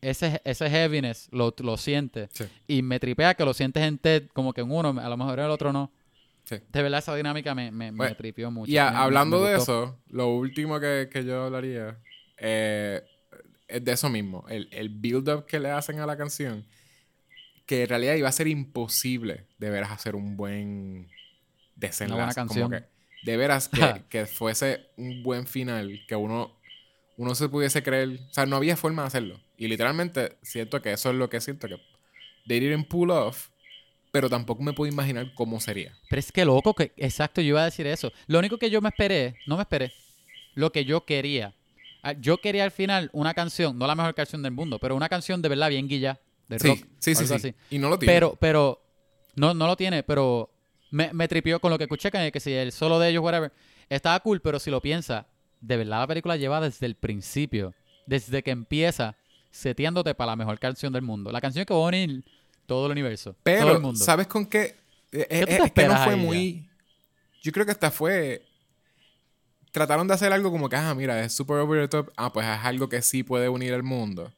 Ese, ese heaviness lo, lo sientes. Sí. Y me tripea que lo sientes en Ted, como que en uno, a lo mejor en el otro no. Sí. De verdad, esa dinámica me, me, me Bueno, tripió mucho. Y hablando me de eso, lo último que, que yo hablaría eh, es de eso mismo. El, el build-up que le hacen a la canción, que en realidad iba a ser imposible de veras hacer un buen desenlace. canción. Como que, de veras que, que fuese un buen final, que uno, uno se pudiese creer. O sea, no había forma de hacerlo. Y literalmente siento que eso es lo que siento que they didn't pull off, pero tampoco me puedo imaginar cómo sería. Pero es que loco, que exacto, yo iba a decir eso. Lo único que yo me esperé, no me esperé, lo que yo quería. Ah, Yo quería al final una canción, no la mejor canción del mundo, pero una canción de verdad bien guilla, de Sí, rock. sí, sí, sí. así. Y no lo tiene. Pero, pero, no, no lo tiene, pero me, me tripió con lo que escuché, que, que si el solo de ellos, whatever, estaba cool, pero si lo piensa, de verdad la película lleva desde el principio, desde que empieza, seteándote para la mejor canción del mundo. La canción que va a todo el universo, todo el Pero, mundo. ¿sabes con qué? Eh, ¿Qué eh, es que no fue muy. Yo creo que hasta fue. Trataron de hacer algo como que, ah, mira, es super over the top. Ah, pues es algo que sí puede unir al mundo.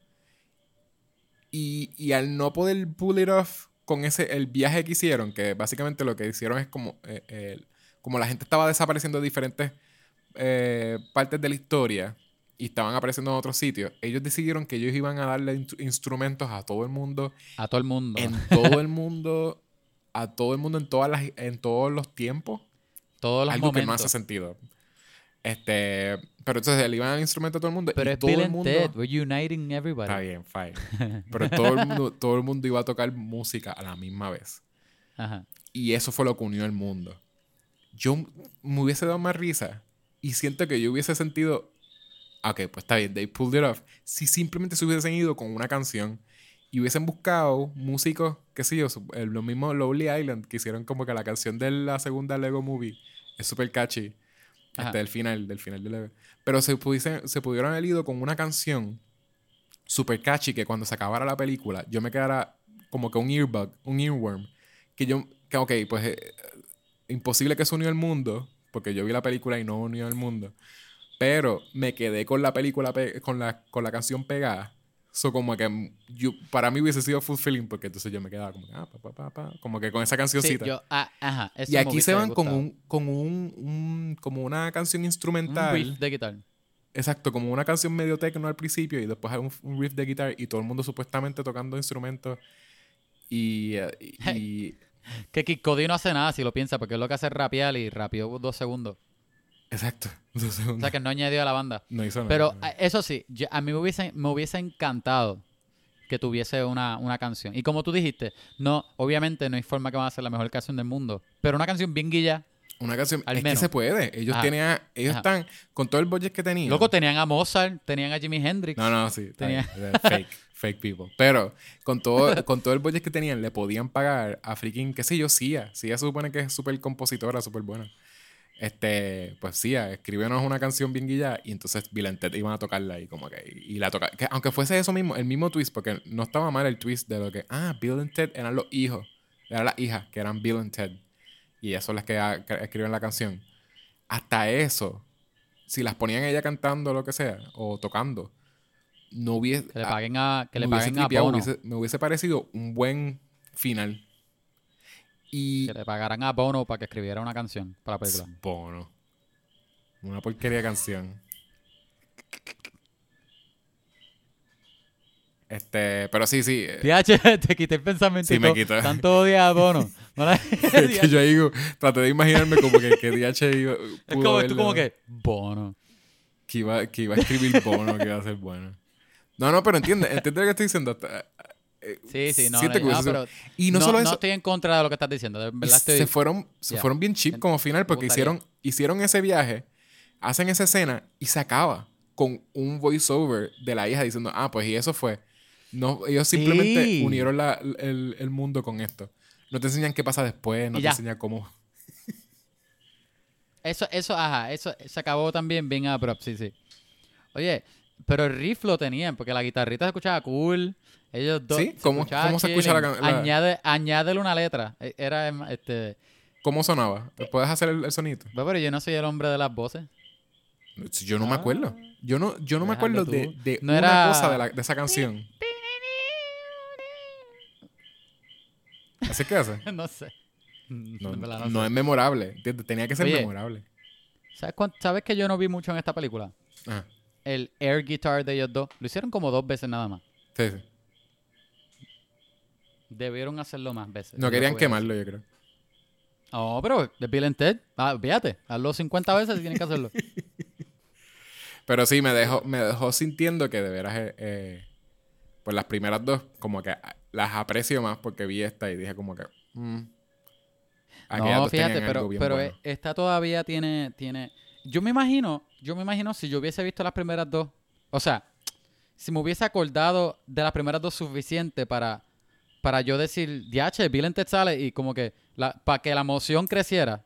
Y, y al no poder pull it off con ese, el viaje que hicieron, que básicamente lo que hicieron es como. eh, eh, como la gente estaba desapareciendo de diferentes eh, partes de la historia y estaban apareciendo en otros sitios, ellos decidieron que ellos iban a darle instru- instrumentos a todo el mundo a todo el mundo. en todo el mundo, a todo el mundo en todas las, en todos los tiempos, todos los algo que no momentos. hace sentido. Este, pero entonces le iban a dar instrumento a todo el mundo Pero y es todo Bill el mundo Ted, we're uniting everybody. está bien, fine. Pero todo el mundo, todo el mundo iba a tocar música a la misma vez. Ajá. Y eso fue lo que unió al mundo. Yo me hubiese dado más risa y siento que yo hubiese sentido, ok, pues está bien, they pulled it off. Si simplemente se hubiesen ido con una canción y hubiesen buscado músicos, qué sé yo, lo mismo Lonely Island, que hicieron como que la canción de la segunda Lego Movie es súper catchy. Ajá. Este, del final, del final de Lego. Pero se, pudiesen, se pudieron haber ido con una canción súper catchy que cuando se acabara la película yo me quedara como que un earbug, un earworm. Que yo, que ok, pues eh, imposible que se unió al mundo, porque yo vi la película y no unió al mundo. Pero me quedé con la película, pe- con la, con la canción pegada. So como que yo, para mí hubiese sido fulfilling porque entonces yo me quedaba como, que, ah, pa, pa, pa, pa, como que con esa Sí, cancioncita. yo, ah, ajá, eso y aquí se van con un, con un, un- como una canción Un instrumental. riff de guitarra. Exacto, como una canción medio techno al principio y después hay un, un riff de guitarra y todo el mundo supuestamente tocando instrumentos. Y, eh, y- y- Que Kid Cudi no hace nada si lo piensa, porque es lo que hace es rapear y rapeó dos segundos. Exacto. O sea que no añadió a la banda. no hizo nada. Pero a- eso sí, yo- a mí me hubiese, me hubiese encantado que tuviese una, una canción. Y como tú dijiste, no, obviamente no hay forma que van a ser la mejor canción del mundo. Pero una canción bien guilla. una canción. al es menos. que se puede. Ellos Ajá. tenían. Ellos Ajá. están. Con todo el budget que tenían. Loco, tenían a Mozart, tenían a Jimi Hendrix. No, no, sí. está Tenía- bien, es Fake. fake people. Pero con todo, con todo el budget que tenían, le podían pagar a freaking, qué sé yo, Sia. Sia se supone que es súper compositora, súper buena. Este, pues Sia, escríbenos una canción bien guillada y entonces Bill and Ted iban a tocarla y como que, y la toca que aunque fuese eso mismo, el mismo twist, porque no estaba mal el twist de lo que, ah, Bill and Ted eran los hijos, eran las hijas, que eran Bill and Ted. Y eso son las que, ah, que escriben la canción. Hasta eso, si las ponían ella cantando o lo que sea, o tocando, no hubiese. Que le ah, paguen a, que le paguen a tripeado, Bono. hubiese- me hubiese parecido un buen final. Y. Que le pagaran a Bono para que escribiera una canción para la película. Bono. Una porquería de canción. Este, pero sí, sí. eh, TH, te quité el pensamiento. Sí, me quitó. Tanto odia a Bono. Mala- que yo digo, traté de imaginarme como que, que iba, es pudo como, tú como que, bono. que iba, que iba a escribir Bono, que iba a ser bueno. No, no, pero entiende, entiende lo que estoy diciendo. Hasta- eh, Sí, sí, no, no, no, pero y no, no, solo no eso, estoy en contra de lo que estás diciendo. De y verdad estoy... se fueron, se fueron bien cheap como final porque hicieron, hicieron ese viaje, hacen esa escena y se acaba con un voiceover de la hija diciendo, ah, pues y eso fue. No, ellos simplemente Sí. unieron la- el, el mundo con esto. No te enseñan qué pasa después, no te enseñan cómo. Eso, eso, ajá, eso se acabó también bien abrupt, sí, sí. Oye, pero el riff lo tenían, porque la guitarrita se escuchaba cool. Ellos dos. ¿Sí? ¿Cómo- se escucha la chilling. can- la- Añade, añádele una letra. E- Era, este. ¿Cómo sonaba? ¿Puedes hacer el, el sonido? Pero yo no soy el hombre de las voces. Yo no me Ah. acuerdo. Yo no, yo no me acuerdo de, tú. de No una era- cosa de, la- de esa canción. ¿Así que hace? no sé. No, En verdad, no no sé. es memorable. Tenía que ser Oye. memorable. ¿Sabes, cuán- ¿Sabes que yo no vi mucho en esta película? Ajá. El air guitar de ellos dos. Lo hicieron como dos veces nada más. Sí, sí. Debieron hacerlo más veces. No querían quemarlo, yo creo. No, pero de Bill and Ted. Ah, fíjate, hazlo 50 veces y tienen que hacerlo. Pero sí, me dejó, me dejó sintiendo que de veras, eh, eh, pues las primeras dos, como que las aprecio más porque vi esta y dije como que... mm, no, fíjate, pero, pero bueno. e- esta todavía tiene, tiene. Yo me imagino, yo me imagino si yo hubiese visto las primeras dos. O sea, si me hubiese acordado de las primeras dos suficiente para, para yo decir, DH, Bill sale y como que para que la emoción creciera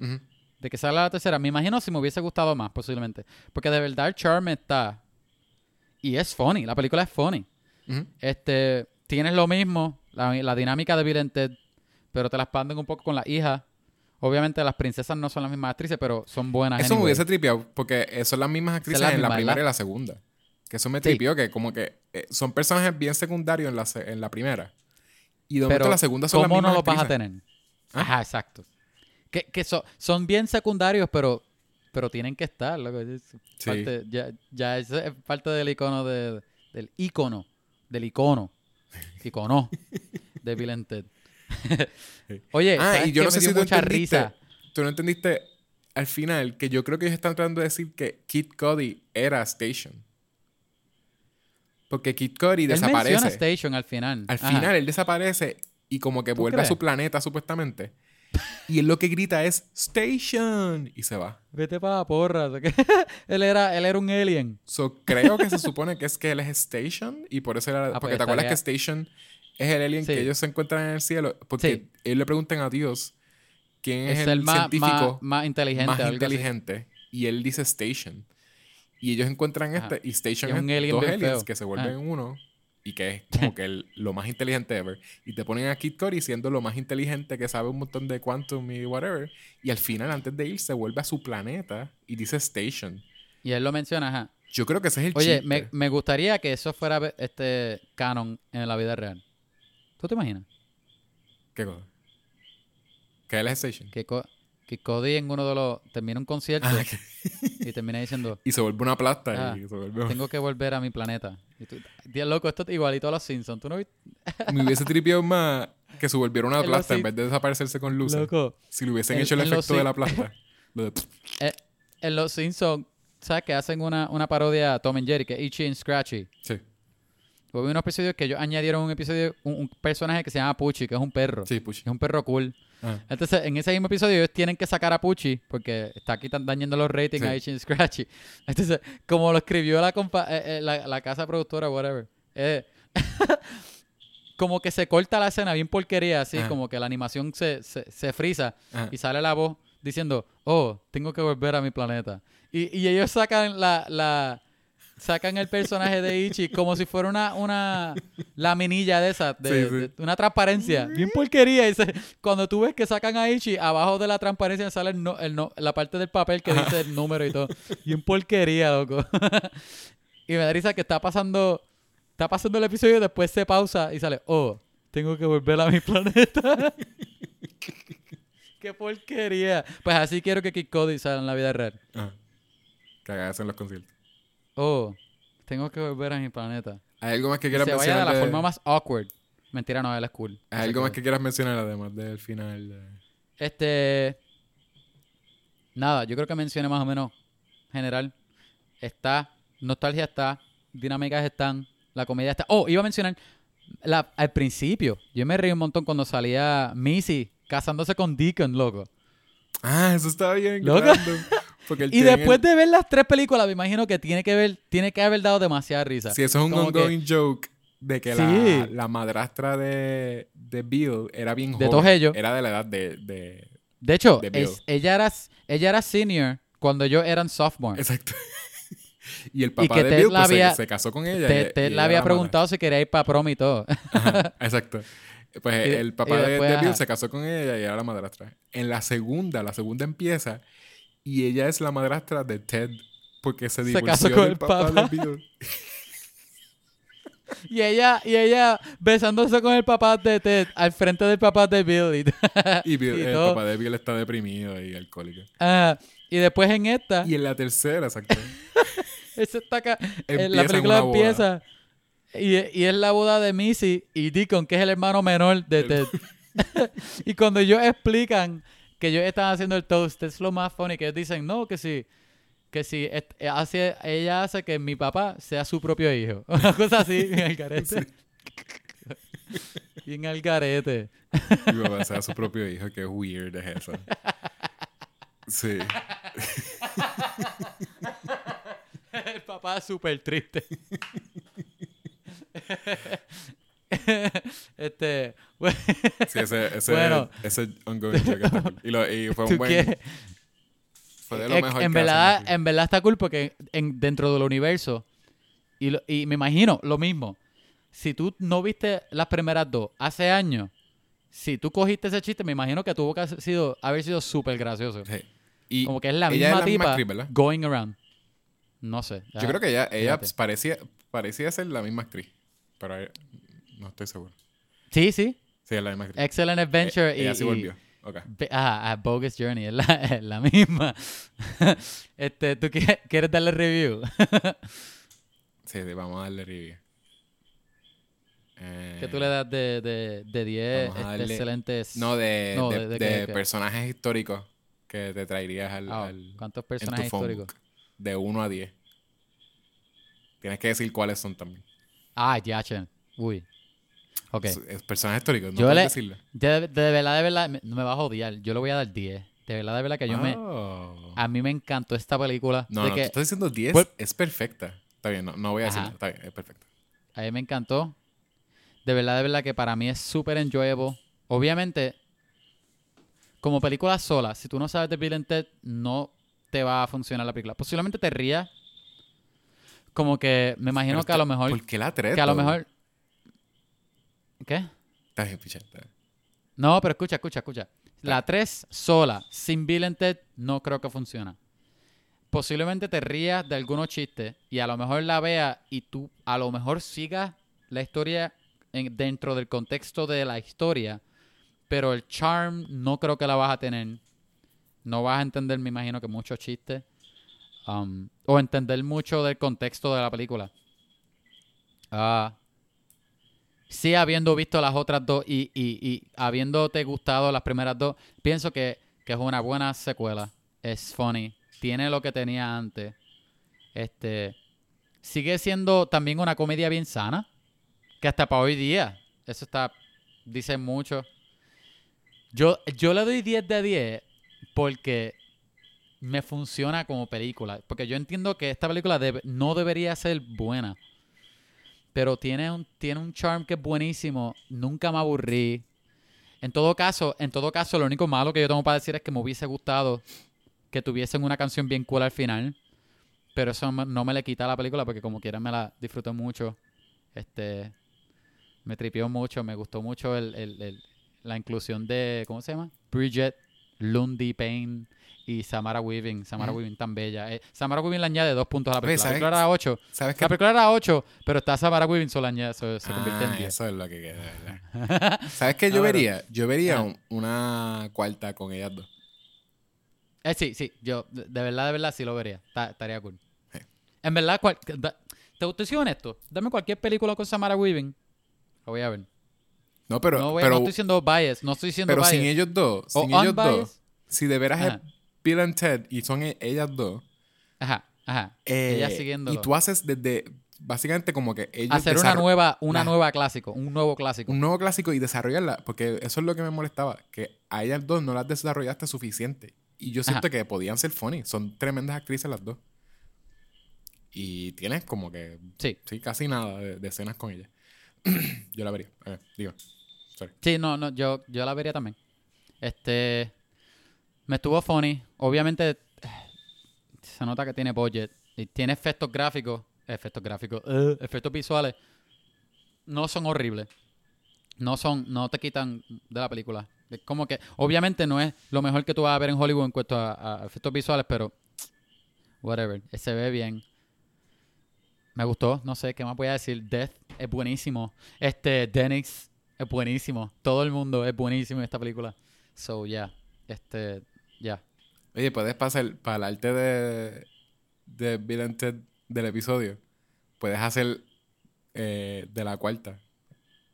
de que salga la tercera, me imagino si me hubiese gustado más posiblemente. Porque de verdad el charm está. Y es funny, la película es funny. Este, tienes lo mismo, la, la dinámica de Bill and Ted, pero te la expanden un poco con la hija. Obviamente las princesas no son las mismas actrices, pero son buenas. Eso me hubiese tripeado porque son las mismas actrices las en la primera y la segunda. Que eso me Sí. que como que eh, son personajes bien secundarios en la, en la primera. Y de momento Pero la segunda son las ¿cómo no mismas los vas a tener? ¿Ah? Ajá, exacto. Que, que so- son bien secundarios, pero, pero tienen que estar. loco. Es Sí. parte- ya, ya eso es parte del icono de, del icono. Del icono. Icono. de Bill and Ted. Oye, Ah, ¿sabes y yo no me sé dio si tú mucha entendiste, risa. tú no entendiste al final que yo creo que ellos están tratando de decir que Kid Cody era Station. Porque Kid Cody Él menciona desaparece. Station al final. Al Ajá. final él desaparece y como que ¿Tú vuelve a crees? su planeta supuestamente. y él lo que grita es Station y se va. Vete para la porra. que él, era, él era un alien. So, creo que se supone que es que él es Station y por eso era... Ah, pues porque te acuerdas que estaría- Station es el alien que Sí. ellos se encuentran en el cielo. Porque Sí. ellos le preguntan a Dios quién es, Es, el, el más, científico más, más inteligente. más así. inteligente y él dice Station. Y ellos encuentran Ajá. este y Station es un alien dos aliens feo. que se vuelven Ah. uno y que es como que el- lo más inteligente ever. Y te ponen a Kid Cody siendo lo más inteligente que sabe un montón de quantum y whatever. Y al final, antes de ir, se vuelve a su planeta y dice Station. Y él lo menciona, ajá. Yo creo que ese es el Oye, chiste. me, me gustaría que eso fuera este canon en la vida real. ¿Tú te imaginas? ¿Qué cosa? Que él es Station. Que, Co- que Cody en uno de los... termina un concierto Ah, y termina diciendo, y se vuelve una plasta Ah, y se vuelve... tengo que volver a mi planeta. Y tú, Dios loco, esto es igualito a los Simpsons. ¿Tú no viste? Me hubiese tripeado más que se volviera una plasta en vez de desaparecerse con luces. Loco, Si le hubiesen En- hecho el efecto de la plasta. Lo de- eh, en los Simpsons, ¿sabes? Que hacen una, una parodia a Tom and Jerry, que es Itchy and Scratchy. Sí, Hubo unos episodios que ellos añadieron un episodio, un, un personaje que se llama Pucci, que es un perro. sí, push. Es un perro cool. Ah. Entonces, en ese mismo episodio, ellos tienen que sacar a Pucci porque está aquí dañando los ratings Sí. a Itchy Scratchy. Entonces, como lo escribió la, compa- eh, eh, la, la casa productora, whatever, eh, como que se corta la escena bien porquería, así, Ajá. como que la animación se, se, se frisa Ajá. y sale la voz diciendo, oh, tengo que volver a mi planeta. Y, y ellos sacan la, la sacan el personaje de Ichi como si fuera una, una laminilla de esa, de, Sí, sí. de- una transparencia, bien porquería. Y se- cuando tú ves que sacan a Ichi, abajo de la transparencia sale el no- el no- la parte del papel que dice el número y todo. Bien porquería, loco. y me da risa que está pasando, está pasando el episodio después se pausa y sale, oh, tengo que volver a mi planeta. Qué porquería. Pues así quiero que Kid Cody salga en la vida real. Ah. Que hagas en los conciertos. Oh, tengo que volver a mi planeta. ¿Hay algo más que quieras se vaya mencionar? de la de- forma más awkward. Mentira, no, él es cool. ¿Hay algo más que quieras mencionar además del final? de- Este. Nada, yo creo que mencioné más o menos general. Está, nostalgia está, dinámicas están, la comedia está. Oh, iba a mencionar la, al principio. Yo me reí un montón cuando salía Missy casándose con Deacon, loco. Ah, eso estaba bien. Loco. Y después el- de ver las tres películas, me imagino que tiene que ver, tiene que haber dado demasiada risa. Sí, eso es un Como que- ongoing joke de que la, Sí. la madrastra de, de Bill era bien De joven. todos ellos. Era de la edad de... de- De hecho, de es- ella, era, ella era senior cuando ellos eran sophomore. Exacto. y el papá de Ted Bill pues, se- había- se, casó con ella. Te, y- le había preguntado si quería ir para prom y todo. Ajá, exacto. Pues Y de- el papá de, después, de Bill ajá. se casó con ella y era la madrastra. En la segunda, la segunda empieza y ella es la madrastra de Ted porque se Se divorció casó con del el papá, papá. de Bill. Y ella, y ella besándose con el papá de Ted al frente del papá de Bill. Y, Bill- y el todo. papá de Bill está deprimido y alcohólico. Y después en esta, Y en la tercera, exacto. esa está acá, Empieza la película empieza y, y es la boda de Missy y Deacon, que es el hermano menor de El- Ted. y cuando ellos explican que ellos están haciendo el toast, es lo más funny, que ellos dicen, no, que si, que si est- hace, ella hace que mi papá sea su propio hijo. Una cosa así, en el garete. Y en el garete. Mi papá sea su propio hijo, qué weird es eso. Sí. El papá es súper triste. este, Sí, ese, ese, Bueno. ese ongoing joke está cool. Y, lo- y fue un ¿tú buen. qué? Fue de lo Es- mejor en que verdad, hacen en verdad está cool porque en, dentro del universo y, lo- y me imagino lo mismo. Si tú no viste las primeras dos hace años, si tú cogiste ese chiste, me imagino que tuvo que haber sido, haber sido súper gracioso. Sí. Y Como que es la misma es la misma tipa going around. No sé. Yo creo que ella, ella parecía, parecía ser la misma actriz. Pero ella- no estoy seguro. Sí, sí. Sí, es la misma actriz. Excellent Adventure Eh, y, ella sí volvió. Ok. Be- Ah, a Bogus Journey, es la, es la misma. este, ¿Tú quieres darle review? Sí, vamos a darle review. Eh, ¿Qué tú le das de, de, de 10 Vamos a este, darle- excelentes? No, de, No, de, personajes históricos que te traerías al, Ah, al- ¿Cuántos personajes históricos? book. De 1 a 10. Tienes que decir cuáles son también. Ah, ya. Uy. Ok. Es- personajes históricos, no Yo puedes le- decirlo. De, de verdad, de verdad, me, no me vas a odiar. Yo le voy a dar 10. De verdad, de verdad que yo me... Oh. A mí me encantó esta película. No, de no, que tú estás diciendo 10, Pues- es perfecta. Está bien, no, no voy a decirlo. Está bien, es perfecta. A mí me encantó. De verdad, de verdad que para mí es súper enjoyable. Obviamente, como película sola, si tú no sabes de Bill and Ted, no te va a funcionar la película. Posiblemente te rías. Como que me imagino Pero que a lo mejor... ¿Por qué la 3? Que a lo mejor... ¿Qué? Está bien, picha, está bien. No, pero escucha, escucha, escucha. La 3 sola, sin Bill and Ted, no creo que funciona. Posiblemente te rías de algunos chistes y a lo mejor la veas y tú a lo mejor sigas la historia en- dentro del contexto de la historia, pero el charm no creo que la vas a tener. No vas a entender, me imagino que muchos chistes. um, o entender mucho del contexto de la película. Ah. Sí, habiendo visto las otras dos y, y, y habiéndote gustado las primeras dos, pienso que, que es una buena secuela. Es funny. Tiene lo que tenía antes. Este. Sigue siendo también una comedia bien sana. Que hasta para hoy día. Eso está. Dice mucho. Yo, yo le doy 10 de 10 porque me funciona como película. Porque yo entiendo que esta película no debería ser buena. Pero tiene un, tiene un charm que es buenísimo. Nunca me aburrí. En todo caso, en todo caso, lo único malo que yo tengo para decir es que me hubiese gustado que tuviesen una canción bien cool al final. Pero eso no me- le quita a la película porque como quiera me la disfruté mucho. Este me tripió mucho, me gustó mucho el- el- la inclusión de, ¿cómo se llama? Bridget, Lundy Payne y Samara Weaving. Samara. Weaving tan bella. Eh, Samara Weaving le añade dos puntos a la película. La ¿sabes- película era 8. ¿Sabes? La película era 8, pero está Samara Weaving solo añade, so- se convierte Ah, en 10. eso es lo que queda, ¿verdad? ¿Sabes qué yo pero- vería? Yo vería una cuarta con ellas dos. Eh, sí, sí, yo de, de verdad, de verdad sí lo vería. Ta- estaría cool. Sí. En verdad, cual- da- te, te soy honesto, dame cualquier película con Samara Weaving. Lo voy a ver. No, pero, no, voy- no pero, estoy siendo bias, no estoy siendo pero bias. sin ellos dos, o sin ellos dos, si de veras es Bill and Ted y son e- ellas dos, Ajá, ajá. eh, Ella siguiendo. y tú haces desde, básicamente como que ellos Hacer una nueva, una la- nueva clásico, un nuevo clásico. un nuevo clásico y desarrollarla, porque eso es lo que me molestaba, que a ellas dos no las desarrollaste suficiente. Y yo siento Ajá. que podían ser funny, son tremendas actrices las dos. Y tienes como que, Sí, sí, casi nada de, de escenas con ellas. yo la vería, a ver, digo, sorry. sí, no, no, yo, yo la vería también. Este, me estuvo funny. Obviamente, se nota que tiene budget y tiene efectos gráficos, efectos gráficos, eh, efectos visuales. No son horribles. No son, no te quitan de la película. Es como que, obviamente no es lo mejor que tú vas a ver en Hollywood en cuanto a, a efectos visuales, pero whatever, se ve bien. Me gustó, no sé qué más voy a decir. Death es buenísimo. Este, Dennis es buenísimo. Todo el mundo es buenísimo en esta película. So, yeah. Este, ya. Oye, puedes pasar para el arte de, de Bill and Ted del episodio. Puedes hacer eh, de la cuarta.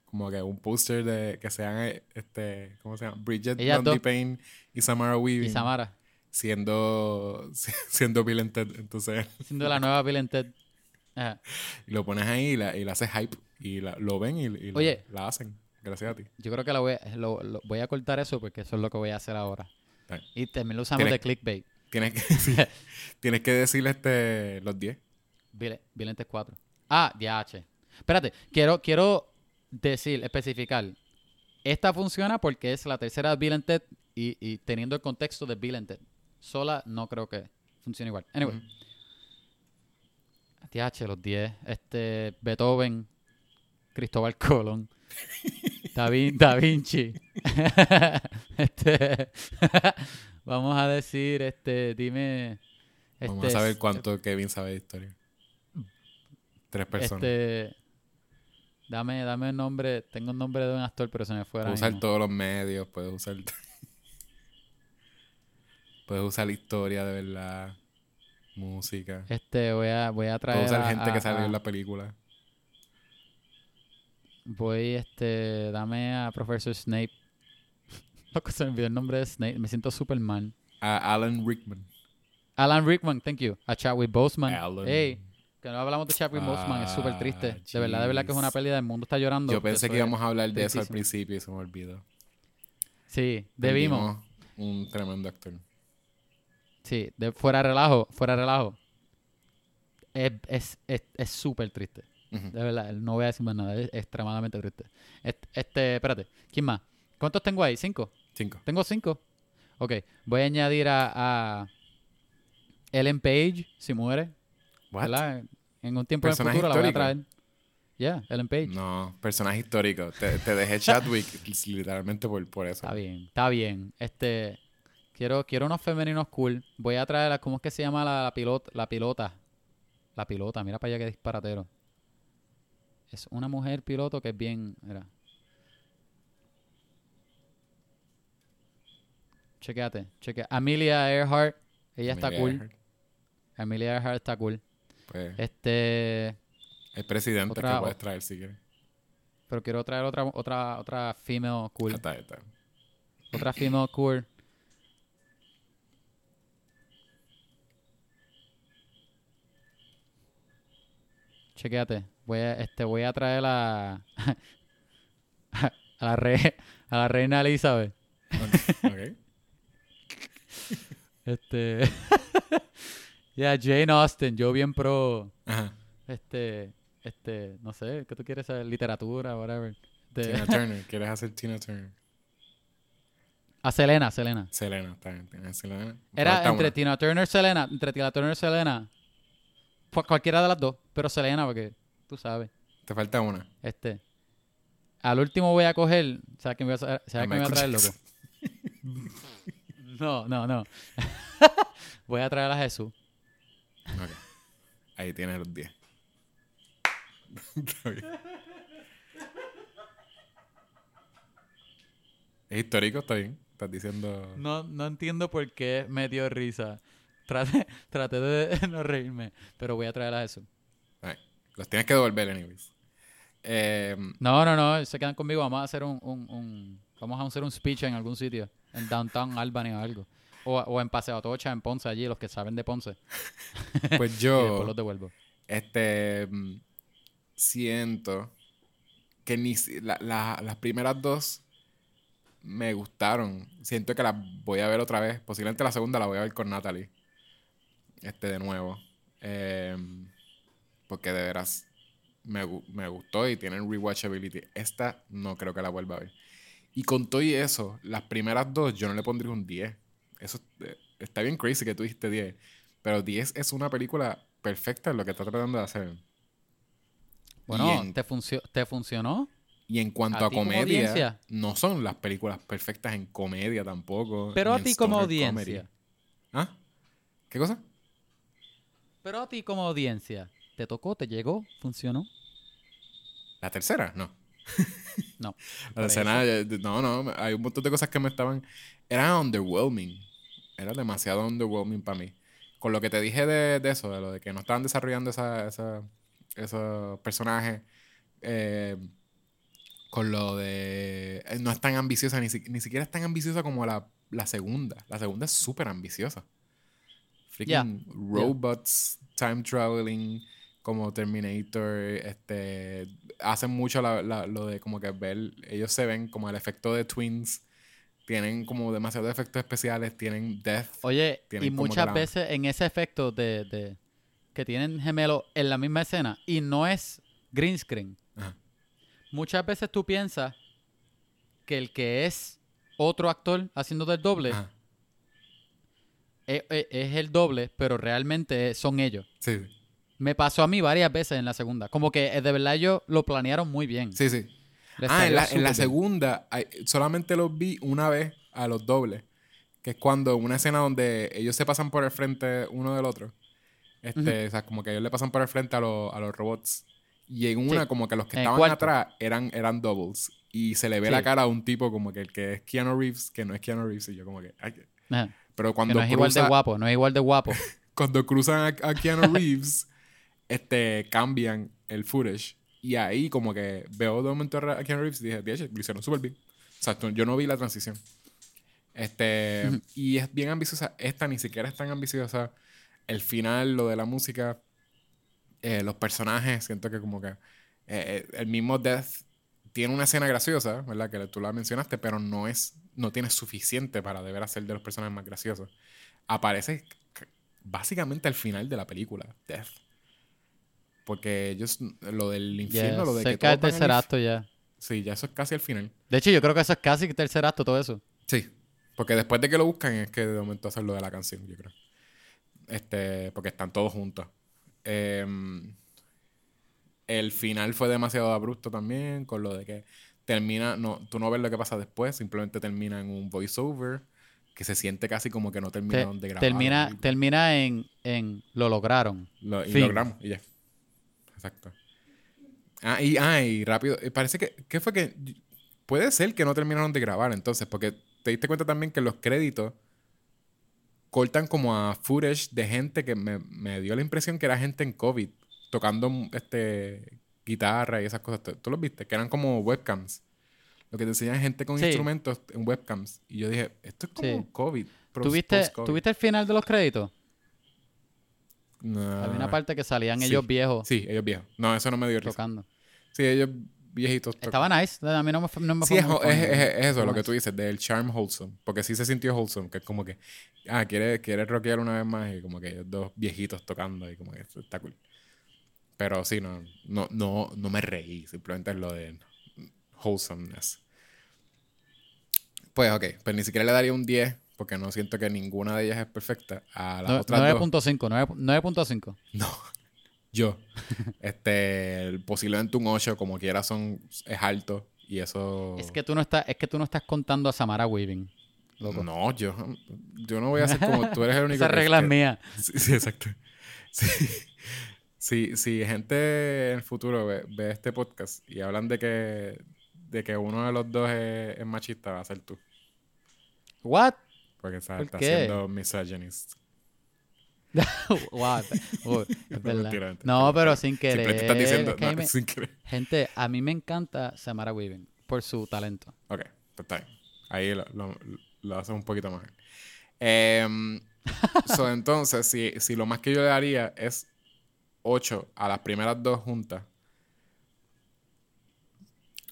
Como que un póster de que sean eh, este, ¿cómo se llama? Bridget Blondie. Payne y Samara Weaving. Y Samara, Siendo, siendo Bill and Ted. Entonces, siendo la nueva Bill and Ted. Ajá. y lo pones ahí y, la, y haces hype. Y la- lo ven y, Oye. la, hacen. Gracias a ti. Yo creo que la voy, lo- voy a cortar eso porque eso es lo que voy a hacer ahora. Está. Y también lo usamos de clickbait. Tienes que, sí, tienes que decirle este, los 10. Bill, Bill and Ted 4. Ah, DH. Espérate, quiero, quiero decir, especificar. Esta funciona porque es la tercera de Bill and Ted y, y teniendo el contexto de Bill and Ted. Sola no creo que funcione igual. Anyway. Ujú. TH, los 10. Este, Beethoven, Cristóbal Colón, Da, Vin- Da Vinci. este, vamos a decir, este, dime. Vamos este, a saber cuánto Kevin sabe de historia. Tres personas. Este, dame, dame el nombre. Tengo un nombre de un actor, pero se me fue. Puedes usar mismo. todos los medios, puedes usar. puedes usar la historia de verdad, música. Este, voy a, voy a traer. Puedes usar a- gente a- que sale a- en la película. Voy, este, dame a Professor Snape. Loco, se me olvidó el nombre de Snape. Me siento super mal. A Alan Rickman. Alan Rickman, thank you. A Chadwick Boseman. Alan. Hey, que no hablamos de Chadwick Boseman, es súper triste. Ah, De verdad, de verdad que es una pérdida. El mundo está llorando. Yo pensé que íbamos a hablar de eso al principio y se me olvidó. Sí, debimos. Un tremendo actor. Sí, de, fuera relajo, fuera relajo. Es es- es- es súper De verdad, no voy a decir más nada. Es extremadamente triste. Este, este, espérate. ¿Quién más? ¿Cuántos tengo ahí? ¿Cinco? Cinco. ¿Tengo cinco? Ok. Voy a añadir a, a Ellen Page, si muere. What? ¿Verdad? En un tiempo en el ¿Personaje futuro la voy a traer. Ya, Ellen Page. No, personaje histórico. Te, te dejé Chadwick literalmente por, por eso. Está bien, está bien. Este, quiero, quiero unos femeninos cool. Voy a traer, a- ¿cómo es que se llama la, la pilota? La pilota. La pilota, mira para allá que disparatero. Es una mujer piloto que es bien, mira. Chequéate, chequea. Amelia Earhart, ella está cool. Earhart. Amelia Earhart está cool. Pues, Este, el presidente otra- que puedes traer si quieres. pero quiero traer otra, otra, otra female cool. Está, está. Otra female cool. Chequéate. Voy a, este, voy a traer a, a la re- a la reina Elizabeth. Ok. Este ya Jane Austen, yo bien pro Ajá. este este, no sé, ¿qué tú quieres saber? Literatura, whatever. Este, Tina Turner. ¿Quieres hacer Tina Turner? a Selena, Selena. Selena. Está bien. Selena. Era Falta entre una. Tina Turner Selena, entre Tina Turner Selena. Pues cualquiera de las dos, pero Selena porque tú sabes. Te falta una. Este al último voy a coger, ¿sabes quién voy a, sa- ¿sabes quién voy a traer, loco? No, no, no. voy a traer a Jesús. Ok. Ahí tienes los 10. Está bien. Es histórico, está bien. Estás diciendo. No, no entiendo por qué me dio risa. Traté, traté de no reírme, pero voy a traer a Jesús. Los tienes que devolver, anyways. Eh, No, no, no, se quedan conmigo. Vamos a hacer un, un, un- vamos a hacer un speech en algún sitio, en Downtown Albany o algo. O, o en Paseo Atocha, en Ponce, allí, los que saben de Ponce. pues Y después yo los devuelvo. este mm, siento que ni la- las primeras dos me gustaron. Siento que las voy a ver otra vez. Posiblemente la segunda la voy a ver con Natalie. Este de nuevo. Eh, porque de veras me, me gustó y tienen rewatchability. Esta no creo que la vuelva a ver. Y con todo y eso, las primeras dos yo no le pondría un 10. Eso eh, está bien crazy que tú dijiste 10. Pero 10 es una película perfecta en lo que está tratando de hacer. Bueno, en, ¿te, funcio- ¿te funcionó? y en cuanto a comedia, audiencia. no son las películas perfectas en comedia tampoco. Pero a ti como audiencia. comedy. ¿Ah? ¿Qué cosa? Pero a ti como audiencia, ¿te tocó, te llegó, funcionó? ¿La tercera? No. No. La escena, eh, no, no, hay un montón de cosas que me estaban. Era underwhelming. Era demasiado underwhelming para mí. Con lo que te dije de, de eso, de lo de que no estaban desarrollando esa, esa- esos personajes. eh, con lo de. eh, No es tan ambiciosa, ni, si- ni siquiera es tan ambiciosa como la, la segunda. La segunda es súper ambiciosa. Freaking robots, time traveling, como Terminator, este, hacen mucho la- la- lo de como que ver, ellos se ven como el efecto de twins, tienen como demasiados efectos especiales, tienen death. Oye, Tienen y muchas veces en ese efecto de, de que tienen gemelos en la misma escena y no es green screen, Ajá. muchas veces tú piensas que el que es otro actor haciendo del doble es, es- es el doble, pero realmente son ellos. Sí. Me pasó a mí varias veces en la segunda. Como que eh, de verdad ellos lo planearon muy bien. Sí, sí. Les Ah, en la, en la segunda solamente los vi una vez a los dobles, que es cuando una escena donde ellos se pasan por el frente uno del otro. Este, O sea, como que ellos le pasan por el frente a, los- a los robots. Y en una, Sí. como que los que estaban cuarto. atrás eran, eran doubles. Y se le ve Sí. la cara a un tipo como que el que es Keanu Reeves, que no es Keanu Reeves. Y yo como que... ay, que-. Pero Que cuando, no es igual de guapo, no es igual de guapo. cuando cruzan a, a Keanu Reeves, este, cambian el footage. Y ahí como que veo de momento a Keanu Reeves y dije, "Diache, lo hicieron súper bien. O sea, yo no vi la transición. Este, y es bien ambiciosa. Esta ni siquiera es tan ambiciosa. El final, lo de la música, eh, los personajes, siento que como que eh, eh, el mismo Death tiene una escena graciosa, ¿verdad? Que tú la mencionaste, pero no es, no tiene suficiente para deber ser de los personajes más graciosos. Aparece básicamente al final de la película, Death. Porque ellos, lo del infierno, lo de que cerca del todos van al tercer acto ya. Sí, ya eso es casi al final. De hecho, yo creo que eso es casi tercer acto, todo eso. Sí. Porque después de que lo buscan es que de momento hacen lo de la canción, yo creo. Este, porque están todos juntos. Em, el final fue demasiado abrupto también, con lo de que termina, no, tú no ves lo que pasa después, simplemente termina en un voiceover que se siente casi como que no Te- terminaron de grabar. termina, termina en, en lo lograron. Lo- y logramos, y ya. Exacto. Ah, y, ah, y rápido, eh, parece que, ¿qué fue que? Puede ser que no terminaron de grabar entonces, porque te diste cuenta también que los créditos cortan como a footage de gente que me, me dio la impresión que era gente en COVID, tocando este guitarra y esas cosas. ¿Tú, tú los viste? Que eran como webcams. Lo que te enseñan gente con Sí. instrumentos en webcams. Y yo dije, esto es como Sí. COVID. ¿Tuviste. ¿Tuviste el final de los créditos? No. Había una parte que salían sí. ellos viejos Sí, ellos viejos. No, eso no me dio risa. tocando. Sí, ellos viejitos. tocan. Estaba nice. A mí no me, no me Sí, es, es- es- es eso, lo que tú dices, del charm wholesome. Porque sí se sintió wholesome, que es como que, ah, quiere, quiere rockear una vez más y como que ellos dos viejitos tocando y como que está cool. Pero sí, no, no, no, no me reí, simplemente es lo de wholesomeness. Pues ok, pero ni siquiera le daría un 10 porque no siento que ninguna de ellas es perfecta. A las No- otras dos, 9.5, 9 9.5. no. Yo, este, posiblemente un 8, como quiera, son, es alto y eso... Es que tú no estás, es que tú no estás contando a Samara Weaving. Loco. No, yo, yo no voy a ser como tú eres el único Esa que- regla es que- mía. Sí, sí, exacto. Sí. Sí, sí, gente en el futuro ve, ve este podcast y hablan de que, de que uno de los dos es, es machista, va a ser tú. What? Porque está, ¿Por está siendo misogynist. wow, uh, es No, verdad. No, pero sin querer. Estás diciendo. es que a mí no, me- sin querer. Gente, a mí me encanta Samara Weaving por su talento. Ok, pues está bien. Ahí lo, lo, lo haces un poquito más. Em, so, entonces, si, si lo más que yo le daría es 8 a las primeras dos juntas,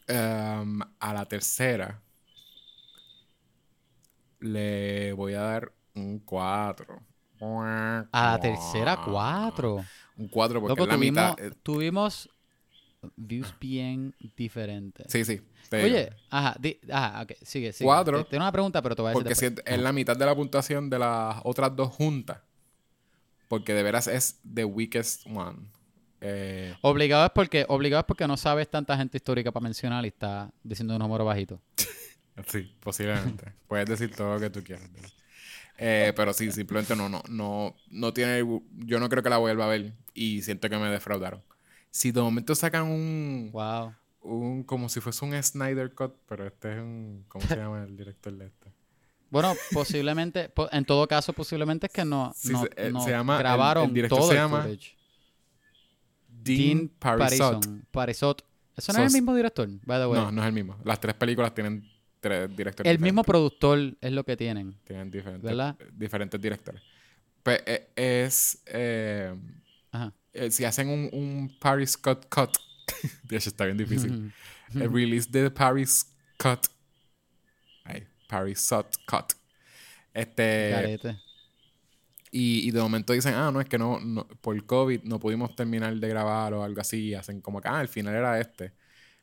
em, a la tercera le voy a dar un 4. A la tercera, cuatro. Un 4 porque Loco, es la tuvimos, mitad. eh, tuvimos views bien diferentes. sí, sí. digo. Oye, ajá, di- ajá, ok, sigue, sigue. Tengo una pregunta, pero te voy a decir Porque si es la mitad de la puntuación de las otras dos juntas. Porque de veras es the weakest one. Eh, Obligado es porque, obligado es porque no sabes tanta gente histórica para mencionar y está diciendo un número bajito. sí, posiblemente. Puedes decir todo lo que tú quieras. Eh, pero sí, simplemente no, no, no, no tiene. Yo no creo que la vuelva a ver. Y siento que me defraudaron. Si de momento sacan un. Wow. un como si fuese un Snyder Cut, pero este es un. ¿Cómo se llama el director de este? Bueno, posiblemente, po- en todo caso, posiblemente es que no, Sí, no, se- eh, no se llama- el- grabaron el director todo se llama. Dean Parisot. Parison, Parisot. ¿Eso no So- es el mismo director? By the way. No, no es el mismo. Las tres películas tienen tres directores. el mismo productor es lo que tienen. Tienen diferentes, ¿Verdad? diferentes directores. Pues eh, es. eh, Ajá. eh, si hacen un, un Paris Cut Cut. Dios, está bien difícil. El release de Paris Cut. Ay, Paris Sot Cut. Este. Garete. Y, y de momento dicen, ah, no, es que no, no, por COVID no pudimos terminar de grabar o algo así. Hacen como que, ah, el final era este.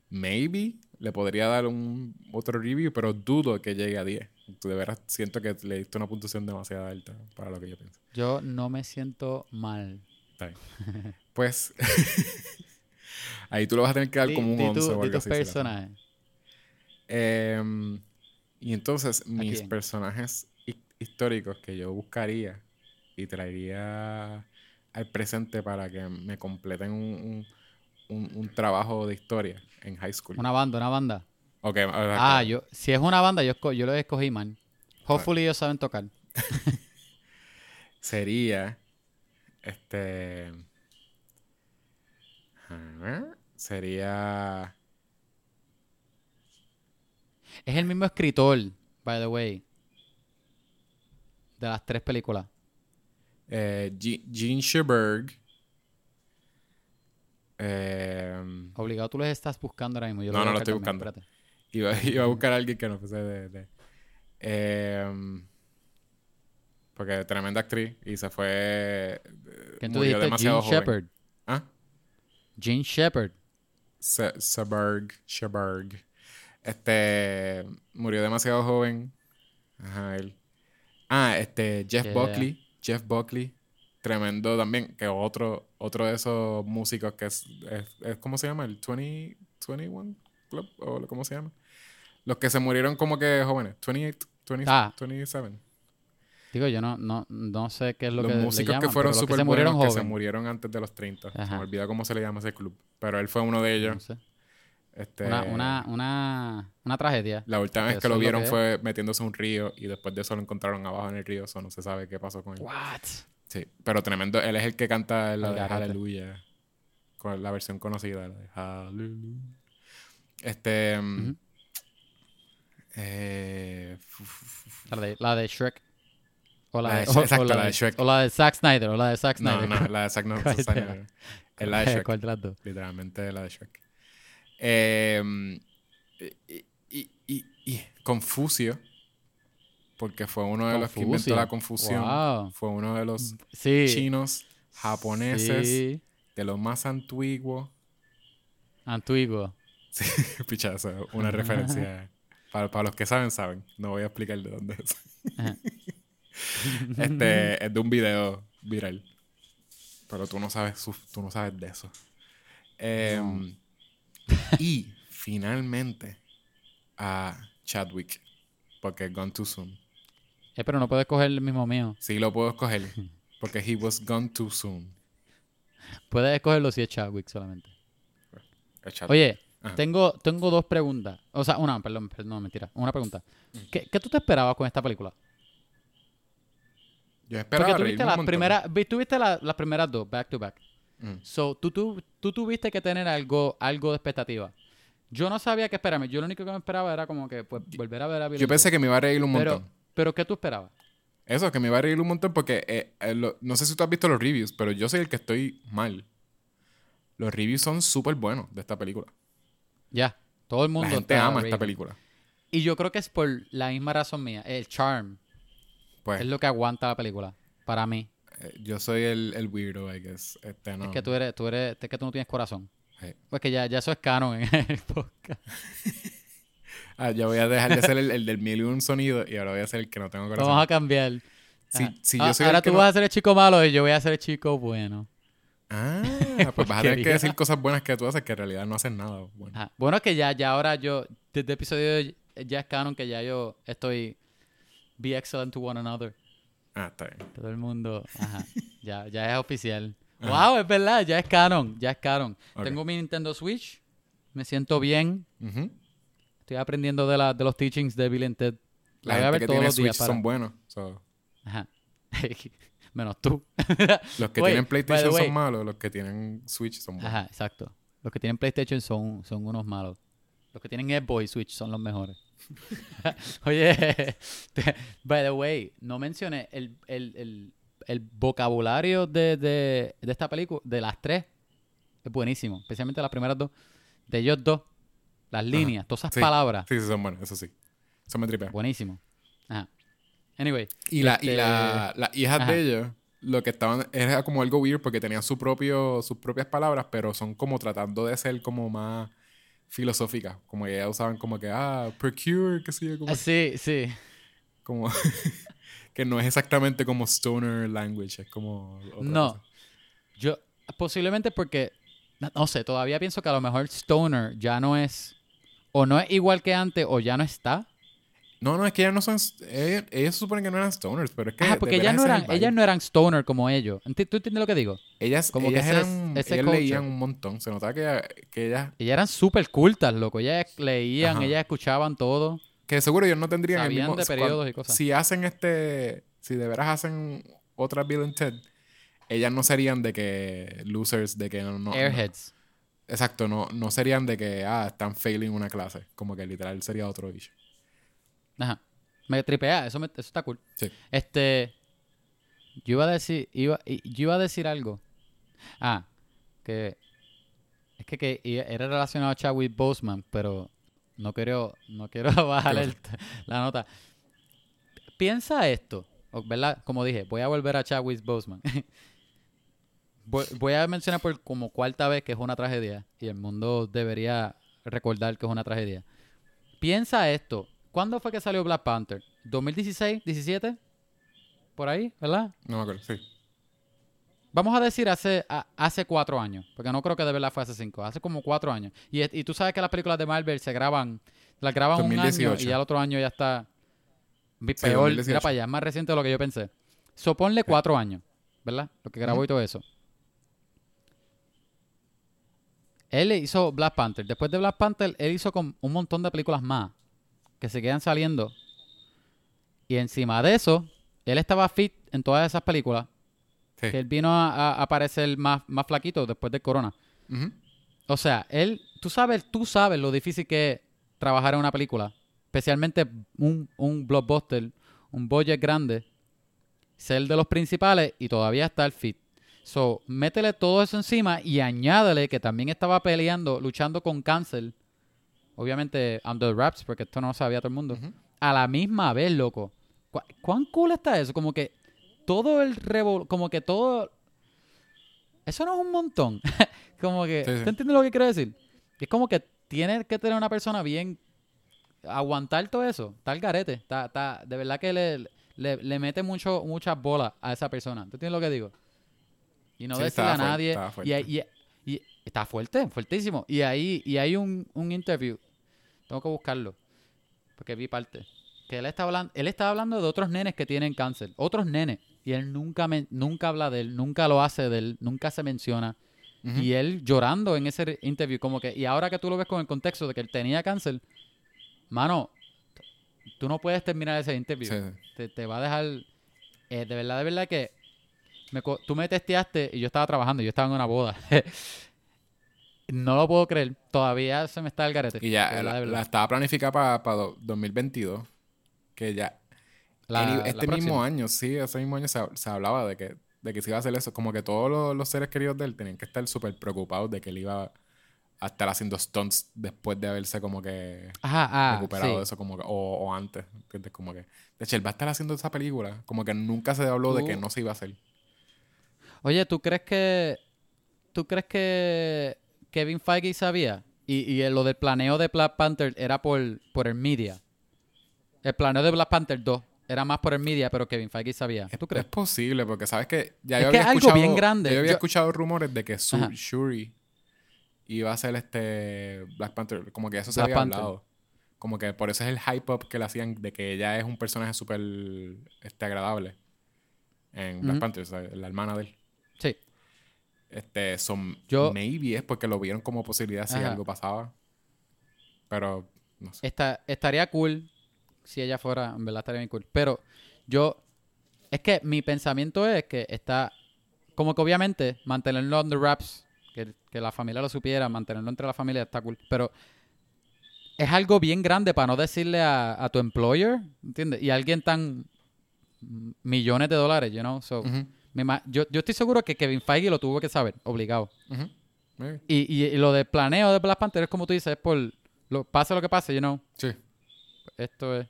Maybe le podría dar un otro review, pero dudo que llegue a 10. Tú de veras siento que le diste una puntuación demasiado alta para lo que yo pienso. Yo no me siento mal. Está bien. Pues ahí tú le vas a tener que dar como un di 11 tu- o algo así. personajes. Em, y entonces, mis personajes hi- históricos que yo buscaría y traería al presente para que me completen un, un, un- un trabajo de historia en high school. Una banda, una banda. Ok, Ah, yo, si es una banda, yo, yo lo escogí, man. Hopefully ellos saben tocar. Sería. Este. Sería. Es el mismo escritor, by the way. De las tres películas. eh, Ge- Gene Sherberg. Em, Obligado, tú los estás buscando ahora mismo. Yo No, voy no lo estoy buscando. Iba, iba a buscar a alguien que no fuese de. de- em, porque tremenda actriz y se fue. eh. ¿Quién tú dijiste? demasiado joven. Shepard. ¿Ah? Gene Shepard. Se- Seberg. Sheberg. Este. Murió demasiado joven. Ajá, él. Ah, este. Jeff Yeah. Buckley. Jeff Buckley. Tremendo también. Que otro, otro de esos músicos que es, es, es- ¿Cómo se llama? El 20, 21 Club. ¿O cómo se llama? Los que se murieron como que jóvenes. 28, 20, Ah. 27. Digo, yo no, no, no sé qué es lo los que le músicos llaman, que fueron súper buenos murieron que se joven. murieron antes de los 30. Se me olvida cómo se le llama ese club. Pero él fue uno de ellos. No sé. Este, Una, una, una, una tragedia. La última vez que lo vieron que fue metiéndose en un río y después de eso lo encontraron abajo en el río. Eso no se sabe qué pasó con él. What? Sí, pero tremendo. Él es el que canta la de. Aleluya. Con la versión conocida, la de Hallelujah. Este. mm, eh, La de, la de Shrek. O la, La de, o- exacto, la la de Shrek. O la de Zack Snyder. O la de Zack no, Snyder. no, la de Zack no. Snyder. Es la de Shrek. ¿Cuál de las dos? Literalmente la de Shrek. Eh, y, y, y- y Confucio, porque fue uno de los que inventó la confusión. Wow. Fue uno de los Sí. chinos, japoneses, Sí. de los más antiguos. Antiguo. Sí, picha, eso es una referencia. Para, para los que saben, saben. No voy a explicar de dónde es. Este es de un video viral. Pero tú no sabes, tú no sabes de eso. Em, Y finalmente a Chadwick. Porque Gone Too Soon. Eh, pero no puedes coger el mismo mío. Sí lo puedo escoger. Porque he was gone too soon. Puedes escogerlo si es Chadwick solamente. Chadwick. Oye, Ajá. tengo, tengo dos preguntas. O sea, una, perdón, perdón, no, mentira. Una pregunta. ¿Qué, qué tú te esperabas con esta película? Yo esperaba Porque tú viste las montón. primeras, tú viste la- las primeras dos, back to back. Mm. So, tú, tú, tú tuviste que tener algo, algo de expectativa. Yo no sabía qué esperarme. Yo lo único que me esperaba era como que pues, volver a ver a Bill Yo pensé que me iba a reír un Ted. pero, montón. Pero ¿qué tú esperabas? Eso, que me iba a reír un montón porque eh, eh, lo- no sé si tú has visto los reviews, pero yo soy el que estoy mal. Los reviews son súper buenos de esta película. Ya, todo el mundo La gente está ama esta película. Y yo creo que es por la misma razón mía. El charm Pues es lo que aguanta la película. Para mí. eh, yo soy el, el weirdo, I guess. Este, no. Es que tú eres, tú eres, es que tú no tienes corazón. Sí. Pues que ya, ya eso es canon en el podcast. Ah, yo voy a dejar de ser el, el del mil y un sonido y ahora voy a ser el que no tengo corazón. Vamos a cambiar. Si, Ajá. si Ah, yo soy ahora el que tú no- vas a ser el chico malo y yo voy a ser el chico bueno. Ah, pues vas a tener que decir cosas buenas que tú haces que en realidad no hacen nada. Bueno. Ajá. Bueno, que ya, ya ahora yo, desde el episodio ya es canon que ya yo estoy be excellent to one another. Ah, está bien. Todo el mundo, ajá, ya, ya es oficial. Ajá. Wow, es verdad, ya es canon, ya es canon. Tengo mi Nintendo Switch, me siento bien, Ujú. Estoy aprendiendo de, la, de los teachings de Bill and Ted. La La gente que todos tiene los días Switch para... son buenos. so, Ajá. Menos tú. los que Wait, tienen PlayStation son malos, los que tienen Switch son buenos. Ajá, exacto. Los que tienen PlayStation son, son unos malos. Los que tienen Xbox y Switch son los mejores. Oye, by the way, no mencioné el, el, el, el vocabulario de, de, de esta película, de las tres, es buenísimo. Especialmente las primeras dos. De ellos dos, las líneas, todas esas Sí. palabras, Sí, sí, son buenos, eso sí. Eso me tripea. buenísimo. Ajá. Anyway, Y, la, y Este- la, las hijas Ajá. de ellos, lo que estaban, era como algo weird porque tenían su propio, sus propias palabras, pero son como tratando de ser como más filosóficas. Como que ellas usaban como que, ah, procure, qué sé yo, como, ah, sí, sí. como que no es exactamente como stoner language, es como No. cosa. Yo, posiblemente porque, no, no sé, todavía pienso que a lo mejor Stoner ya no es, o no es igual que antes, o ya no está. No, no, es que ellas no son, ellas, ellas se suponen que no eran stoners, pero es que... De porque ellas no, eran, el ellas no eran Stoner como ellos. ¿Tú entiendes lo que digo? Ellas, como que ellas eran, ese ellas culture. leían un montón, se notaba que, que ellas Ellas eran súper cultas, loco. Ellas leían, Ajá. ellas escuchaban todo. Que seguro ellos no tendrían el mismo... de periodos y cosas. Si hacen este... Si de veras hacen otra Bill and Ted, ellas no serían de que... Losers, de que no- Airheads. Exacto, no, no serían de que... Ah, están failing una clase. Como que literal sería otro issue. Ajá. Me tripea, eso, me- eso está cool. Sí. Este. Yo iba a decir. Iba, yo iba a decir algo. Ah, que. Es que, que era relacionado a Chadwick Boseman, pero no quiero, no quiero bajar el- la nota. Piensa esto, ¿verdad? Como dije, voy a volver a Chadwick Boseman. voy, voy a mencionar por como cuarta vez que es una tragedia y el mundo debería recordar que es una tragedia. Piensa esto. ¿Cuándo fue que salió Black Panther? ¿2016? ¿17? Por ahí, ¿verdad? No me acuerdo, sí. Vamos a decir hace, a- hace cuatro años, porque no creo que de verdad fue hace cinco, hace como cuatro años. Y, tú sabes que las películas de Marvel se graban, las graban un año 2018. y ya el otro año ya está Sí, peor, 2018. mira para allá, es más reciente de lo que yo pensé. Soponle cuatro años, ¿verdad? Lo que grabó y todo eso. Él hizo Black Panther. Después de Black Panther, él hizo con un montón de películas más que se quedan saliendo. Y encima de eso, él estaba fit en todas esas películas. Sí. Que él vino a, a aparecer más, más flaquito después del corona. O sea, él, tú sabes, tú sabes lo difícil que es trabajar en una película. Especialmente un, un blockbuster, un budget grande. Ser de los principales y todavía estar fit. So, métele todo eso encima y añádele que también estaba peleando, luchando con cáncer. Obviamente, under wraps, porque esto no lo sabía todo el mundo. A la misma vez, loco. ¿Cu- ¿Cuán cool está eso? Como que todo el revol... Como que todo... Eso no es un montón. como que... Sí, sí. ¿Te entiendes lo que quiero decir? Es como que tiene que tener una persona bien... Aguantar todo eso. Está el garete. Está, está, de verdad que le, le, le mete mucho, muchas bolas a esa persona. ¿Tú entiendes lo que digo? Y no Sí, decirle a estaba nadie. estaba y, fuerte. y- y- está fuerte, fuertísimo. Y ahí, y hay un, un interview. Tengo que buscarlo. Porque vi parte. Que él está hablando, él está hablando de otros nenes que tienen cáncer. Otros nenes. Y él nunca me, nunca habla de él, nunca lo hace de él, nunca se menciona. Y él llorando en ese interview, como que, y ahora que tú lo ves con el contexto de que él tenía cáncer, mano, tú no puedes terminar ese interview. Sí. Te, te va a dejar. eh, de verdad, de verdad que me tú me testeaste y yo estaba trabajando, yo estaba en una boda. no lo puedo creer. Todavía se me está el garete. Y ya la, estaba planificada para 2022. Que ya. La- any- la este mismo año, sí, ese mismo año se, se hablaba de que, de que se iba a hacer eso. Como que todos los, los seres queridos de él tenían que estar súper preocupados de que él iba a estar haciendo stunts después de haberse como que Ajá, ah, recuperado sí. de eso, como que, o, o antes. Como que, de hecho, él va a estar haciendo esa película. Como que nunca se habló de que no se iba a hacer. Oye, ¿tú crees que tú crees que Kevin Feige sabía? Y, y lo del planeo de Black Panther era por, por el media. El planeo de Black Panther 2 era más por el media, pero Kevin Feige sabía. ¿Tú Es crees? posible, porque sabes que ya Es yo que había es algo bien grande. yo había Yo- escuchado rumores de que Su- Ajá. Shuri iba a ser este Black Panther. Como que eso se Black había Panther. hablado. Como que por eso es el hype up que le hacían de que ella es un personaje súper este, agradable en Black. Panther, o sea, la hermana de él. Este, son Yo- maybe es porque lo vieron como posibilidad si Ajá. algo pasaba. Pero no sé. Esta- estaría cool si ella fuera, en verdad estaría bien cool. Pero yo, es que mi pensamiento es que está, como que obviamente mantenerlo the wraps, que, que la familia lo supiera, mantenerlo entre la familia está cool. Pero es algo bien grande para no decirle a, a tu employer, ¿entiendes? Y a alguien tan millones de dólares, you know? So, me ima- yo, yo estoy seguro que Kevin Feige lo tuvo que saber, obligado. Y, y, y lo del planeo de Black Panther es como tú dices, es por, lo, pase lo que pase, you know? Sí. Esto es.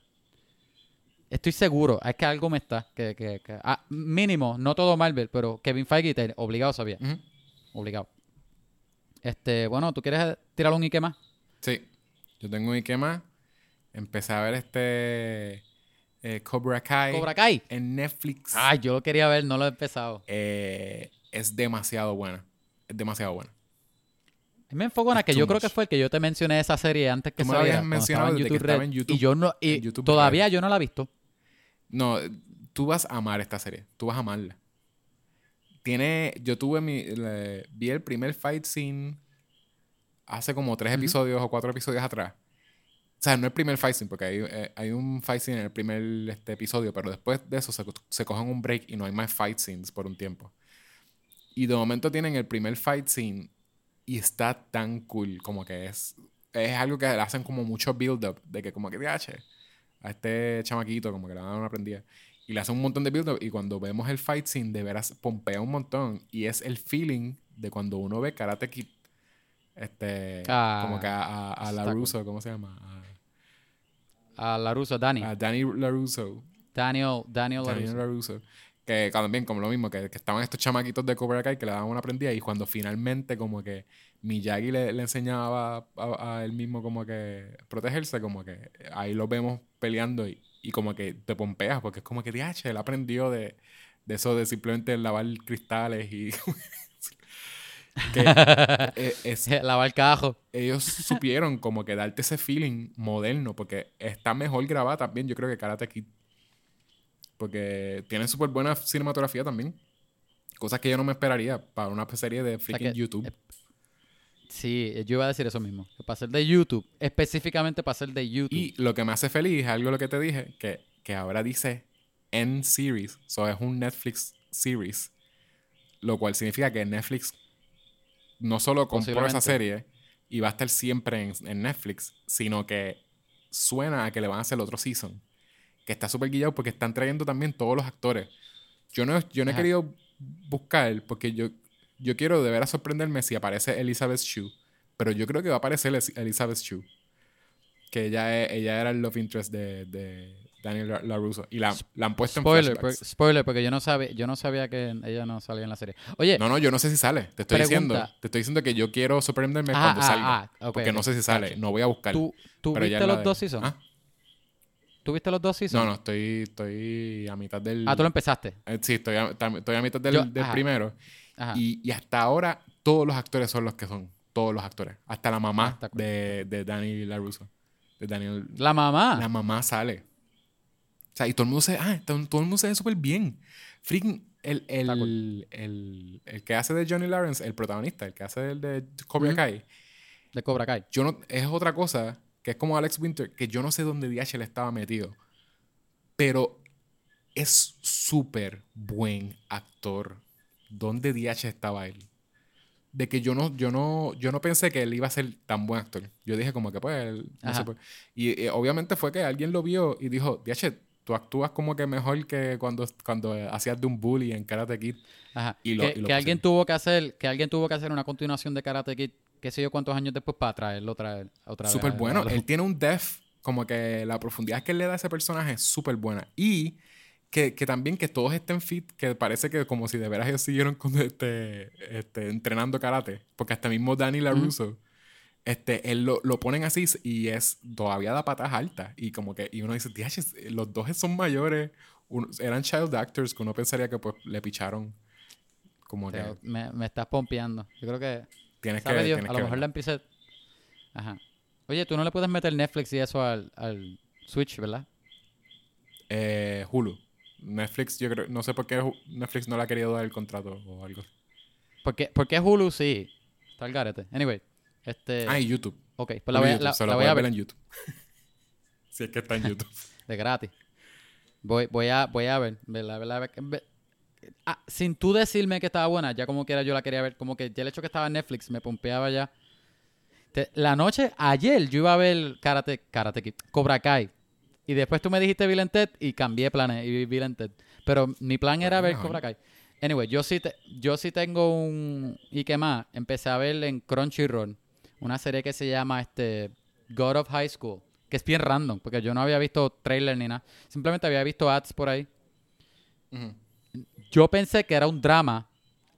Estoy seguro, es que algo me está. Que, que, que- ah, mínimo, no todo Marvel, pero Kevin Feige te- obligado sabía. Obligado. Este, bueno, ¿tú quieres tirar un Ike más? Sí. Yo tengo un Ike más. Empecé a ver este eh, Cobra Kai Cobra Kai. en Netflix. Ay, yo lo quería ver, no lo he empezado. Eh, es demasiado buena. Es demasiado buena. Me enfocona Es que too yo creo que fue el que yo te mencioné esa serie antes que saliera. habías mencionado en que YouTube Red, en YouTube- Y yo no, y en YouTube todavía Red. yo no la he visto. No, tú vas a amar esta serie. Tú vas a amarla. Tiene. Yo tuve mi. le- vi el primer fight scene hace como tres episodios o cuatro episodios atrás. O sea, no el primer fight scene, porque hay, eh, hay un fight scene en el primer este, episodio, pero después de eso se, se cogen un break y no hay más fight scenes por un tiempo. Y de momento tienen el primer fight scene y está tan cool como que es. Es algo que le hacen como mucho build-up, de que como que, "Diache, a este chamaquito como que le dar una prendida. Y le hacen un montón de build-up y cuando vemos el fight scene de veras pompea un montón. Y es el feeling de cuando uno ve Karate Kid. Este, Ah, como que a, a, a está LaRusso, ¿cómo se llama? A LaRusso, Danny. A, Danny LaRusso. Daniel, Daniel Daniel LaRusso. LaRusso. Que también, como lo mismo, que, que estaban estos chamaquitos de Cobra Kai que le daban una prendida y cuando finalmente como que Miyagi le, le enseñaba a, a él mismo como que protegerse, como que ahí lo vemos peleando y, y como que te pompeas porque es como que, DH, él aprendió de, de eso de simplemente lavar cristales y... que eh, es, Lavar cajo. ellos supieron como que darte ese feeling moderno, porque está mejor grabada también, yo creo que Karate Kid. Porque tiene súper buena cinematografía también. Cosas que yo no me esperaría para una serie de freaking que, YouTube. eh, Sí, yo iba a decir eso mismo. Para ser de YouTube, específicamente para ser de YouTube. Y lo que me hace feliz es algo lo que te dije, que, que ahora dice N Series. So es un Netflix series. Lo cual significa que Netflix no solo compró esa serie y va a estar siempre en, en Netflix, sino que suena a que le van a hacer otro season. Que está súper guillado porque están trayendo también todos los actores. Yo no, yo no he querido buscar porque yo, yo quiero de veras sorprenderme si aparece Elizabeth Shue. Pero yo creo que va a aparecer Elizabeth Shue. Que ella, es- ella era el love interest de, de Daniel La- LaRusso. Y la, la han puesto en spoiler, flashbacks. por- spoiler, porque yo no sabía, yo no sabía que ella no salía en la serie. Oye, No, no, yo no sé si sale. Te estoy diciendo, te estoy diciendo que yo quiero sorprenderme Ah, cuando ah, salga. ah, ok, porque no sé si sale. gotcha. No voy a buscar. ¿tú, tú pero viste en los de- dos seasons? ¿Ah? ¿Tú viste los dos seasons? No, no, estoy, estoy a mitad del. Ah, tú lo empezaste. Eh, Sí, estoy a, estoy a mitad del, Yo- del ajá. primero. Ajá. Y, y hasta ahora, todos los actores son los que son. Todos los actores. Hasta la mamá de, de Danny LaRusso. De Daniel. La mamá. La mamá sale. O sea, y todo el mundo se. Ah, todo, todo el mundo se ve súper bien. Freaking. El, el, el, el que hace de Johnny Lawrence, el protagonista, el que hace el de Cobra Ujú. Kai, de Cobra Kai. yo no, es otra cosa que es como Alex Winter, que yo no sé dónde DH le estaba metido. Pero es súper buen actor. ¿Dónde DH estaba él? De que yo no, yo no, yo no pensé que él iba a ser tan buen actor. Yo dije como que pues, él, no sé, pues. Y eh, obviamente fue que alguien lo vio y dijo, DH, tú actúas como que mejor que cuando, cuando hacías de un bully en Karate Kid. Ajá. Y lo- que y lo que alguien tuvo que hacer, que alguien tuvo que hacer una continuación de Karate Kid, qué sé yo cuántos años después para traerlo otra vez. Otra vez Súper a- bueno. Él tiene un depth, como que la profundidad que él le da a ese personaje es súper buena. Y que, que también que todos estén fit, que parece que como si de veras ellos siguieron con este, este, entrenando karate. Porque hasta mismo Danny LaRusso, este, él lo, lo ponen así y es todavía da patas altas. Y como que, y uno dice, "Diache, los dos son mayores. uno- eran child actors que uno pensaría que pues le picharon. Como que me, me estás pompeando. Yo creo que, tienes que, Dios, tienes a que lo mejor la verla. empecé... Ajá. Oye, tú no le puedes meter Netflix y eso al, al Switch, ¿verdad? Eh, Hulu. Netflix, yo creo, no sé por qué Netflix no le ha querido dar el contrato o algo. Porque, porque Hulu sí. Está el garete. Anyway. Este, Ah, y YouTube. ok, pues la voy, a- YouTube, la- se la voy a ver ver en YouTube. si es que está en YouTube. de gratis. Voy, voy, a, voy a ver. ver- ver- Ah, sin tú decirme que estaba buena, ya como quiera yo la quería ver. Como que ya el hecho que estaba en Netflix me pompeaba ya. Te- la noche, ayer yo iba a ver Karate, Karate Kid, Cobra Kai. Y después tú me dijiste Bill Ted y cambié planes y vi Bill and Ted. Pero mi plan era ver mejor. Cobra Kai. Anyway, yo sí, te- yo sí tengo un... ¿Y qué más? Empecé a ver en Crunchyroll una serie que se llama este God of High School. Que es bien random, porque yo no había visto trailer ni nada. Simplemente había visto ads por ahí. Yo pensé que era un drama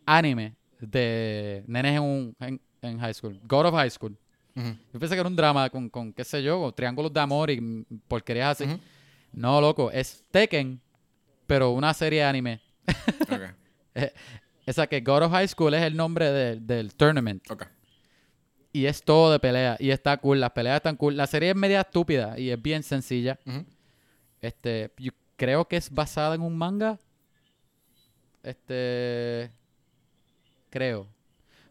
anime de nenes en, un, en, en high school. God of High School. Yo pensé que era un drama con, con qué sé yo, con triángulos de amor y porquerías así. No, loco, es Tekken, pero una serie de anime. Ok, Esa que God of High School es el nombre de- del tournament. ok. Y es todo de pelea. Y está cool. Las peleas están cool. La serie es media estúpida y es bien sencilla. Este, yo creo que es basada en un manga. Este, creo.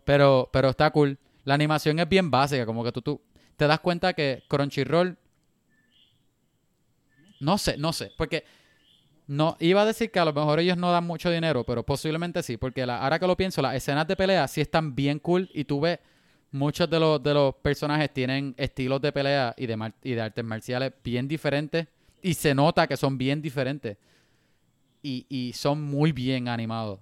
Pero, pero está cool. La animación es bien básica, como que tú, tú te das cuenta que Crunchyroll, no sé, no sé, porque no iba a decir que a lo mejor ellos no dan mucho dinero, pero posiblemente sí, porque la- ahora que lo pienso, las escenas de pelea sí están bien cool y tú ves muchos de los, de los personajes tienen estilos de pelea y de, mar- y de artes marciales bien diferentes y se nota que son bien diferentes y, y son muy bien animados.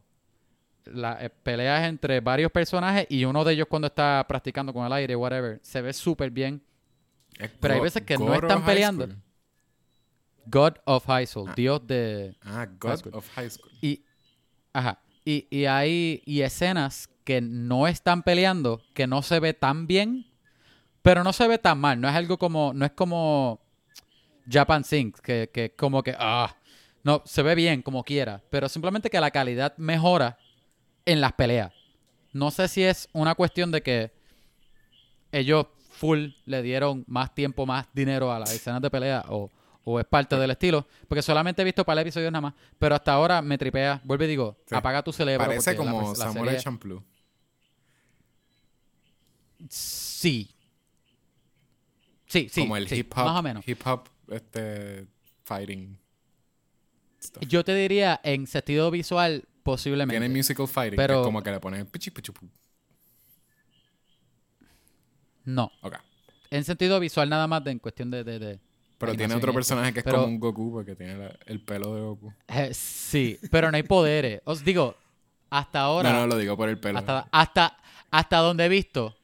Las eh, peleas entre varios personajes y uno de ellos cuando está practicando con el aire, whatever, se ve súper bien. Es Pero hay veces que no están peleando. School. God of High Soul, Dios de... Ah, God School. of High School. Y, ajá, y, y hay y escenas que no están peleando, que no se ve tan bien, pero no se ve tan mal. No es algo como, no es como Japan Sync, que, que como que, ah, no, se ve bien como quiera, pero simplemente que la calidad mejora en las peleas. No sé si es una cuestión de que ellos full le dieron más tiempo, más dinero a las escenas de pelea o, o es parte del estilo, porque solamente he visto para el episodio nada más, pero hasta ahora me tripea, vuelve y digo, Sí. apaga tu cerebro. Parece la como pers- la Samurai Champloo. Sí. Sí, sí. como el sí, hip hop. Más o menos. Hip hop, este, fighting. stuff. Yo te diría, en sentido visual, posiblemente. Tiene musical fighting, Pero- que es como que le ponen pichi pichi pu. No. Ok. En sentido visual nada más de, en cuestión de... de- de- Pero tiene otro personaje que es Pero- como un Goku, porque tiene la- el pelo de Goku. Eh, sí, pero no hay poderes. Os digo, hasta ahora... no, no, lo digo por el pelo. hasta, hasta, hasta donde he visto...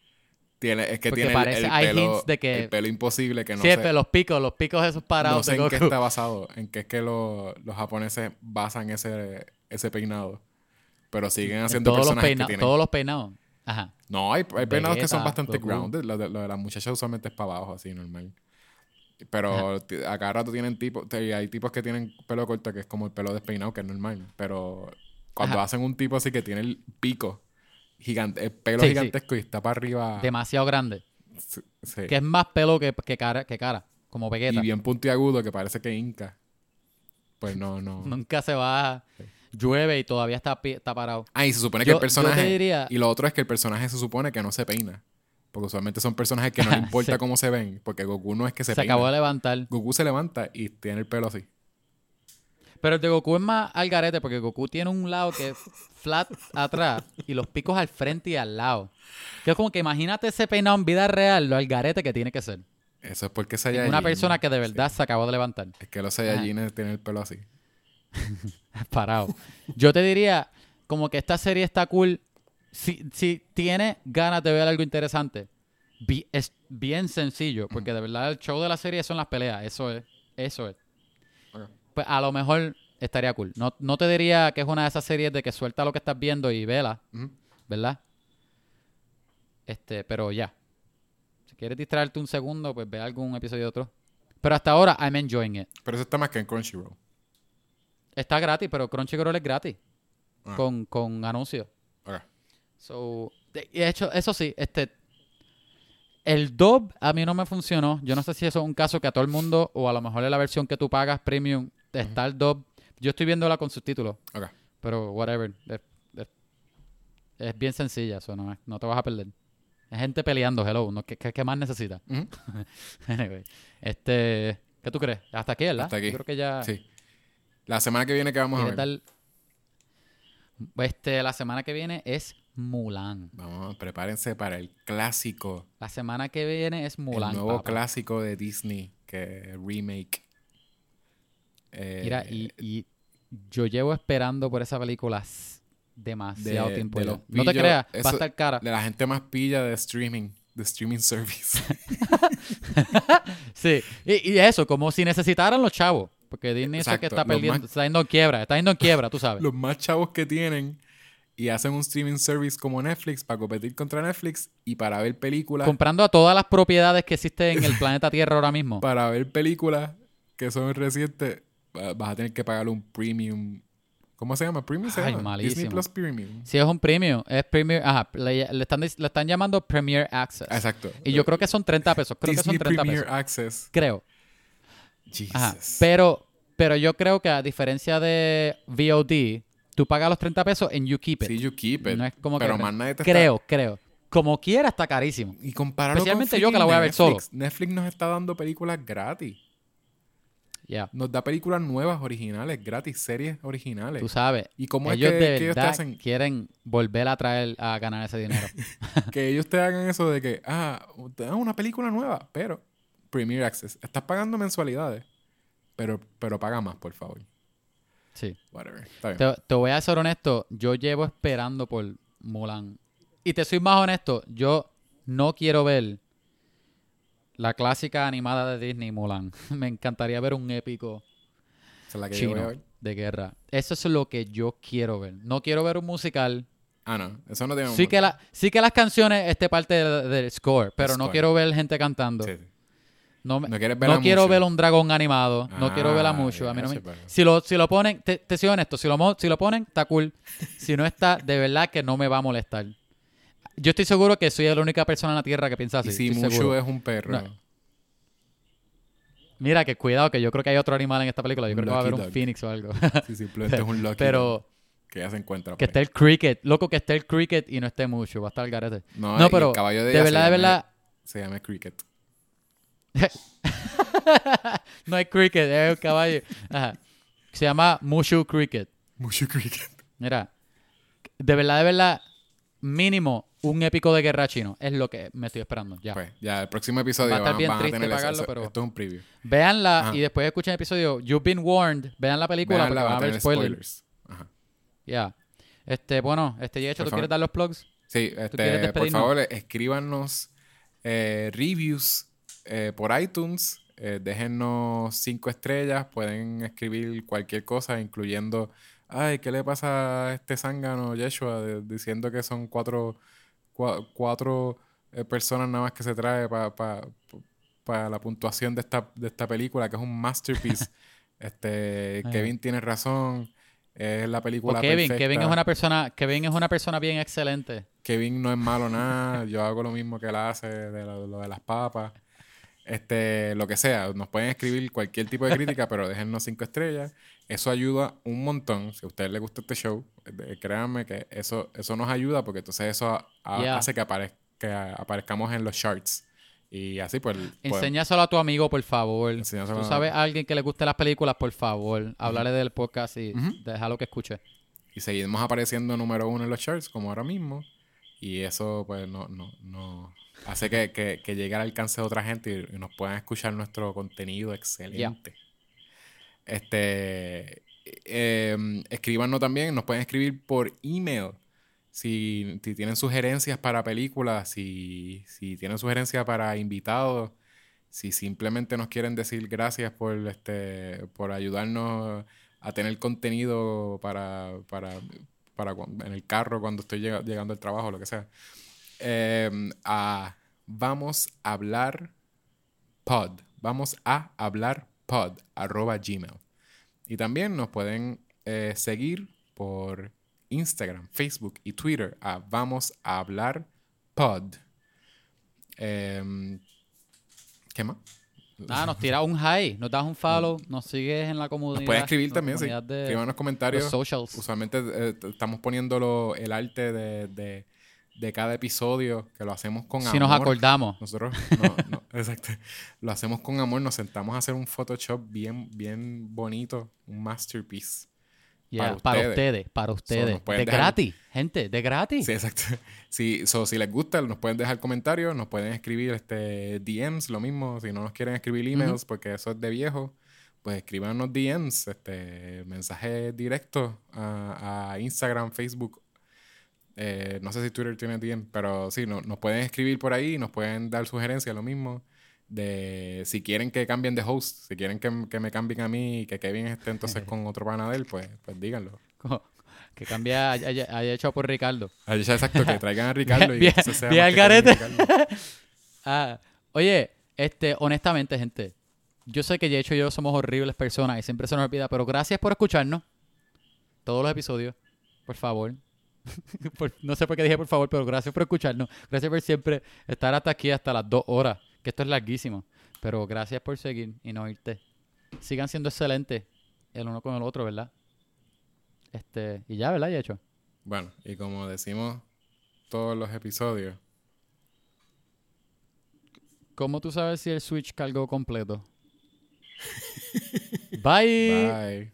Tiene, es que Porque tiene el- parece- el, hay pelo, hints de que- el pelo imposible que no siempre sé, los picos, los picos esos no parados sé de en qué está basado, en qué es que lo- los japoneses basan ese, ese peinado. Pero siguen En haciendo todos los, personajes que peina- tienen... todos los peinados. Ajá. No, hay, hay peinados que son bastante Goku. grounded. Lo de, lo de las muchachas usualmente es para abajo, así, normal. Pero ti- a cada rato tienen tipos... Hay tipos que tienen pelo corto que es como el pelo despeinado, que es normal. Pero cuando Ajá. hacen un tipo así que tiene el pico gigante, el pelo Sí, sí. gigantesco y está para arriba... Demasiado grande. sí. Que es más pelo que, que cara, que cara. Como y Vegeta. bien puntiagudo que parece que inca. Pues no, no. Nunca se va. Llueve y todavía está, está parado. Ah, y se supone que el personaje. diría- Y lo otro es que el personaje se supone que no se peina. Porque usualmente son personajes que no le importa cómo se ven. Porque Goku no es que se, Se, peina. acabó de levantar. Goku se levanta y tiene el pelo así. Pero el de Goku es más al garete porque Goku tiene un lado que es flat atrás y los picos al frente y al lado. Que es como que imagínate ese peinado en vida real, lo al garete que tiene que ser. Eso es porque Saiyajin... Una persona que de verdad se acabó de levantar. Es que los Saiyajines tienen el pelo así. Parado. Yo te diría, como que esta serie está cool. Si, si tienes ganas de ver algo interesante, es bien sencillo, porque de verdad el show de la serie son las peleas. Eso es. Eso es. Pues a lo mejor estaría cool. No, no te diría que es una de esas series de que suelta lo que estás viendo y vela. ¿verdad? Este, pero ya. Si quieres distraerte un segundo, pues ve algún episodio de otro. Pero hasta ahora, I'm enjoying it. Pero eso está más que en Crunchyroll. Está gratis, pero Crunchyroll es gratis. Ah. Con, con anuncios. Ok. So, de hecho, eso sí, este. El dub a mí no me funcionó. Yo no sé si eso es un caso que a todo el mundo, o a lo mejor es la versión que tú pagas premium, está el dub. Yo estoy viéndola con subtítulos, Ok. pero whatever. Es, es- es bien sencilla, eso no, es- no te vas a perder. Es gente peleando, hello. ¿no? ¿Qué, qué- más necesitas? Anyway, este. ¿Qué tú crees? Hasta aquí, ¿verdad? Hasta aquí. Yo creo que ya. Sí. La semana que viene, ¿qué vamos a ¿Quieres ver? Este, la semana que viene es Mulan. Vamos, prepárense para el clásico. La semana que viene es Mulan. el nuevo papá. clásico de Disney que remake. Eh, Mira, y, y yo llevo esperando por esa película demasiado de- tiempo. de los no te creas, va a estar cara. de la gente más pilla de streaming, de streaming service. Sí, y, y eso, como si necesitaran los chavos. Porque Disney eso es que Exacto, está perdiendo, más- está yendo en quiebra, está yendo en quiebra, tú sabes. Los más chavos que tienen y hacen un streaming service como Netflix para competir contra Netflix y para ver películas, Comprando a todas las propiedades que existen en el planeta Tierra ahora mismo. para ver películas que son recientes, vas a tener que pagarle un premium. ¿Cómo se llama? Premium se Ay, llama. malísimo. Disney Plus Premium. Si es un premium, es premium, ajá, le, le están, le están llamando Premier Access. Exacto. Y yo creo que son 30 pesos, creo que son 30 Premier pesos. Access. Creo. Jesus. Ajá. Pero, pero yo creo que a diferencia de VOD, tú pagas los 30 pesos en You Keep It. Sí, you keep it. No es como que- pero más nadie te está- creo, creo. Como quiera está carísimo. Y compararlo Especialmente con yo que la voy a ver Netflix. Netflix nos está dando películas gratis. Ya. Nos da películas nuevas, originales, gratis, series originales. Tú sabes. ¿Y cómo ellos es que, de que ellos te hacen quieren volver a traer a ganar ese dinero. que ellos te hagan eso de que, ah, te dan una película nueva, pero Premier Access. Estás pagando mensualidades, pero, pero paga más, por favor. sí. Whatever. Está bien. Te, te voy a ser honesto. Yo llevo esperando por Mulan. Y te soy más honesto. Yo no quiero ver la clásica animada de Disney Mulan. Me encantaría ver un épico es la que yo voy a chino ver. de guerra. Eso es lo que yo quiero ver. No quiero ver un musical. Ah, no. Eso no tiene Sí que, la, sí que las canciones esté parte del, del score, pero no quiero ver gente cantando. Sí. No, me- No quieres ver no a quiero Mushu. ver un dragón animado. No quiero ver a Ah, mucho. A mí no me- pero- si, lo, si lo ponen, te, te soy honesto, si lo, mo- si lo ponen, está cool. Si no está, de verdad que no me va a molestar. Yo estoy seguro que soy la única persona en la Tierra que piensa así. Y si Mushu seguro. es un perro. No. Mira, que cuidado, que yo creo que hay otro animal en esta película. Yo Un creo que va a haber un phoenix o algo. Sí, simplemente es un Lucky Pero Dog que ya se encuentra. que por esté el cricket. Loco, que esté el cricket y no esté mucho. Va a estar el garete. No, No, y el pero caballo de se verdad, de verdad, Se llama Cricket. no hay cricket, es un caballo. Ajá. Se llama Mushu Cricket. Mushu Cricket. Mira, de verdad, de verdad, mínimo un épico de guerra chino. Es lo que me estoy esperando. Ya. Pues ya, el próximo episodio Va a estar van, bien van a triste tener eso. pagarlo, pero- Esto es un preview. Véanla Ajá. y después escuchen el episodio. You've been warned. Vean la película Veanla, porque van a haber spoilers. Ajá. Ya. Este, bueno, este Yecho, Por ¿tú favor. quieres dar los plugs? Sí, este, por favor, escríbanos eh, reviews eh, por iTunes. eh, déjennos cinco estrellas. Pueden escribir cualquier cosa, incluyendo, ay, ¿qué le pasa a este zángano Yeshua? De- diciendo que son cuatro, cua- cuatro eh, personas nada más que se trae para la puntuación de esta, de esta película, que es un masterpiece. este. Kevin tiene razón. Es la película O Kevin, perfecta. Kevin es una persona, Kevin es una persona bien excelente. Kevin no es malo nada, yo hago lo mismo que él hace de lo, lo de las papas. Este, lo que sea, nos pueden escribir cualquier tipo de crítica, pero déjennos cinco estrellas. Eso ayuda un montón. Si a ustedes les gusta este show, créanme que eso, eso nos ayuda porque entonces eso a- a- Yeah. hace que, aparez- que aparezcamos en los charts Y así, pues. pues Enséñaselo a tu amigo, por favor. Tú sabes a alguien que le guste las películas, por favor. Háblale del podcast y Ujú. déjalo que escuche. y seguimos apareciendo número uno en los charts, como ahora mismo. Y eso, pues, no, no, no hace que, que, que llegue al alcance de otra gente y, y nos puedan escuchar nuestro contenido excelente. Este, eh, escríbanos también, nos pueden escribir por email. Si, si tienen sugerencias para películas, si, si tienen sugerencias para invitados, si simplemente nos quieren decir gracias por, este, por ayudarnos a tener contenido para, para, para en el carro cuando estoy llega- llegando al trabajo, lo que sea. Eh, a vamos a hablar pod. Vamos a hablar pod arroba gmail. Y también nos pueden eh, seguir por Instagram, Facebook y Twitter a Vamos a hablar pod. Em, ¿Qué más? Nada, nos tiras un high, nos das un follow, nos sigues en la comunidad. Nos pueden escribir también, sí. Escriban en los comentarios. los socials. Usualmente eh, estamos poniendo el arte de, de- de cada episodio, que lo hacemos con amor. Si nos acordamos. Nosotros, no, no, exacto. Lo hacemos con amor, nos sentamos a hacer un Photoshop bien, bien bonito, un masterpiece. Yeah, para para, ustedes. ustedes. para ustedes. nos pueden de dejar- gratis, gente, de gratis. Sí, exacto. Sí, so, si les gusta, nos pueden dejar comentarios, nos pueden escribir este DMs, lo mismo. Si no nos quieren escribir emails, porque eso es de viejo, pues escríbanos DMs, este, mensajes directos a, a Instagram, Facebook. Eh, no sé si Twitter tiene DM, pero sí, no- nos pueden escribir por ahí, nos pueden dar sugerencias, lo mismo. De si quieren que cambien de host, si quieren que, que me cambien a mí y que Kevin esté entonces con otro pana de él, pues, pues díganlo. Que cambie, haya, hecho por Ricardo. Ya exacto, que traigan a Ricardo y entonces sea bien al garete. Ricardo. Ah, oye, este, honestamente, gente, yo sé que Yecho y yo somos horribles personas y siempre se nos olvida, pero gracias por escucharnos. Todos los episodios, por favor. Por- no sé por qué dije por favor, pero gracias por escucharnos. Gracias por siempre estar hasta aquí, hasta las dos horas, que esto es larguísimo. Pero gracias por seguir y no irte. Sigan siendo excelentes el uno con el otro, ¿verdad? Este, y ya, ¿verdad, Yecho? Bueno, y como decimos todos los episodios, ¿Cómo tú sabes si el Switch cargó completo? Bye. bye.